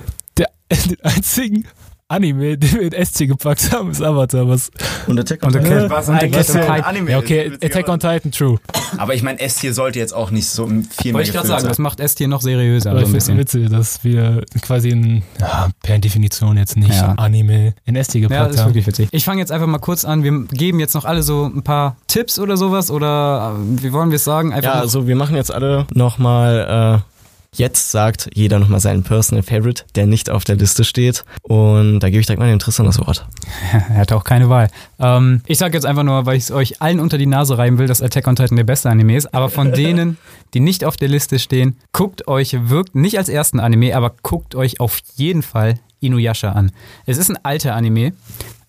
Den einzigen Anime, den wir in S-Tier gepackt haben, ist Avatar. Was? Und Attack on Titan. okay, Was Attack on Titan. Anime Ja, okay, ist, Attack on Titan, true. Aber ich meine, S-Tier sollte jetzt auch nicht so viel mehr Wollte ich gerade sagen, sein. das macht S-Tier noch seriöser. Aber So ich ein finde es bisschen. witzig, dass wir quasi in, ja, per Definition jetzt nicht Ja. Anime in S-Tier Ja, gepackt das ist haben. wirklich witzig. Ich fange jetzt einfach mal kurz an. Wir geben jetzt noch alle so ein paar Tipps oder sowas oder äh, wie wollen wir es sagen? Einfach Ja, also wir machen jetzt alle nochmal, äh, jetzt sagt jeder nochmal seinen Personal Favorite, der nicht auf der Liste steht. Und da gebe ich direkt mal dem Tristan das Wort. Er hat auch keine Wahl. Ähm, ich sage jetzt einfach nur, weil ich es euch allen unter die Nase reiben will, dass Attack on Titan der beste Anime ist. Aber von denen, die nicht auf der Liste stehen, guckt euch wirkt nicht als ersten Anime, aber guckt euch auf jeden Fall Inuyasha an. Es ist ein alter Anime.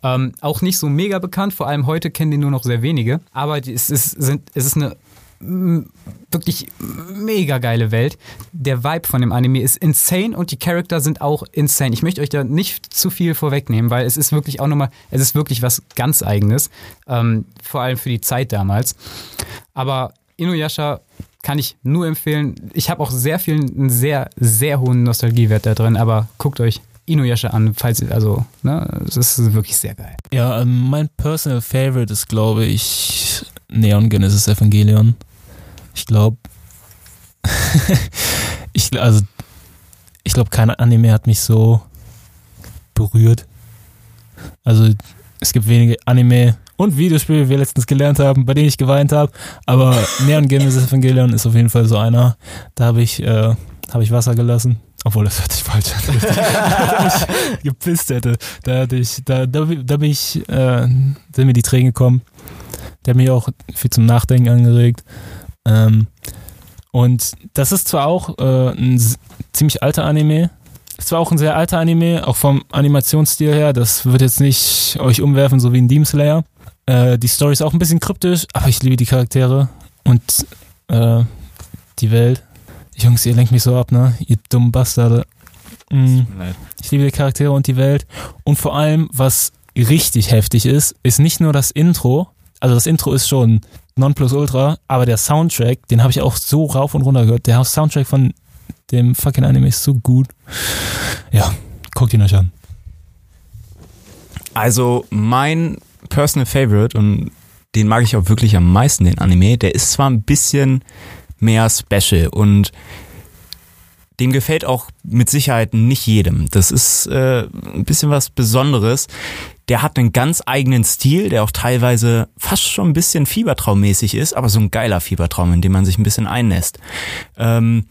Ähm, auch nicht so mega bekannt, vor allem heute kennen den nur noch sehr wenige. Aber die- es ist, sind, es ist eine wirklich mega geile Welt. Der Vibe von dem Anime ist insane und die Charakter sind auch insane. Ich möchte euch da nicht zu viel vorwegnehmen, weil es ist wirklich auch nochmal, es ist wirklich was ganz eigenes. Ähm, vor allem für die Zeit damals. Aber Inuyasha kann ich nur empfehlen. Ich habe auch sehr viel, einen sehr, sehr hohen Nostalgiewert da drin, aber guckt euch Inuyasha an, falls ihr, also, ne, es ist wirklich sehr geil. Ja, ähm, mein Personal Favorite ist, glaube ich, Neon Genesis Evangelion. Ich glaube, ich, also, ich glaube, kein Anime hat mich so berührt. Also, es gibt wenige Anime und Videospiele, wie wir letztens gelernt haben, bei denen ich geweint habe. Aber Neon Genesis Evangelion ist auf jeden Fall so einer. Da habe ich, äh, habe ich Wasser gelassen. Obwohl, das hört sich falsch an. da ich gepisst hätte. Da hatte ich, da, da, da bin ich, äh, sind mir die Tränen gekommen. Der hat mich auch viel zum Nachdenken angeregt. Ähm, und das ist zwar auch äh, ein ziemlich alter Anime. Ist zwar auch ein sehr alter Anime, auch vom Animationsstil her. Das wird jetzt nicht euch umwerfen, so wie ein Demon Slayer. Äh, die Story ist auch ein bisschen kryptisch, aber ich liebe die Charaktere und äh, die Welt. Jungs, ihr lenkt mich so ab, ne? Ihr dummen Bastarde. Mm. Ich liebe die Charaktere und die Welt. Und vor allem, was richtig heftig ist, ist nicht nur das Intro. Also das Intro ist schon Nonplusultra, aber der Soundtrack, den habe ich auch so rauf und runter gehört. Der Soundtrack von dem fucking Anime ist so gut. Ja, guckt ihn euch an. Also mein Personal Favorite und den mag ich auch wirklich am meisten, den Anime, der ist zwar ein bisschen mehr special und dem gefällt auch mit Sicherheit nicht jedem. Das ist äh, ein bisschen was Besonderes. Der hat einen ganz eigenen Stil, der auch teilweise fast schon ein bisschen fiebertraummäßig ist, aber so ein geiler Fiebertraum, in dem man sich ein bisschen einnässt. Ähm,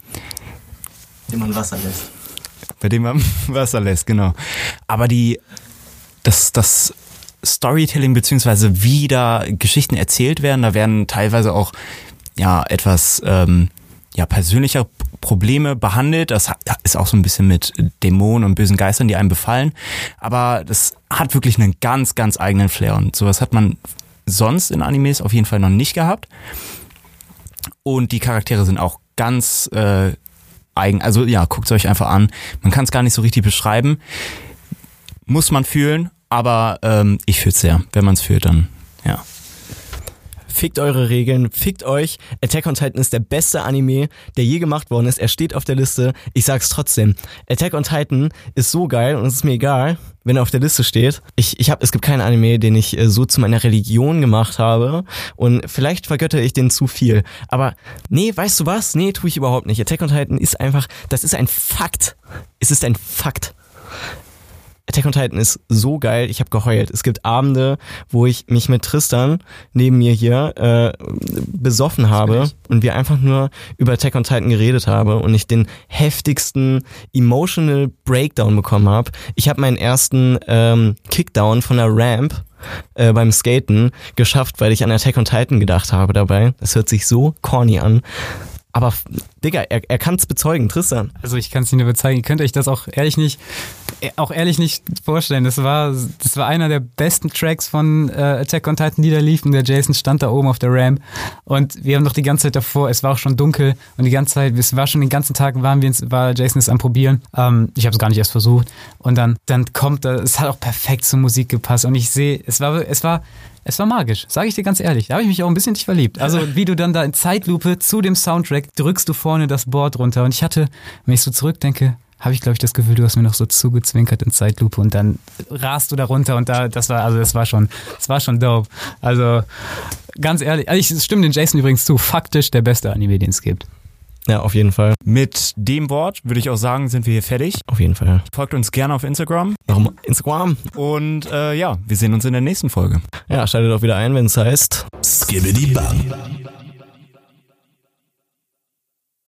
Dem man Wasser lässt. bei dem man Wasser lässt, genau. Aber die, das, das Storytelling beziehungsweise wie da Geschichten erzählt werden, da werden teilweise auch ja etwas ähm, ja persönlicher Probleme behandelt. Das ist auch so ein bisschen mit Dämonen und bösen Geistern, die einem befallen. Aber das hat wirklich einen ganz, ganz eigenen Flair und sowas hat man sonst in Animes auf jeden Fall noch nicht gehabt. Und die Charaktere sind auch ganz äh, eigen. Also ja, guckt es euch einfach an. Man kann es gar nicht so richtig beschreiben. Muss man fühlen Aber ähm, ich fühle sehr. Wenn man es fühlt, dann. Fickt eure Regeln, fickt euch. Attack on Titan ist der beste Anime, der je gemacht worden ist. Er steht auf der Liste. Ich sag's trotzdem. Attack on Titan ist so geil und es ist mir egal, wenn er auf der Liste steht. Ich, ich hab, es gibt keinen Anime, den ich äh, so zu meiner Religion gemacht habe. Und vielleicht vergöttere ich den zu viel. Aber nee, weißt du was? Nee, tue ich überhaupt nicht. Attack on Titan ist einfach, das ist ein Fakt. Es ist ein Fakt. Attack on Titan ist so geil, ich habe geheult. Es gibt Abende, wo ich mich mit Tristan neben mir hier äh, besoffen habe und wir einfach nur über Attack on Titan geredet habe und ich den heftigsten emotional Breakdown bekommen habe. Ich habe meinen ersten ähm, Kickdown von der Ramp äh, beim Skaten geschafft, weil ich an Attack on Titan gedacht habe dabei. Das hört sich so corny an. Aber Digga, er, er kann es bezeugen, Tristan. Also ich kann es Ihnen nur bezeugen. Ihr könnt euch das auch ehrlich nicht, äh, auch ehrlich nicht vorstellen. Das war, das war einer der besten Tracks von äh, Attack on Titan, die da liefen. Der Jason stand da oben auf der Ramp und wir haben noch die ganze Zeit davor. Es war auch schon dunkel und die ganze Zeit, es war schon den ganzen Tag waren wir, war Jason ist am probieren. Ähm, ich habe es gar nicht erst versucht und dann, dann kommt, es hat auch perfekt zur Musik gepasst und ich sehe, es war, es war es war magisch, sage ich dir ganz ehrlich. Da habe ich mich auch ein bisschen dich verliebt. Also wie du dann da in Zeitlupe zu dem Soundtrack drückst du vorne das Board runter. Und ich hatte, wenn ich so zurückdenke, habe ich glaube ich das Gefühl, du hast mir noch so zugezwinkert in Zeitlupe und dann rast du da runter und da, das war, also das war schon, das war schon dope. Also ganz ehrlich, also ich stimme den Jason übrigens zu, faktisch der beste Anime, den es gibt. Ja, auf jeden Fall. Mit dem Wort würde ich auch sagen, sind wir hier fertig. Auf jeden Fall. Folgt uns gerne auf Instagram. Warum Instagram? Und äh, ja, wir sehen uns in der nächsten Folge. Ja, schaltet auch wieder ein, wenn es heißt Skibbidi Bam.